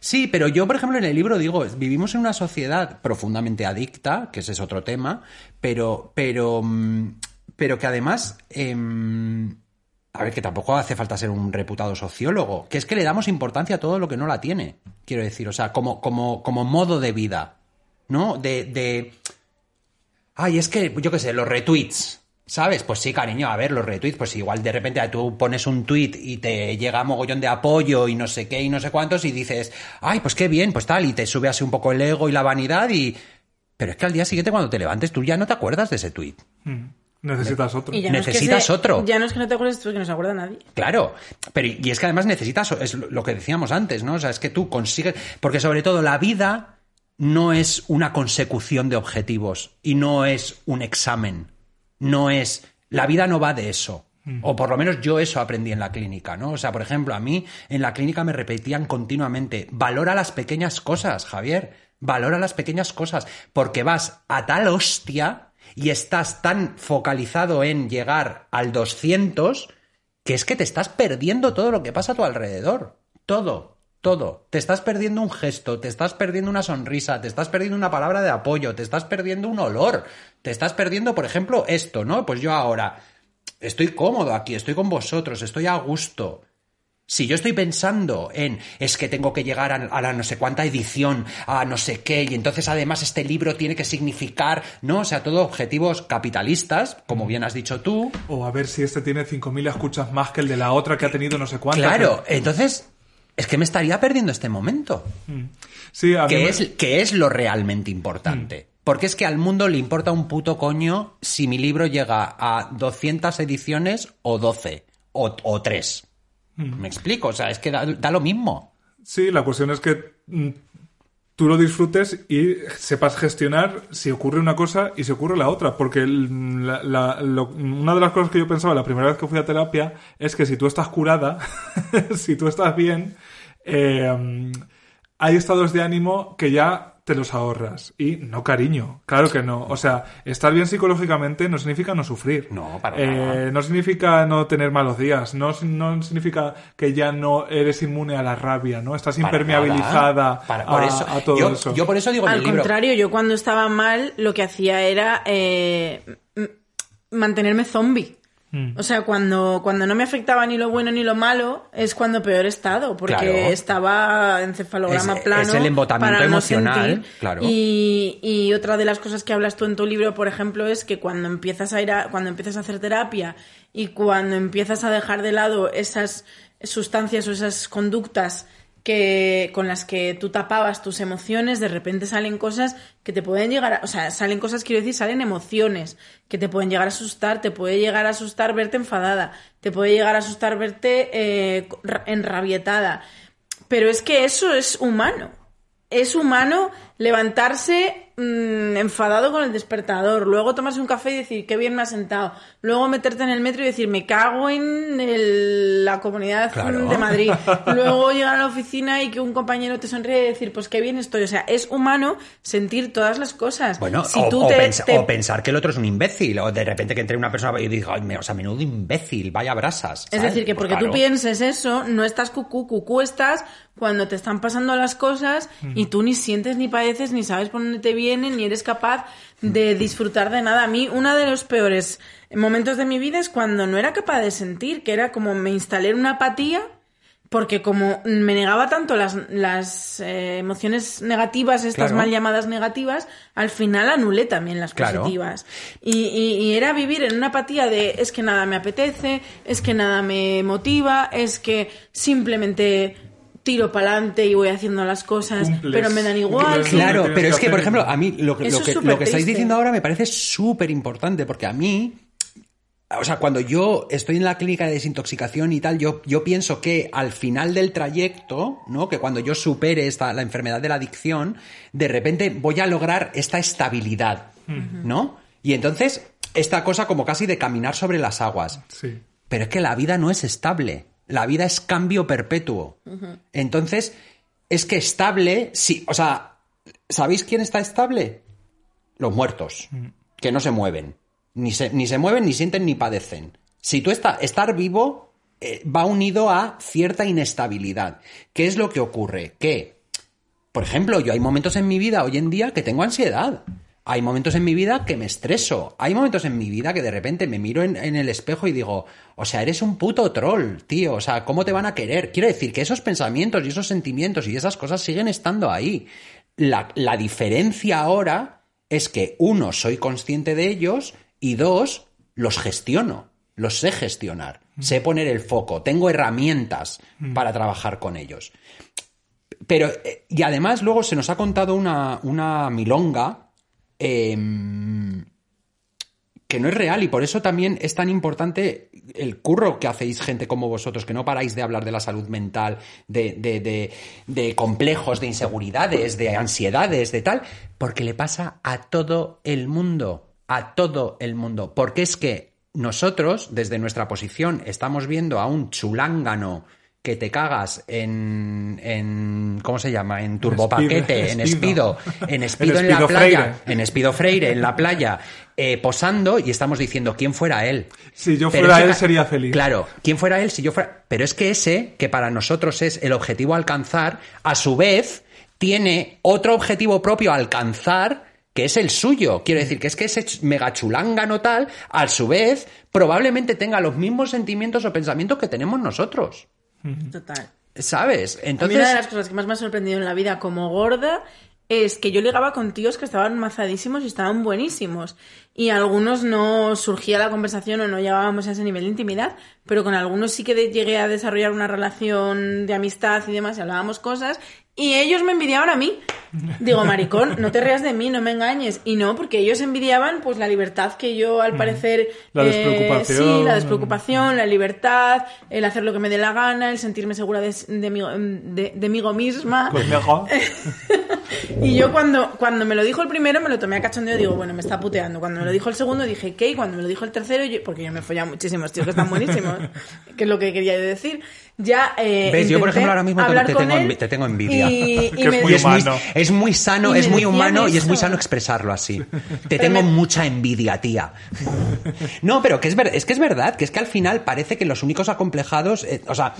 Sí, pero yo, por ejemplo, en el libro digo, vivimos en una sociedad profundamente adicta, que ese es otro tema, pero, pero, mm, pero que además, em, a ver, que tampoco hace falta ser un reputado sociólogo, que es que le damos importancia a todo lo que no la tiene, quiero decir, o sea, como, como, como modo de vida, ¿no? De, de, ay, es que, yo qué sé, los retweets. ¿Sabes? Pues sí, cariño, a ver, los retweets, pues igual de repente tú pones un tweet y te llega mogollón de apoyo y no sé qué y no sé cuántos y dices, ay, pues qué bien, pues tal, y te sube así un poco el ego y la vanidad y... Pero es que al día siguiente cuando te levantes tú ya no te acuerdas de ese tweet. Mm, Necesitas otro. Y ya no es que Necesitas se- otro. Ya no es que no te acuerdes tú, es que no se acuerda nadie. Claro, pero y es que además necesitas, es lo que decíamos antes, ¿no? O sea, es que tú consigues, porque sobre todo la vida no es una consecución de objetivos y no es un examen, no es, la vida no va de eso. O por lo menos yo eso aprendí en la clínica, ¿no? O sea, por ejemplo, a mí en la clínica me repetían continuamente, valora las pequeñas cosas, Javier, valora las pequeñas cosas, porque vas a tal hostia y estás tan focalizado en llegar al 200 que es que te estás perdiendo todo lo que pasa a tu alrededor. Todo, todo. Te estás perdiendo un gesto, te estás perdiendo una sonrisa, te estás perdiendo una palabra de apoyo, te estás perdiendo un olor, te estás perdiendo, por ejemplo, esto, ¿no? Pues yo ahora estoy cómodo aquí, estoy con vosotros, estoy a gusto. Si yo estoy pensando en es que tengo que llegar a, a la no sé cuánta edición, a no sé qué, y entonces además este libro tiene que significar, ¿no? O sea, todo objetivos capitalistas, como bien has dicho tú, O a ver si este tiene 5.000 escuchas más que el de la otra que ha tenido no sé cuántas. Claro, entonces es que me estaría perdiendo este momento, Sí, a mí que me- es, que es lo realmente importante. Porque es que al mundo le importa un puto coño si mi libro llega a 200 ediciones o 12 o, o 3. ¿Me explico? O sea, es que da, da lo mismo. Sí, la cuestión es que mm, tú lo disfrutes y sepas gestionar si ocurre una cosa y si ocurre la otra. Porque una de las cosas que yo pensaba la primera vez que fui a terapia es que si tú estás curada, *laughs* si tú estás bien, eh, hay estados de ánimo que ya te los ahorras. Y no cariño, claro que no. O sea, estar bien psicológicamente no significa no sufrir. No, para Eh, nada. no significa no tener malos días, no, no significa que ya no eres inmune a la rabia, ¿no? Estás Para impermeabilizada. Para- por a, eso, a todo yo, eso. yo por eso digo en Al libro. contrario, yo cuando estaba mal lo que hacía era eh, mantenerme zombie. Mm. O sea, cuando, cuando no me afectaba ni lo bueno ni lo malo, es cuando peor he estado, porque Claro. estaba encefalograma Es- plano. es el embotamiento para no emocional, sentir. claro. Y, y otra de las cosas que hablas tú en tu libro, por ejemplo, es que cuando empiezas a ir a, cuando empiezas a hacer terapia y cuando empiezas a dejar de lado esas sustancias o esas conductas que con las que tú tapabas tus emociones, de repente salen cosas que te pueden llegar a, o sea, salen cosas, quiero decir, salen emociones que te pueden llegar a asustar, te puede llegar a asustar verte enfadada, te puede llegar a asustar verte eh, ra- enrabietada. Pero es que eso es humano. Es humano levantarse mm, enfadado con el despertador, luego tomarse un café y decir qué bien me ha sentado, luego meterte en el metro y decir me cago en el- la comunidad Claro. de Madrid, *laughs* luego llegar a la oficina y que un compañero te sonríe y decir pues qué bien estoy. O sea, es humano sentir todas las cosas. Bueno, si o, tú o te- pens- te- o pensar que el otro es un imbécil, o de repente que entre una persona y diga, "Ay, me- o sea, menudo imbécil, vaya brasas. Es decir, que Pues porque tú claro. pienses eso, no estás cucú, cucú estás cuando te están pasando las cosas y tú ni sientes ni padeces, ni sabes por dónde te ni eres capaz de disfrutar de nada. A mí, uno de los peores momentos de mi vida es cuando no era capaz de sentir, que era como me instalé en una apatía. Porque como me negaba tanto las, las eh, emociones negativas, estas Claro. mal llamadas negativas, al final anulé también las Claro. positivas. Y, y- y era vivir en una apatía de es que nada me apetece, es que nada me motiva, es que simplemente tiro para adelante y voy haciendo las cosas, Cumples. pero me dan igual. Claro, pero que es que, por ejemplo, a mí lo, que- lo que, súper lo que estáis diciendo ahora me parece súper importante, porque a mí, o sea, cuando yo estoy en la clínica de desintoxicación y tal, yo, yo pienso que al final del trayecto, ¿no? Que cuando yo supere esta, la enfermedad de la adicción, de repente voy a lograr esta estabilidad, ¿no? Y entonces, esta cosa como casi de caminar sobre las aguas. Sí. Pero es que la vida no es estable. La vida es cambio perpetuo. Entonces, es que estable, sí, o sea, ¿sabéis quién está estable? Los muertos, que no se mueven. Ni se, ni se mueven, ni sienten, ni padecen. Si tú estás, estar vivo eh, va unido a cierta inestabilidad. ¿Qué es lo que ocurre? Que, por ejemplo, yo hay momentos en mi vida hoy en día que tengo ansiedad. Hay momentos en mi vida que me estreso. Hay momentos en mi vida que de repente me miro en, en el espejo y digo, o sea, eres un puto troll, tío. O sea, ¿cómo te van a querer? Quiero decir que esos pensamientos y esos sentimientos y esas cosas siguen estando ahí. La, la diferencia ahora es que, uno, soy consciente de ellos y dos, los gestiono. Los sé gestionar. Sé poner el foco. Tengo herramientas para trabajar con ellos. Pero, eh, y además luego se nos ha contado una, una milonga em, que no es real y por eso también es tan importante el curro que hacéis gente como vosotros, que no paráis de hablar de la salud mental, de, de, de, de complejos, de inseguridades, de ansiedades, de tal, porque le pasa a todo el mundo, a todo el mundo, porque es que nosotros, desde nuestra posición, estamos viendo a un chulángano que te cagas en, en ¿cómo se llama? En turbopaquete, en Espido. en espido en, En la playa, Freire. en espido Freire, en la playa, eh, posando y estamos diciendo quién fuera él. Si yo Pero fuera él, sería feliz. Claro, quién fuera él si yo fuera. Pero es que ese, que para nosotros es el objetivo a alcanzar, a su vez tiene otro objetivo propio a alcanzar que es el suyo. Quiero decir que es que ese ch- megachulángano tal, a su vez, probablemente tenga los mismos sentimientos o pensamientos que tenemos nosotros. Total. ¿Sabes? A mí Entonces. una de las cosas que más me ha sorprendido en la vida como gorda es que yo ligaba con tíos que estaban mazadísimos y estaban buenísimos. Y algunos no surgía la conversación o no llegábamos a ese nivel de intimidad, pero con algunos sí que de- llegué a desarrollar una relación de amistad y demás y hablábamos cosas y ellos me envidiaban a mí. Digo, maricón, no te rías de mí, no me engañes. Y no, porque ellos envidiaban pues la libertad que yo al parecer... La eh, despreocupación. sí, la despreocupación, la libertad, el hacer lo que me dé la gana, el sentirme segura de, de, mí- de, de migo misma. Conmigo. *laughs* Y yo cuando, cuando me lo dijo el primero me lo tomé a cachondeo y digo, bueno, me está puteando. Cuando me lo dijo el segundo dije, ¿qué? Y cuando me lo dijo el tercero, yo- porque yo me he follado muchísimos tíos que están buenísimos, que es lo que quería yo decir, ya... Eh, ¿Ves? Yo, por ejemplo, ahora mismo te- tengo él envi- te tengo envidia. Y, *laughs* es muy es, muy, es muy sano, Y es muy humano y es muy sano expresarlo así. *laughs* Te tengo me- mucha envidia, tía. No, pero que es, ver- es que es verdad, que es que al final parece que los únicos acomplejados, eh, o sea,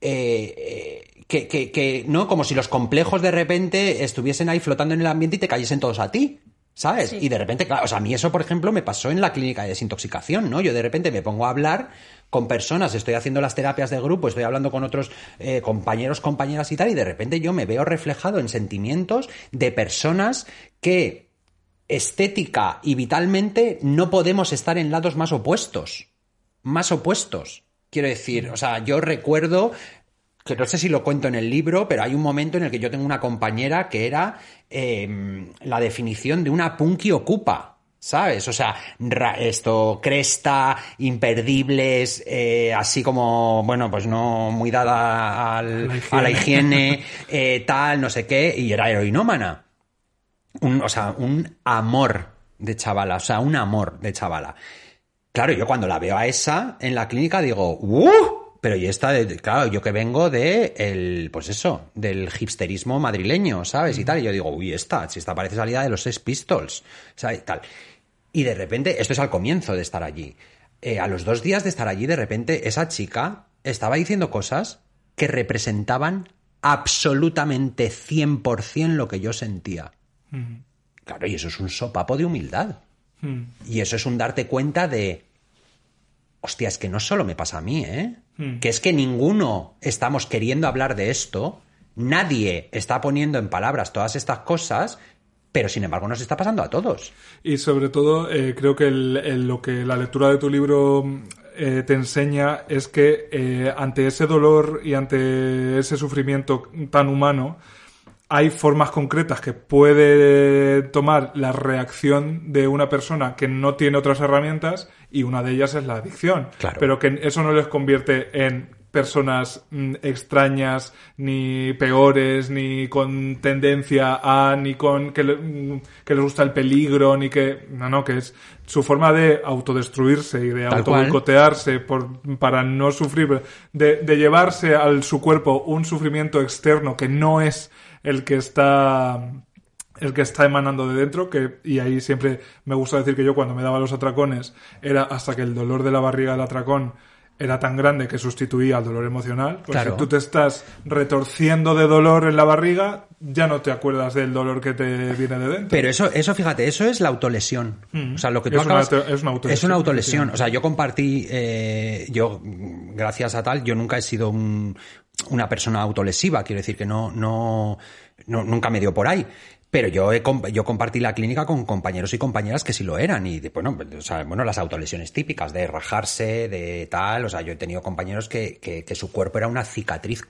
eh, eh, que, que, que, ¿no? Como si los complejos de repente estuviesen ahí flotando en el ambiente y te cayesen todos a ti. ¿Sabes? Sí. Y de repente, claro, o sea, a mí eso, por ejemplo, me pasó en la clínica de desintoxicación, ¿no? Yo de repente me pongo a hablar con personas, estoy haciendo las terapias de grupo, estoy hablando con otros eh, compañeros, compañeras y tal, y de repente yo me veo reflejado en sentimientos de personas que estética y vitalmente no podemos estar en lados más opuestos. Más opuestos. Quiero decir, o sea, yo recuerdo que no sé si lo cuento en el libro, pero hay un momento en el que yo tengo una compañera que era eh, la definición de una punky ocupa. ¿Sabes? O sea, ra- esto, cresta, imperdibles, eh, así como, bueno, pues no muy dada al- La a la higiene, eh, tal, no sé qué, y era heroinómana. Un, o sea, un amor de chavala, o sea, un amor de chavala. Claro, yo cuando la veo a esa en la clínica digo, ¡uh! Pero y esta, de- claro, yo que vengo de el, pues eso, del hipsterismo madrileño, ¿sabes? Y tal. Y yo digo, uy, esta, si esta parece salida de los Sex Pistols, ¿sabes? Tal. Y de repente, esto es al comienzo de estar allí. Eh, a los dos días de estar allí, de repente, esa chica estaba diciendo cosas que representaban absolutamente 100% lo que yo sentía. Claro, y eso es un sopapo de humildad. Y eso es un darte cuenta de. Hostia, es que no solo me pasa a mí, ¿eh? Que es que ninguno estamos queriendo hablar de esto, nadie está poniendo en palabras todas estas cosas, pero sin embargo nos está pasando a todos. Y sobre todo, eh, creo que el- el- lo que la lectura de tu libro eh, te enseña es que eh, ante ese dolor y ante ese sufrimiento tan humano, hay formas concretas que puede tomar la reacción de una persona que no tiene otras herramientas y una de ellas es la adicción. Claro. Pero que eso no les convierte en personas mm, extrañas, ni peores, ni con tendencia a, ni con que, le- mm, que les gusta el peligro, ni que... No, no, que es su forma de autodestruirse y de autoboicotearse por, para no sufrir, de, de llevarse al su cuerpo un sufrimiento externo que no es el que está el que está emanando de dentro, que, y ahí siempre me gusta decir que yo cuando me daba los atracones era hasta que el dolor de la barriga del atracón era tan grande que sustituía al dolor emocional. Pues Claro. si tú te estás retorciendo de dolor en la barriga, ya no te acuerdas del dolor que te viene de dentro. Pero eso, eso fíjate, eso es la autolesión. O sea, lo que tú Es una acabas- es una autolesión, Es una autolesión. O sea, yo compartí, eh, yo, mm, gracias a tal, yo nunca he sido un- una persona autolesiva. Quiero decir que no, no, no- nunca me dio por ahí. Pero yo, he, yo compartí la clínica con compañeros y compañeras que sí lo eran. Y de- bueno, o sea, bueno, las autolesiones típicas de rajarse, de tal. O sea, yo he tenido compañeros que, que, que su cuerpo era una cicatriz.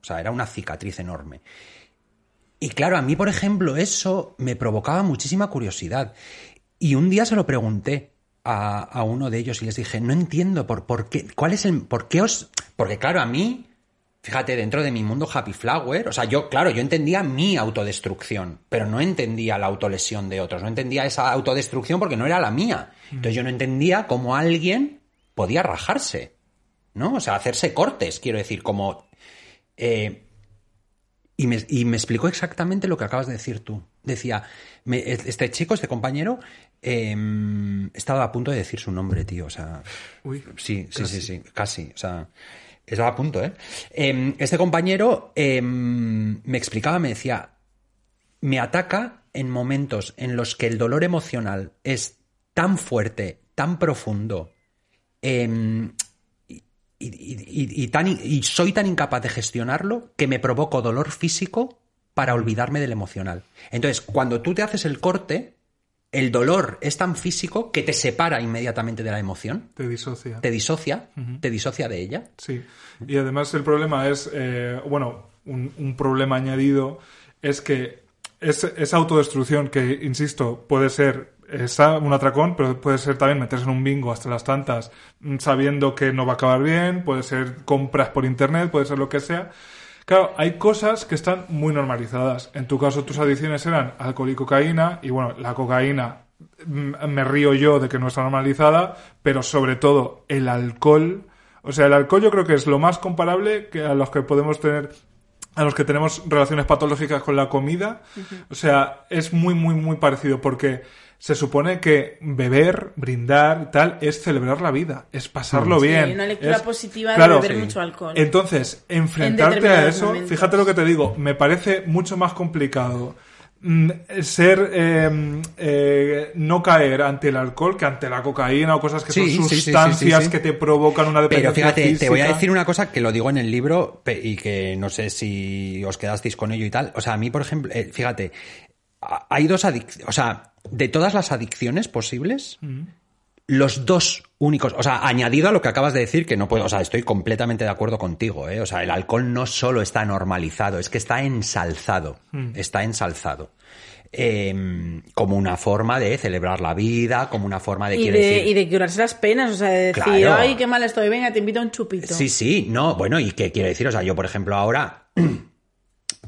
O sea, era una cicatriz enorme. Y claro, a mí, por ejemplo, eso me provocaba muchísima curiosidad. Y un día se lo pregunté a, a uno de ellos y les dije, no entiendo por, por qué, cuál es el, por qué os, porque claro, a mí, fíjate, dentro de mi mundo Happy Flower, o sea, yo, claro, yo entendía mi autodestrucción, pero no entendía la autolesión de otros, no entendía esa autodestrucción porque no era la mía. Entonces yo no entendía cómo alguien podía rajarse, ¿no? O sea, hacerse cortes, quiero decir, como... eh, y me, y me explicó exactamente lo que acabas de decir tú. Decía, me- este chico, este compañero, eh, estaba a punto de decir su nombre, tío. O sea, Uy, sí, sí, sí, sí, casi. O sea, estaba a punto, ¿eh? Eh, este compañero eh, me explicaba, me decía, me ataca en momentos en los que el dolor emocional es tan fuerte, tan profundo, eh, y, y soy tan incapaz de gestionarlo que me provoco dolor físico para olvidarme del emocional. Entonces, cuando tú te haces el corte, el dolor es tan físico que te separa inmediatamente de la emoción, te disocia. te disocia, te disocia de ella. Sí, y además el problema es, eh, bueno, un, un problema añadido es que es, esa autodestrucción que, insisto, puede ser esa, un atracón, pero puede ser también meterse en un bingo hasta las tantas mm, sabiendo que no va a acabar bien, puede ser compras por internet, puede ser lo que sea. Claro, hay cosas que están muy normalizadas. En tu caso, tus adicciones eran alcohol y cocaína, y bueno, la cocaína mm, me río yo de que no está normalizada, pero sobre todo el alcohol. O sea, el alcohol yo creo que es lo más comparable que a los que podemos tener, a los que tenemos relaciones patológicas con la comida. O sea, es muy, muy, muy parecido porque se supone que beber, brindar y tal es celebrar la vida, es pasarlo Sí, bien. una lectura es- positiva de Claro, beber sí. mucho alcohol. Entonces, enfrentarte a eso, momentos. fíjate lo que te digo, me parece mucho más complicado mm, ser eh, eh, no caer ante el alcohol que ante la cocaína o cosas que Sí, son sí, sí, sí, sustancias sí, sí. que te provocan una Pero dependencia fíjate, te voy a decir una cosa que lo digo en el libro y que no sé si os quedasteis con ello y tal. O sea, a mí, por ejemplo, eh, fíjate, hay dos adicciones, o sea, de todas las adicciones posibles, los dos únicos, o sea, añadido a lo que acabas de decir, que no puedo, o sea, estoy completamente de acuerdo contigo, ¿eh? O sea, el alcohol no solo está normalizado, es que está ensalzado, está ensalzado. Em, como una forma de celebrar la vida, como una forma de, Y de, decir, y de curarse las penas, o sea, de decir, Claro. ay, qué mal estoy, venga, te invito a un chupito. Sí, sí, no, bueno, y qué quiero decir, o sea, yo, por ejemplo, ahora. *clears throat*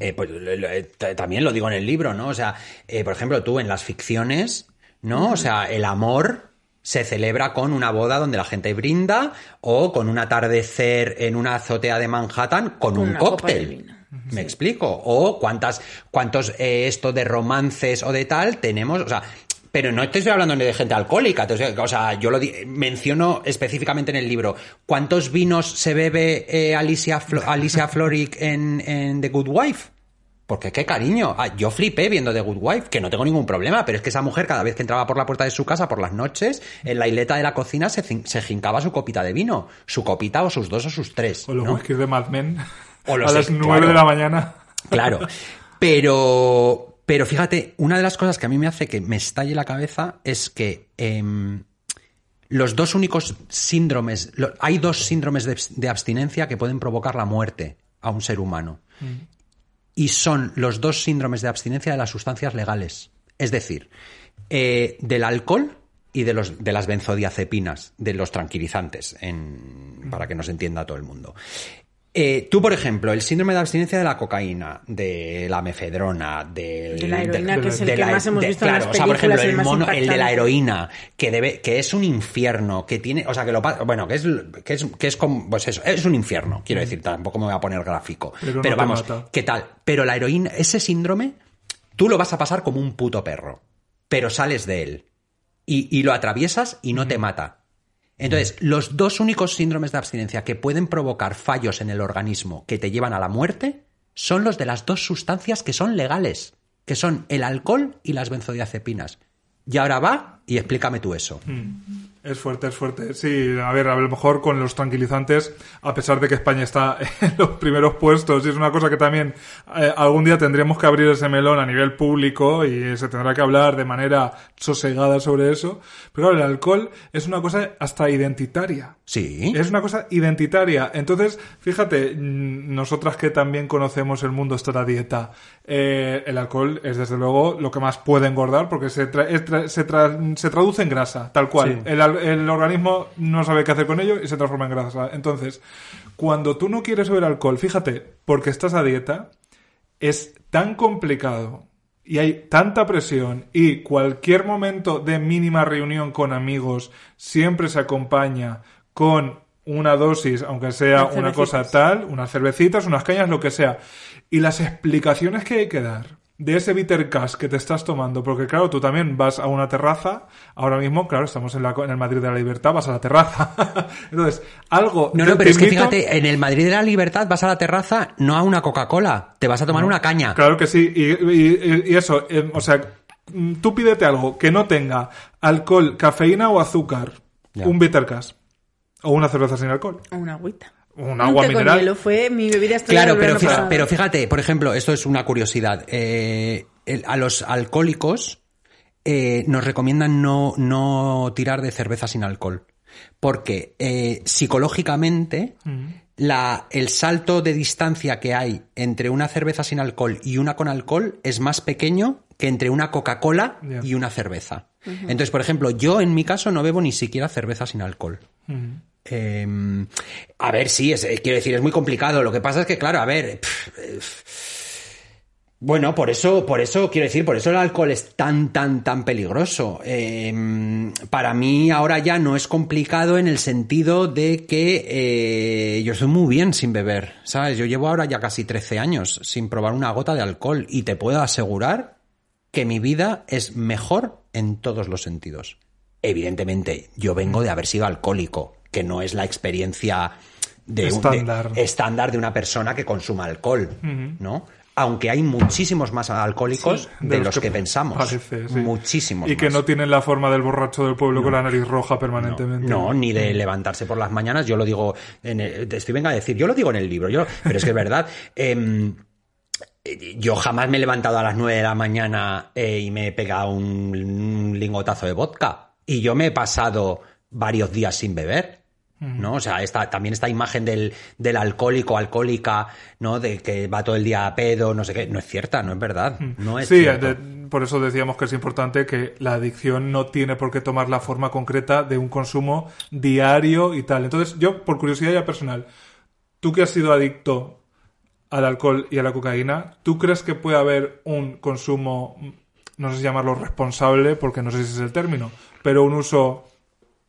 eh, pues, eh, también lo digo en el libro, ¿no? O sea, eh, por ejemplo, tú en las ficciones, ¿no? O sea, el amor se celebra con una boda donde la gente brinda o con un atardecer en una azotea de Manhattan con, Con un cóctel. ¿Me explico? O cuántas, cuántos eh, esto de romances o de tal tenemos, o sea, pero no te estoy hablando ni de gente alcohólica, o sea, yo lo menciono específicamente en el libro. ¿Cuántos vinos se bebe eh, Alicia, Flo- Alicia Florrick en, en The Good Wife? Porque qué cariño. Ah, yo flipé viendo The Good Wife, que no tengo ningún problema, pero es que esa mujer cada vez que entraba por la puerta de su casa por las noches, en la hileta de la cocina se, se jincaba su copita de vino. Su copita o sus dos o sus tres. O los ¿no? whiskies de Mad Men O los a las de- 9 claro. de la mañana. Claro. *laughs* Pero, pero fíjate, una de las cosas que a mí me hace que me estalle la cabeza es que em, los dos únicos síndromes, lo- hay dos síndromes de, de abstinencia que pueden provocar la muerte a un ser humano. Y son los dos síndromes de abstinencia de las sustancias legales. Es decir, eh, del alcohol y de, los, de las benzodiazepinas, de los tranquilizantes, en- para que nos entienda todo el mundo. Eh, tú, por ejemplo, el síndrome de abstinencia de la cocaína, de la mefedrona, de, De la heroína, de que es el de que más hemos visto en claro, las o sea, por ejemplo, el, el mono, el de la heroína, que debe, que es un infierno, que tiene, o sea, que lo bueno, que es, que es, que es como, pues eso, es un infierno, quiero decir, tampoco me voy a poner gráfico. Pero vamos. ¿qué tal? Pero la heroína, ese síndrome, tú lo vas a pasar como un puto perro, pero sales de él. Y, y lo atraviesas y no te mata. Entonces, los dos únicos síndromes de abstinencia que pueden provocar fallos en el organismo que te llevan a la muerte son los de las dos sustancias que son legales, que son el alcohol y las benzodiazepinas. Y ahora va y explícame tú eso. Es fuerte, es fuerte. Sí, a ver, a lo mejor con los tranquilizantes, a pesar de que España está *laughs* en los primeros puestos, y es una cosa que también eh, algún día tendremos que abrir ese melón a nivel público y se tendrá que hablar de manera sosegada sobre eso. Pero claro, el alcohol es una cosa hasta identitaria. Sí. Es una cosa identitaria. Entonces, fíjate, mm, nosotras que también conocemos el mundo la dieta, eh, el alcohol es desde luego lo que más puede engordar porque se, tra- es tra- se, tra- se traduce en grasa, tal cual. Sí. El, al- el organismo no sabe qué hacer con ello y se transforma en grasa. Entonces, cuando tú no quieres beber alcohol, fíjate, porque estás a dieta, es tan complicado y hay tanta presión y cualquier momento de mínima reunión con amigos siempre se acompaña con una dosis, aunque sea una cosa tal, unas cervecitas, unas cañas, lo que sea. Y las explicaciones que hay que dar de ese bitter cash que te estás tomando, porque claro, tú también vas a una terraza, ahora mismo, claro, estamos en, la, en el Madrid de la Libertad, vas a la terraza. *laughs* Entonces, algo... No, no, pero es que invito- fíjate, en el Madrid de la Libertad vas a la terraza, no a una Coca-Cola, te vas a tomar una caña. Claro que sí, y, y- y eso, eh, o sea, mm, tú pídete algo que no tenga alcohol, cafeína o azúcar, Ya. un bitter cash, o una cerveza sin alcohol, O Una agüita. un agua con mineral. hielo fue mi bebida Claro, pero pero fíjate, por ejemplo, esto es una curiosidad. eh, el- a los alcohólicos eh, nos recomiendan no, no tirar de cerveza sin alcohol. Porque eh, psicológicamente la, el salto de distancia que hay entre una cerveza sin alcohol y una con alcohol es más pequeño que entre una Coca-Cola y una cerveza. Entonces, por ejemplo, yo en mi caso no bebo ni siquiera cerveza sin alcohol. Eh, a ver, sí, es, eh, quiero decir, es muy complicado. Lo que pasa es que, claro, a ver. eh, bueno, por eso, por eso, quiero decir, por eso el alcohol es tan, tan, tan peligroso. Eh, para mí ahora ya no es complicado en el sentido de que eh, yo estoy muy bien sin beber, ¿sabes? Yo llevo ahora ya casi 13 años sin probar una gota de alcohol y te puedo asegurar que mi vida es mejor en todos los sentidos. Evidentemente, yo vengo de haber sido alcohólico, que no es la experiencia de un- de- Estándar. estándar de una persona que consuma alcohol, ¿no? aunque hay muchísimos más alcohólicos Sí, de, los, que, pensamos. parece, sí. Muchísimos Y que no tienen la forma del borracho del pueblo con la nariz roja permanentemente. No, ni de levantarse por las mañanas. Yo lo digo, en el- estoy venga a decir, yo lo digo en el libro, yo, pero es que es verdad. *laughs* Em, eh, yo jamás me he levantado a las 9 de la mañana eh, y me he pegado un, un lingotazo de vodka. Y yo me he pasado varios días sin beber. ¿No? O sea, esta, también esta imagen del, del alcohólico, alcohólica, ¿no? De que va todo el día a pedo, no sé qué, no es cierta, no es verdad. No es Sí, de- por eso decíamos que es importante que la adicción no tiene por qué tomar la forma concreta de un consumo diario y tal. Entonces, yo, por curiosidad ya personal, tú que has sido adicto al alcohol y a la cocaína, ¿tú crees que puede haber un consumo, no sé si llamarlo responsable, porque no sé si es el término, pero un uso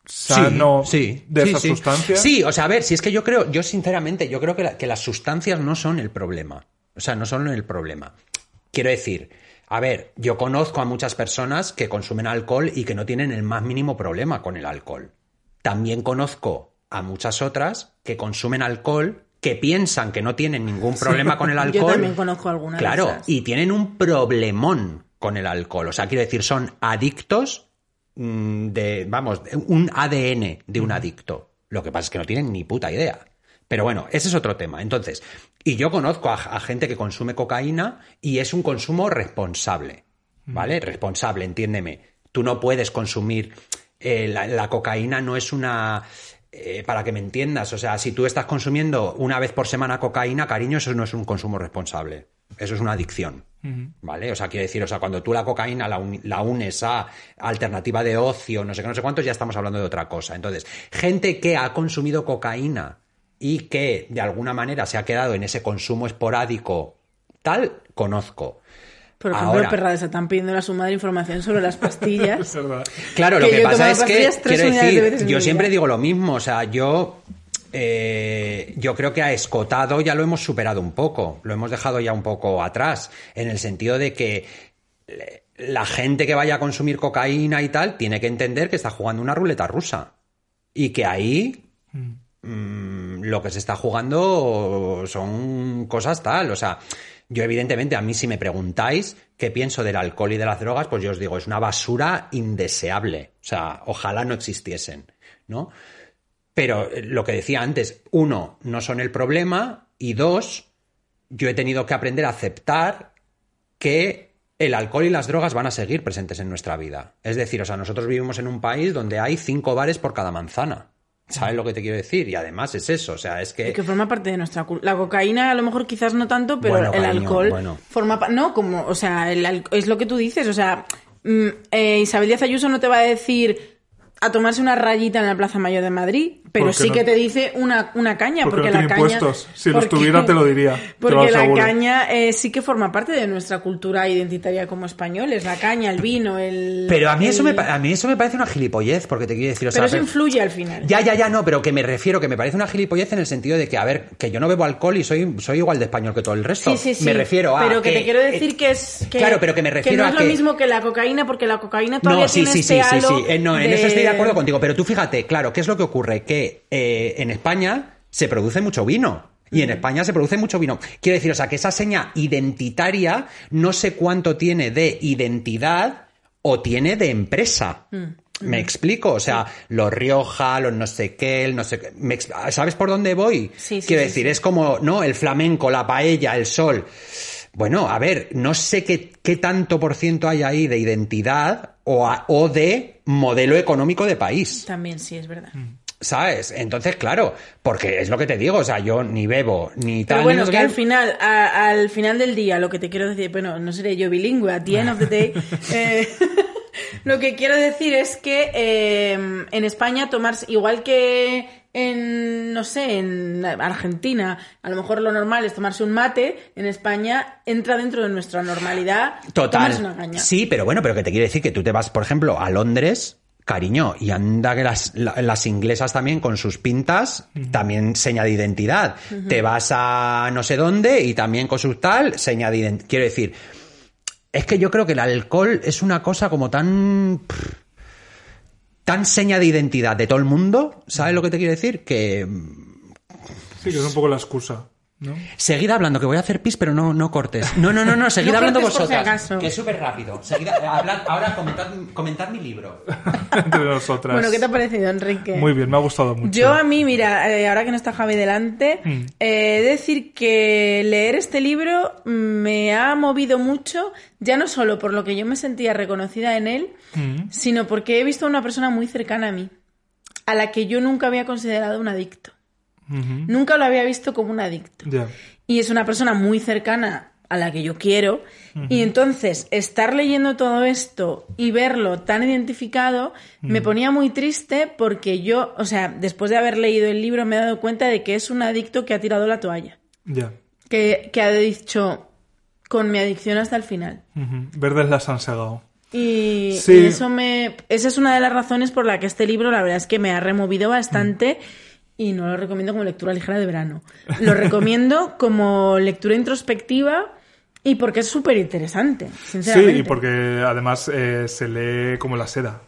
sano sí, de sí, esas sí. sustancias? Sí, o sea, a ver, si es que yo creo, yo sinceramente, yo creo que, la- que las sustancias no son el problema. O sea, no son el problema. Quiero decir, a ver, yo conozco a muchas personas que consumen alcohol y que no tienen el más mínimo problema con el alcohol. También conozco a muchas otras que consumen alcohol que piensan que no tienen ningún problema con el *laughs* Yo alcohol. también conozco alguna de Claro, esas. y tienen un problemón con el alcohol. O sea, quiero decir, son adictos de, vamos, de un ADN de un adicto. Lo que pasa es que no tienen ni puta idea. Pero bueno, ese es otro tema. Entonces, y yo conozco a, a gente que consume cocaína y es un consumo responsable. ¿Vale? Responsable, entiéndeme. Tú no puedes consumir. eh, la, la cocaína no es una. eh, para que me entiendas, o sea, si tú estás consumiendo una vez por semana cocaína, cariño, eso no es un consumo responsable. Eso es una adicción. ¿Vale? O sea, quiero decir, o sea, cuando tú la cocaína la, unes a alternativa de ocio, no sé qué, no sé cuántos, ya estamos hablando de otra cosa. Entonces, gente que ha consumido cocaína y que de alguna manera se ha quedado en ese consumo esporádico, tal, conozco. Por ejemplo, Ahora- perra de Satán pidiéndole a su madre información sobre las *laughs* Es pastillas. verdad. Claro, lo Que pasa es que, quiero de decir, yo siempre digo lo mismo, o sea, yo, eh, yo creo que a escotado ya lo hemos superado un poco, lo hemos dejado ya un poco atrás, en el sentido de que la gente que vaya a consumir cocaína y tal tiene que entender que está jugando una ruleta rusa y que ahí mm, lo que se está jugando son cosas tal. O sea, yo evidentemente, a mí si me preguntáis qué pienso del alcohol y de las drogas, pues yo os digo, es una basura indeseable. O sea, ojalá no existiesen, ¿no? Pero eh, lo que decía antes, uno, no son el problema y dos, yo he tenido que aprender a aceptar que el alcohol y las drogas van a seguir presentes en nuestra vida. Es decir, o sea, nosotros vivimos en un país donde hay cinco bares por cada manzana. ¿Sabes lo que te quiero decir? Y además es eso, o sea, es que... Que forma parte de nuestra cultura. La cocaína a lo mejor quizás no tanto, pero Bueno, el cariño, alcohol bueno. forma parte... No, como, o sea, el al- es lo que tú dices, o sea, mm, eh, Isabel Díaz Ayuso no te va a decir a tomarse una rayita en la Plaza Mayor de Madrid, pero ¿Por qué sí no? que te dice una, una caña, Porque porque, no la caña... impuestos. Si los porque- tuviera, te lo diría, *laughs* te lo Porque la caña eh, sí que forma parte de nuestra cultura identitaria como españoles, la caña, el vino, el... Pero a mí, eso el- me, pa- a mí eso me parece una gilipollez, porque te quiero decir, o sea, Pero eso pero- influye al final. Ya, ya, ya, no, pero que me refiero, que me parece una gilipollez en el sentido de que, a ver, que yo no bebo alcohol y soy, soy igual de español que todo el resto. Sí, sí, sí. Me refiero a. Pero que, te quiero decir eh, que es. Que, claro, pero que me refiero no a es que- lo mismo que la cocaína, porque la cocaína todavía No, sí, tiene sí, este sí, sí, halo sí. Eh, no, en de- eso estoy acuerdo contigo. Pero tú fíjate, claro, ¿qué es lo que ocurre? Que eh, en España se produce mucho vino. Y en España se produce mucho vino. Quiero decir, o sea, que esa seña identitaria no sé cuánto tiene de identidad o tiene de empresa. Mm. Me explico, o sea, los Rioja, los no sé qué, el no sé qué. ¿Sabes por dónde voy? Sí, sí, Quiero decir, es como, ¿no? El flamenco, la paella, el sol. Bueno, a ver, no sé qué, qué tanto por ciento hay ahí de identidad o, a- o de modelo económico de país, También sí, es verdad. ¿sabes? Entonces, claro, porque es lo que te digo, o sea, yo ni bebo, ni tal, Pero ni bueno, no sé que al final, a- al final del día, lo que te quiero decir, bueno, no seré yo bilingüe, at the end *laughs* of the day, eh, *laughs* lo que quiero decir es que eh, en España tomarse, igual que en, no sé, en Argentina, a lo mejor lo normal es tomarse un mate, en España entra dentro de nuestra normalidad tomarse una Total. caña. Sí, pero bueno, pero que te quiere decir que tú te vas, por ejemplo, a Londres, cariño, y anda que las, la- las inglesas también con sus pintas, también seña de identidad. Te vas a no sé dónde y también con sus tal, seña de identidad. Quiero decir, es que yo creo que el alcohol es una cosa como tan... pff, tan seña de identidad de todo el mundo, ¿sabes lo que te quiero decir? Que Sí, que es un poco la excusa. ¿No? Seguid hablando, que voy a hacer pis, pero no, no cortes. No, no, no, no, *laughs* seguid No hablando si vosotras. que es súper rápido. Seguid, hablad- ahora comentad, comentad mi libro. *laughs* Entre nosotras. Bueno, ¿qué te ha parecido, Enrique? Muy bien, me ha gustado mucho. Yo a mí, mira, eh, ahora que no está Javi delante, Mm. eh, he de decir que leer este libro me ha movido mucho, ya no solo por lo que yo me sentía reconocida en él, Mm. sino porque he visto a una persona muy cercana a mí, a la que yo nunca había considerado un adicto. Nunca lo había visto como un adicto. Y es una persona muy cercana a la que yo quiero. Y entonces, estar leyendo todo esto y verlo tan identificado me ponía muy triste porque yo, o sea, después de haber leído el libro me he dado cuenta de que es un adicto que ha tirado la toalla. Ya. Que, que ha dicho, con mi adicción hasta el final. Verdes las han segado. Y, Sí. y eso me. Esa es una de las razones por la que este libro, la verdad es que me ha removido bastante. Y no lo recomiendo como lectura ligera de verano. Lo recomiendo *laughs* como lectura introspectiva y porque es súper interesante, sinceramente. Sí, y porque además eh, se lee como la seda.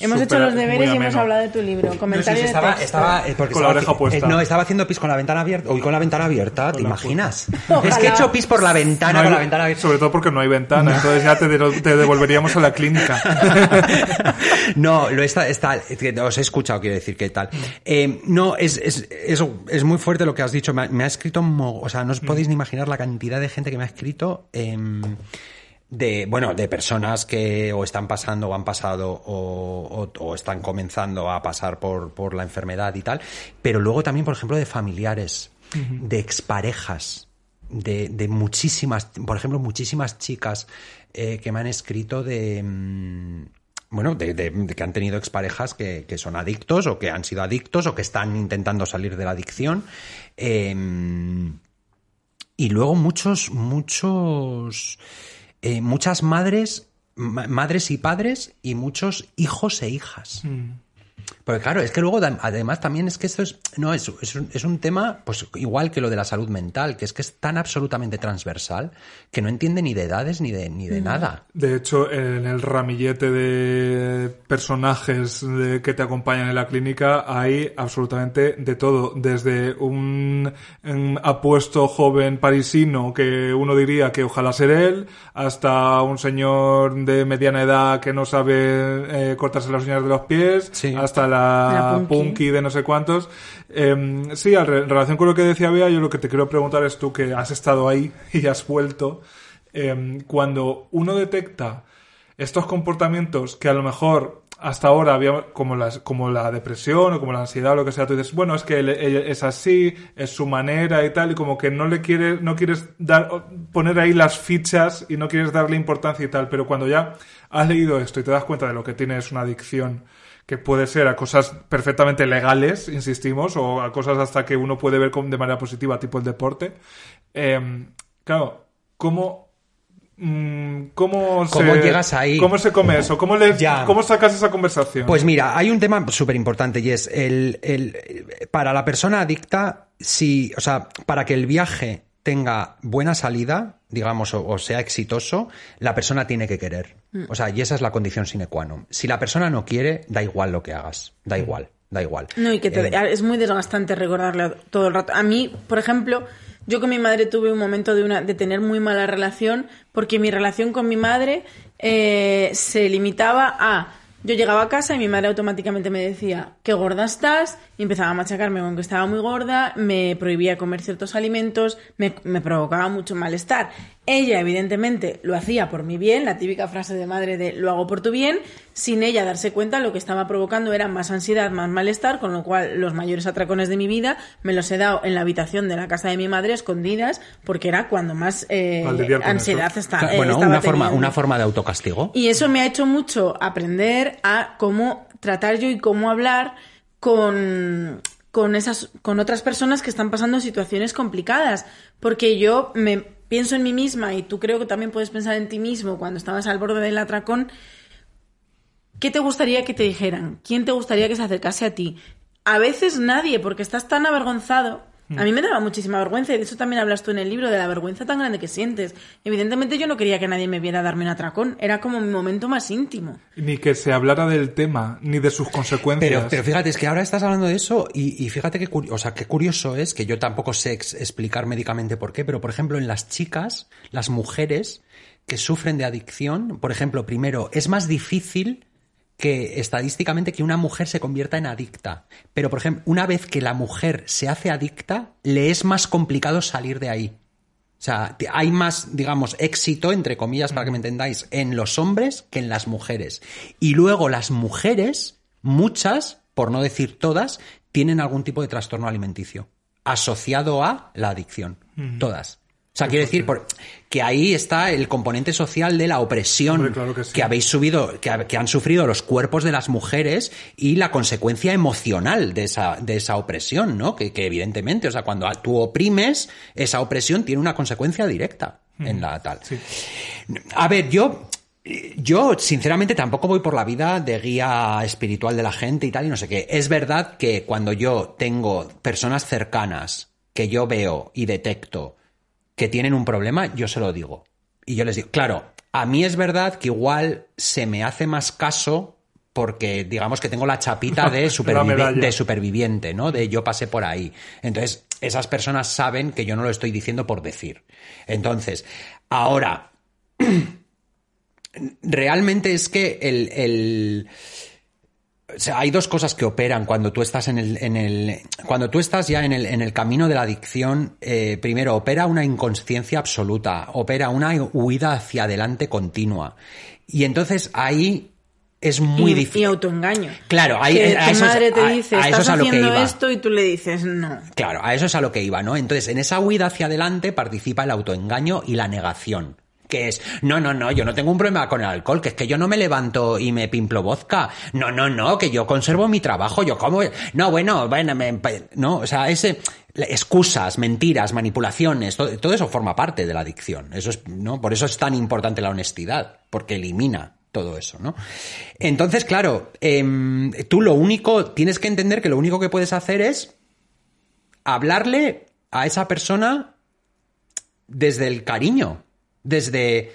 Hemos hecho los deberes y hemos hablado de tu libro. Comentario No, sí, sí, estaba, de estaba, eh, porque Con la oreja haci- puesta. eh, no, estaba haciendo pis con la ventana abierta. Uy, con la ventana abierta, ¿te imaginas? Ojalá. *laughs* Es que he hecho pis por la ventana, No hay- con la ventana abierta. Sobre todo porque no hay ventana, entonces ya te, de- te devolveríamos a la clínica. *laughs* no, lo está, está, os he escuchado, quiero decir, ¿qué tal? Eh, no, es, es, es, es muy fuerte lo que has dicho. Me ha, me ha escrito, mo- o sea, no os podéis ni imaginar la cantidad de gente que me ha escrito. em, de, bueno, de personas que o están pasando o han pasado o, o- o están comenzando a pasar por, por la enfermedad y tal, pero luego también, por ejemplo, de familiares, de exparejas, de, de muchísimas, por ejemplo, muchísimas chicas eh, que me han escrito de... mm, bueno, de, de- de que han tenido exparejas que, que son adictos o que han sido adictos o que están intentando salir de la adicción. Em, y luego muchos, muchos, eh, muchas madres, ma- madres y padres y muchos hijos e hijas. Porque claro, es que luego además también es que esto es, no, es, es, un, es un tema pues igual que lo de la salud mental, que es que es tan absolutamente transversal que no entiende ni de edades ni de, ni de nada. De hecho, en el ramillete de personajes de- que te acompañan en la clínica hay absolutamente de todo. Desde un, un apuesto joven parisino que uno diría que ojalá ser él, hasta un señor de mediana edad que no sabe eh, cortarse las uñas de los pies, Sí. hasta la, La punky. punky de no sé cuántos. Eh, sí, en relación con lo que decía Bea, yo lo que te quiero preguntar es tú que has estado ahí *laughs* y has vuelto. eh, cuando uno detecta estos comportamientos que a lo mejor hasta ahora había como, las, como la depresión o como la ansiedad o lo que sea, tú dices, bueno, es que él, él es así, es su manera y tal, y como que no le quieres, no quieres dar, poner ahí las fichas y no quieres darle importancia y tal, pero cuando ya has leído esto y te das cuenta de lo que tiene es una adicción que puede ser a cosas perfectamente legales, insistimos, o a cosas hasta que uno puede ver de manera positiva, tipo el deporte. Eh, claro, ¿cómo, mm, cómo, ¿Cómo se, llegas ahí? ¿Cómo se come eso? ¿Cómo, le, Ya. ¿Cómo sacas esa conversación? Pues mira, hay un tema súper importante y es el, el- para la persona adicta, si, o sea, para que el viaje tenga buena salida, digamos, o, o sea exitoso, la persona tiene que querer. O sea, y esa es la condición sine qua non. Si la persona no quiere, da igual lo que hagas, da igual, da igual. No, y que te- Eh, es muy desgastante recordarle todo el rato. A mí, por ejemplo, yo con mi madre tuve un momento de, una, de tener muy mala relación porque mi relación con mi madre eh, se limitaba a... Yo llegaba a casa y mi madre automáticamente me decía, qué gorda estás, y empezaba a machacarme con que estaba muy gorda, me prohibía comer ciertos alimentos, me, me provocaba mucho malestar. Ella, evidentemente, lo hacía por mi bien, la típica frase de madre de lo hago por tu bien, sin ella darse cuenta lo que estaba provocando era más ansiedad, más malestar, con lo cual los mayores atracones de mi vida me los he dado en la habitación de la casa de mi madre, escondidas, porque era cuando más eh, ansiedad eso. está, Claro, eh, bueno, estaba una forma, teniendo. una forma de autocastigo. Y eso me ha hecho mucho aprender a cómo tratar yo y cómo hablar con, con, esas, con otras personas que están pasando situaciones complicadas. Porque yo me pienso en mí misma y tú creo que también puedes pensar en ti mismo cuando estabas al borde del atracón. ¿Qué te gustaría que te dijeran? ¿Quién te gustaría que se acercase a ti? A veces nadie, porque estás tan avergonzado A mí me daba muchísima vergüenza y de eso también hablas tú en el libro, de la vergüenza tan grande que sientes. Evidentemente yo no quería que nadie me viera darme un atracón, era como mi momento más íntimo. Ni que se hablara del tema, ni de sus consecuencias. Pero, pero fíjate, es que ahora estás hablando de eso y, y fíjate que, o sea, qué curioso es, que yo tampoco sé ex- explicar médicamente por qué, pero por ejemplo en las chicas, las mujeres que sufren de adicción, por ejemplo, primero, es más difícil que estadísticamente que una mujer se convierta en adicta. Pero, por ejemplo, una vez que la mujer se hace adicta, le es más complicado salir de ahí. O sea, hay más, digamos, éxito, entre comillas, para que me entendáis, en los hombres que en las mujeres. Y luego las mujeres, muchas, por no decir todas, tienen algún tipo de trastorno alimenticio asociado a la adicción. Todas. O sea, quiero decir por- que ahí está el componente social de la opresión Hombre, claro que sí. habéis subido, que, ha- que han sufrido los cuerpos de las mujeres y la consecuencia emocional de esa, de esa opresión, ¿no? Que, que evidentemente, o sea, cuando tú oprimes, esa opresión tiene una consecuencia directa en la tal. A ver, yo, yo sinceramente tampoco voy por la vida de guía espiritual de la gente y tal y no sé qué. Es verdad que cuando yo tengo personas cercanas que yo veo y detecto que tienen un problema, yo se lo digo. Y yo les digo, claro, a mí es verdad que igual se me hace más caso porque digamos que tengo la chapita de, *laughs* supervivi- medalla. de superviviente, ¿no? De yo pasé por ahí. Entonces, esas personas saben que yo no lo estoy diciendo por decir. Entonces, ahora, *clears throat* realmente es que el, el- o sea, hay dos cosas que operan cuando tú estás en el, en el cuando tú estás ya en el, en el camino de la adicción. eh, primero, opera una inconsciencia absoluta, opera una huida hacia adelante continua. Y entonces ahí es muy y, difícil. y autoengaño. Claro, ahí- que a tu eso es- madre te a- dice, a eso estás es a lo que haciendo iba". esto y tú le dices no. Claro, a eso es a lo que iba, ¿no? Entonces, en esa huida hacia adelante participa el autoengaño y la negación. Que es, no, no, no, yo no tengo un problema con el alcohol, que es que yo no me levanto y me pimplo vodka. No, no, no, que yo conservo mi trabajo, yo como. No, bueno, bueno, me- no, o sea, ese. Excusas, mentiras, manipulaciones, todo, eso forma parte de la adicción. Eso es, ¿no? Por eso es tan importante la honestidad, porque elimina todo eso, ¿no? Entonces, claro, em, tú lo único, tienes que entender que lo único que puedes hacer es hablarle a esa persona desde el cariño, desde,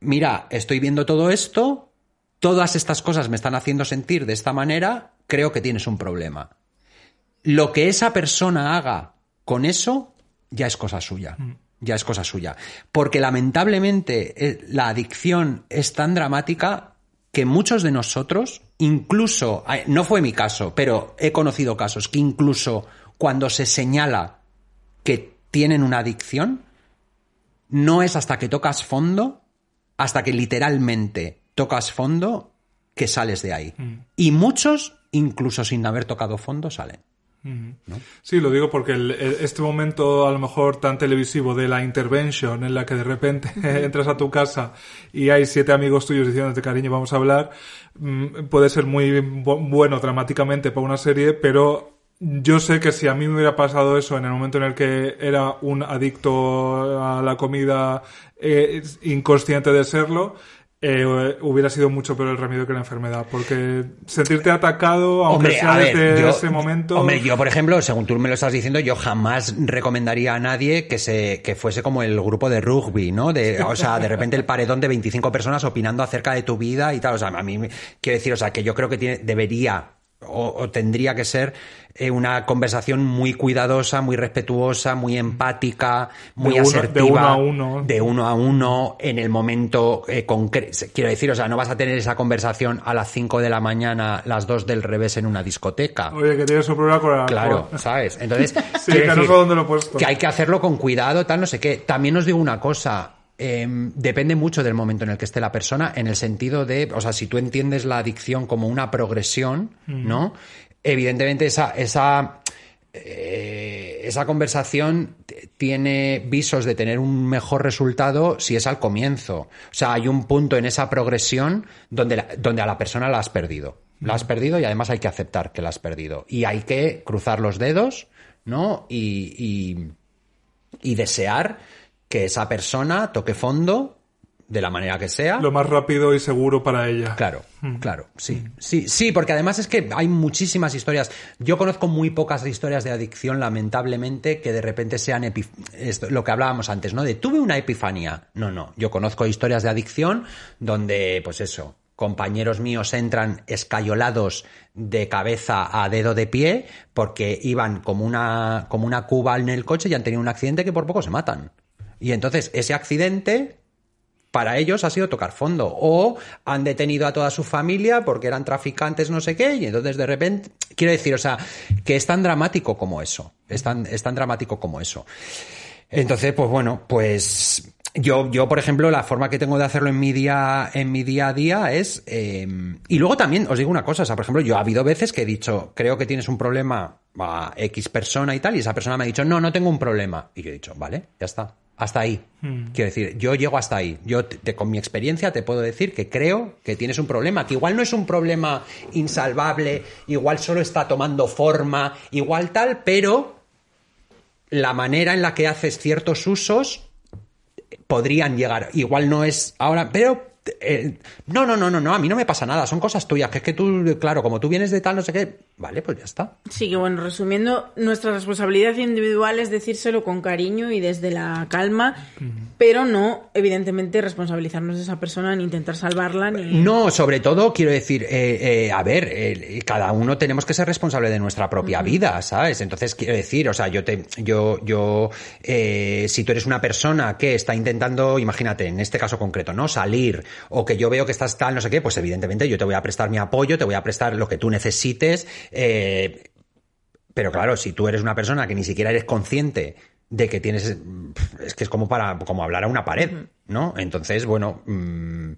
mira, estoy viendo todo esto, todas estas cosas me están haciendo sentir de esta manera, creo que tienes un problema. Lo que esa persona haga con eso ya es cosa suya. Ya es cosa suya. Porque lamentablemente eh, la adicción es tan dramática que muchos de nosotros, incluso, no fue mi caso, pero he conocido casos que incluso cuando se señala que tienen una adicción, no es hasta que tocas fondo, hasta que literalmente tocas fondo, que sales de ahí. Y muchos, incluso sin haber tocado fondo, salen. Sí, lo digo porque el- este momento a lo mejor tan televisivo de la intervention en la que de repente *laughs* entras a tu casa y hay siete amigos tuyos diciéndote cariño vamos a hablar mm, puede ser muy bu- bueno dramáticamente para una serie pero yo sé que si a mí me hubiera pasado eso en el momento en el que era un adicto a la comida eh, inconsciente de serlo eh, hubiera sido mucho peor el remedio que la enfermedad porque sentirte atacado aunque Hombre, sea ver, desde yo- ese momento Hombre, yo, por ejemplo, según tú me lo estás diciendo, yo jamás recomendaría a nadie que se que fuese como el grupo de rugby, ¿no? De, o sea, de repente el paredón de 25 personas opinando acerca de tu vida y tal. O sea, a mí me- quiero decir, o sea, que yo creo que tiene, debería o, o tendría que ser eh, una conversación muy cuidadosa, muy respetuosa, muy empática, muy De uno- de asertiva. uno a uno. De uno a uno, en el momento eh, concreto. Quiero decir, o sea, no vas a tener esa conversación a las 5 de la mañana, las 2 del revés en una discoteca. Oye, que tienes un problema con alcohol. Claro, ¿sabes? *laughs* Entonces, Sí, quiero que no sé dónde lo he puesto. que hay que hacerlo con cuidado, tal, no sé qué. También os digo una cosa. Eh, depende mucho del momento en el que esté la persona, en el sentido de, o sea, si tú entiendes la adicción como una progresión, ¿no? Evidentemente esa, esa, eh, esa conversación tiene visos de tener un mejor resultado si es al comienzo. O sea, hay un punto en esa progresión donde, la- donde a la persona la has perdido. La has perdido y además hay que aceptar que la has perdido. Y hay que cruzar los dedos, ¿no? Y, y, y desear que esa persona toque fondo de la manera que sea. Lo más rápido y seguro para ella. Claro, claro, sí, sí, sí, porque además es que hay muchísimas historias. Yo conozco muy pocas historias de adicción, lamentablemente, que de repente sean esto, lo que hablábamos antes, ¿no? De tuve una epifanía. No, no. Yo conozco historias de adicción donde, pues eso, compañeros míos entran escayolados de cabeza a dedo de pie porque iban como una, como una cuba en el coche y han tenido un accidente que por poco se matan. Y entonces ese accidente para ellos ha sido tocar fondo. O han detenido a toda su familia porque eran traficantes, no sé qué, y entonces de repente. Quiero decir, o sea, que es tan dramático como eso. Es tan, es tan dramático como eso. Entonces, pues bueno, pues. Yo, yo, por ejemplo, la forma que tengo de hacerlo en mi día, en mi día a día es. eh, y luego también os digo una cosa, o sea, por ejemplo, yo ha habido veces que he dicho, creo que tienes un problema a X persona y tal, y esa persona me ha dicho, no, no tengo un problema. Y yo he dicho, vale, ya está. Hasta ahí. Quiero decir, yo llego hasta ahí. Yo, te- te- con mi experiencia, te puedo decir que creo que tienes un problema, que igual no es un problema insalvable, igual solo está tomando forma, igual tal, pero la manera en la que haces ciertos usos podrían llegar. Igual no es ahora, pero eh, no, no, no, no, no, a mí no me pasa nada, son cosas tuyas, que es que tú, claro, como tú vienes de tal, no sé qué, vale, pues ya está. Sí, que bueno, resumiendo, nuestra responsabilidad individual es decírselo con cariño y desde la calma, pero no, evidentemente, responsabilizarnos de esa persona ni intentar salvarla ni... No, sobre todo quiero decir, eh, eh, a ver, eh, cada uno tenemos que ser responsable de nuestra propia vida, ¿sabes? Entonces quiero decir, o sea, yo te, yo, yo, eh, si tú eres una persona que está intentando, imagínate, en este caso concreto, ¿no? Salir o que yo veo que estás tal, no sé qué, pues evidentemente yo te voy a prestar mi apoyo, te voy a prestar lo que tú necesites. Eh, pero claro, si tú eres una persona que ni siquiera eres consciente de que tienes. Es que es como para como hablar a una pared, ¿no? Entonces, bueno. mm,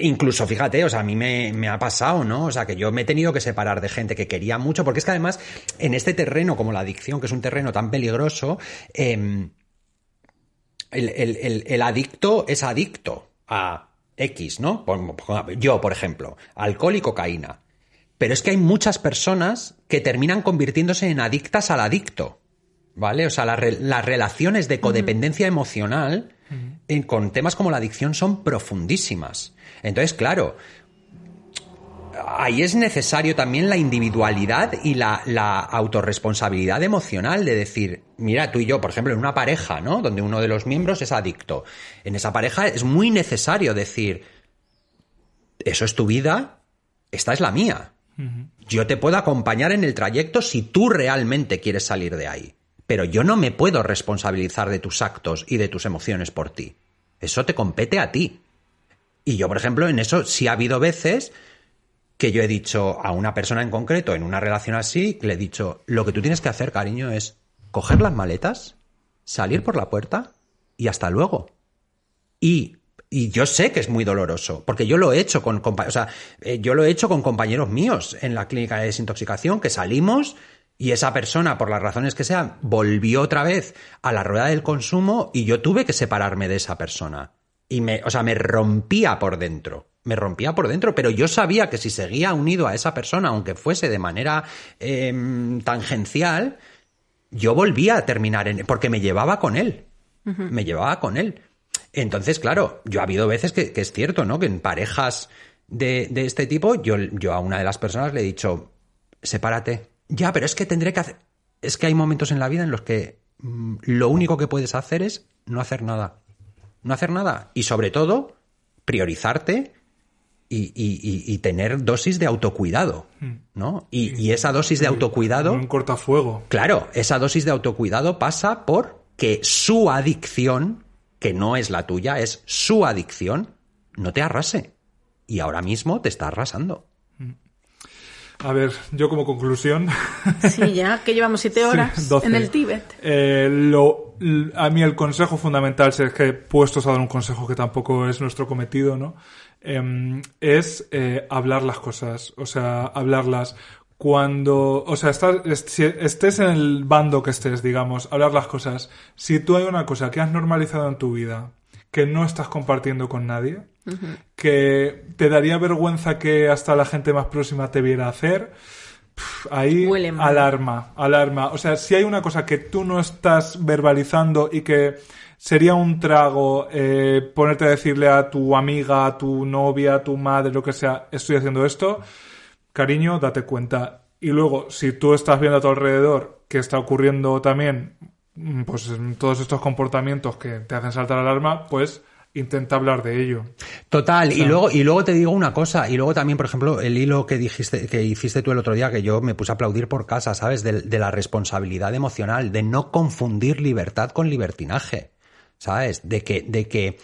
Incluso, fíjate, o sea, a mí me, me ha pasado, ¿no? O sea, que yo me he tenido que separar de gente que quería mucho, porque es que además, en este terreno, como la adicción, que es un terreno tan peligroso, em, el, el- el- el adicto es adicto a X, ¿no? Yo, por ejemplo, alcohol y cocaína. Pero es que hay muchas personas que terminan convirtiéndose en adictas al adicto. ¿Vale? O sea, la re- las relaciones de codependencia emocional en- con temas como la adicción son profundísimas. Entonces, claro, ahí es necesario también la individualidad y la, la autorresponsabilidad emocional de decir, mira, tú y yo, por ejemplo, en una pareja, ¿no? Donde uno de los miembros es adicto. En esa pareja es muy necesario decir, eso es tu vida, esta es la mía. Yo te puedo acompañar en el trayecto si tú realmente quieres salir de ahí. Pero yo no me puedo responsabilizar de tus actos y de tus emociones por ti. Eso te compete a ti. Y yo, por ejemplo, en eso sí ha habido veces que yo he dicho a una persona en concreto, en una relación así, le he dicho, lo que tú tienes que hacer, cariño, es coger las maletas, salir por la puerta y hasta luego. Y, y yo sé que es muy doloroso, porque yo lo he hecho con o sea, eh, yo lo he hecho con compañeros míos en la clínica de desintoxicación, que salimos y esa persona, por las razones que sean, volvió otra vez a la rueda del consumo y yo tuve que separarme de esa persona. Y me, o sea, me rompía por dentro. Me rompía por dentro, pero yo sabía que si seguía unido a esa persona, aunque fuese de manera em, tangencial, yo volvía a terminar en. porque me llevaba con él. Me llevaba con él. Entonces, claro, yo ha habido veces que, que es cierto, ¿no? Que en parejas de, de este tipo, yo, yo a una de las personas le he dicho, sepárate. Ya, pero es que tendré que hacer. Es que hay momentos en la vida en los que mm, lo único que puedes hacer es no hacer nada. No hacer nada. Y sobre todo, priorizarte y, y- y- y tener dosis de autocuidado. ¿No? Y, y esa dosis de autocuidado. Un cortafuego. Claro, esa dosis de autocuidado pasa por que su adicción, que no es la tuya, es su adicción, no te arrase. Y ahora mismo te está arrasando. A ver, yo como conclusión. *laughs* Sí, ya, que llevamos siete horas Sí, 12. en el Tíbet. Eh, lo, a mí el consejo fundamental, si es que puestos a dar un consejo que tampoco es nuestro cometido, ¿no? Em, es eh, hablar las cosas, o sea, hablarlas cuando, o sea, estás, estés en el bando que estés, digamos, hablar las cosas. Si tú hay una cosa que has normalizado en tu vida que no estás compartiendo con nadie, que te daría vergüenza que hasta la gente más próxima te viera hacer, ahí alarma, alarma. O sea, si hay una cosa que tú no estás verbalizando y que sería un trago eh, ponerte a decirle a tu amiga, a tu novia, a tu madre, lo que sea, estoy haciendo esto, cariño, date cuenta. Y luego, si tú estás viendo a tu alrededor que está ocurriendo también, mm, pues en todos estos comportamientos que te hacen saltar alarma, pues intenta hablar de ello. Total, y luego, y luego te digo una cosa, y luego también, por ejemplo, el hilo que dijiste, que hiciste tú el otro día, que yo me puse a aplaudir por casa, ¿sabes? De, de la responsabilidad emocional, de no confundir libertad con libertinaje. ¿Sabes? De que, de que,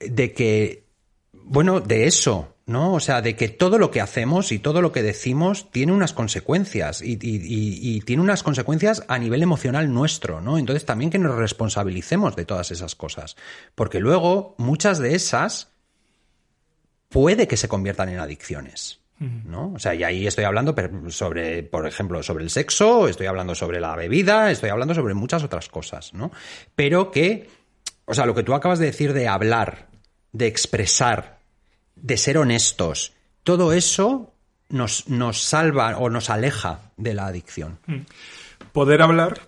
de que, bueno, de eso, ¿no? O sea, de que todo lo que hacemos y todo lo que decimos tiene unas consecuencias y, y- y- y tiene unas consecuencias a nivel emocional nuestro, ¿no? Entonces también que nos responsabilicemos de todas esas cosas. Porque luego muchas de esas puede que se conviertan en adicciones. ¿No? O sea, y ahí estoy hablando sobre, por ejemplo, sobre el sexo, estoy hablando sobre la bebida, estoy hablando sobre muchas otras cosas, ¿no? Pero que, o sea, lo que tú acabas de decir de hablar, de expresar, de ser honestos, todo eso nos, nos salva o nos aleja de la adicción. Poder hablar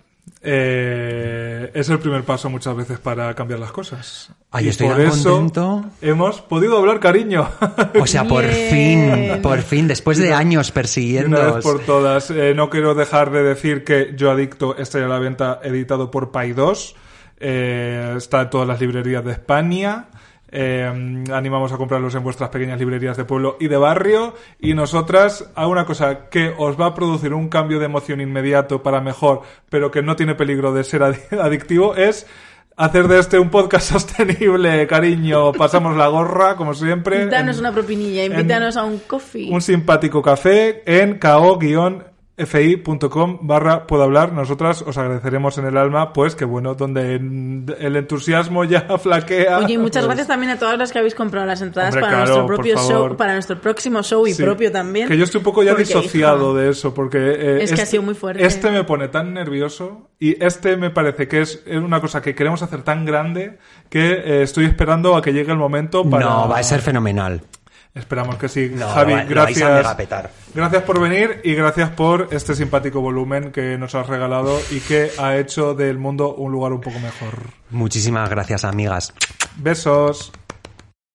eh, es el primer paso muchas veces para cambiar las cosas. Ay, y estoy por tan eso contento. hemos podido hablar, cariño. O sea, por Bien. fin, por fin, después de años De una vez persiguiendo. por todas. Eh, no quiero dejar de decir que Yo Adicto está ya a la venta editado por Pay 2. Eh, está en todas las librerías de España. Eh, animamos a comprarlos en vuestras pequeñas librerías de pueblo y de barrio. Y nosotras, a una cosa que os va a producir un cambio de emoción inmediato para mejor, pero que no tiene peligro de ser adi- *laughs* adictivo, es hacer de este un podcast *laughs* sostenible, cariño. Pasamos la gorra, como siempre. Danos en- una propinilla, invítanos a un coffee. un simpático café en ko-fi.com barra puedo hablar. Nosotras os agradeceremos en el alma, pues que bueno, donde el entusiasmo ya *laughs* flaquea. Oye, y muchas pues, gracias también a todas las que habéis comprado las entradas Hombre, para claro, nuestro propio show, para nuestro próximo show y sí. propio también. Que yo estoy un poco ya Porque, disociado de eso, porque... eh, Es que ha sido muy fuerte. Este me pone tan nervioso y este me parece que es es una cosa que queremos hacer tan grande que eh, estoy esperando a que llegue el momento para... No, va a ser fenomenal. Esperamos que sí. No, Javi, lo va- lo gracias. megapetar. Gracias por venir y gracias por este simpático volumen que nos has regalado y que ha hecho del mundo un lugar un poco mejor. Muchísimas gracias, amigas. Besos.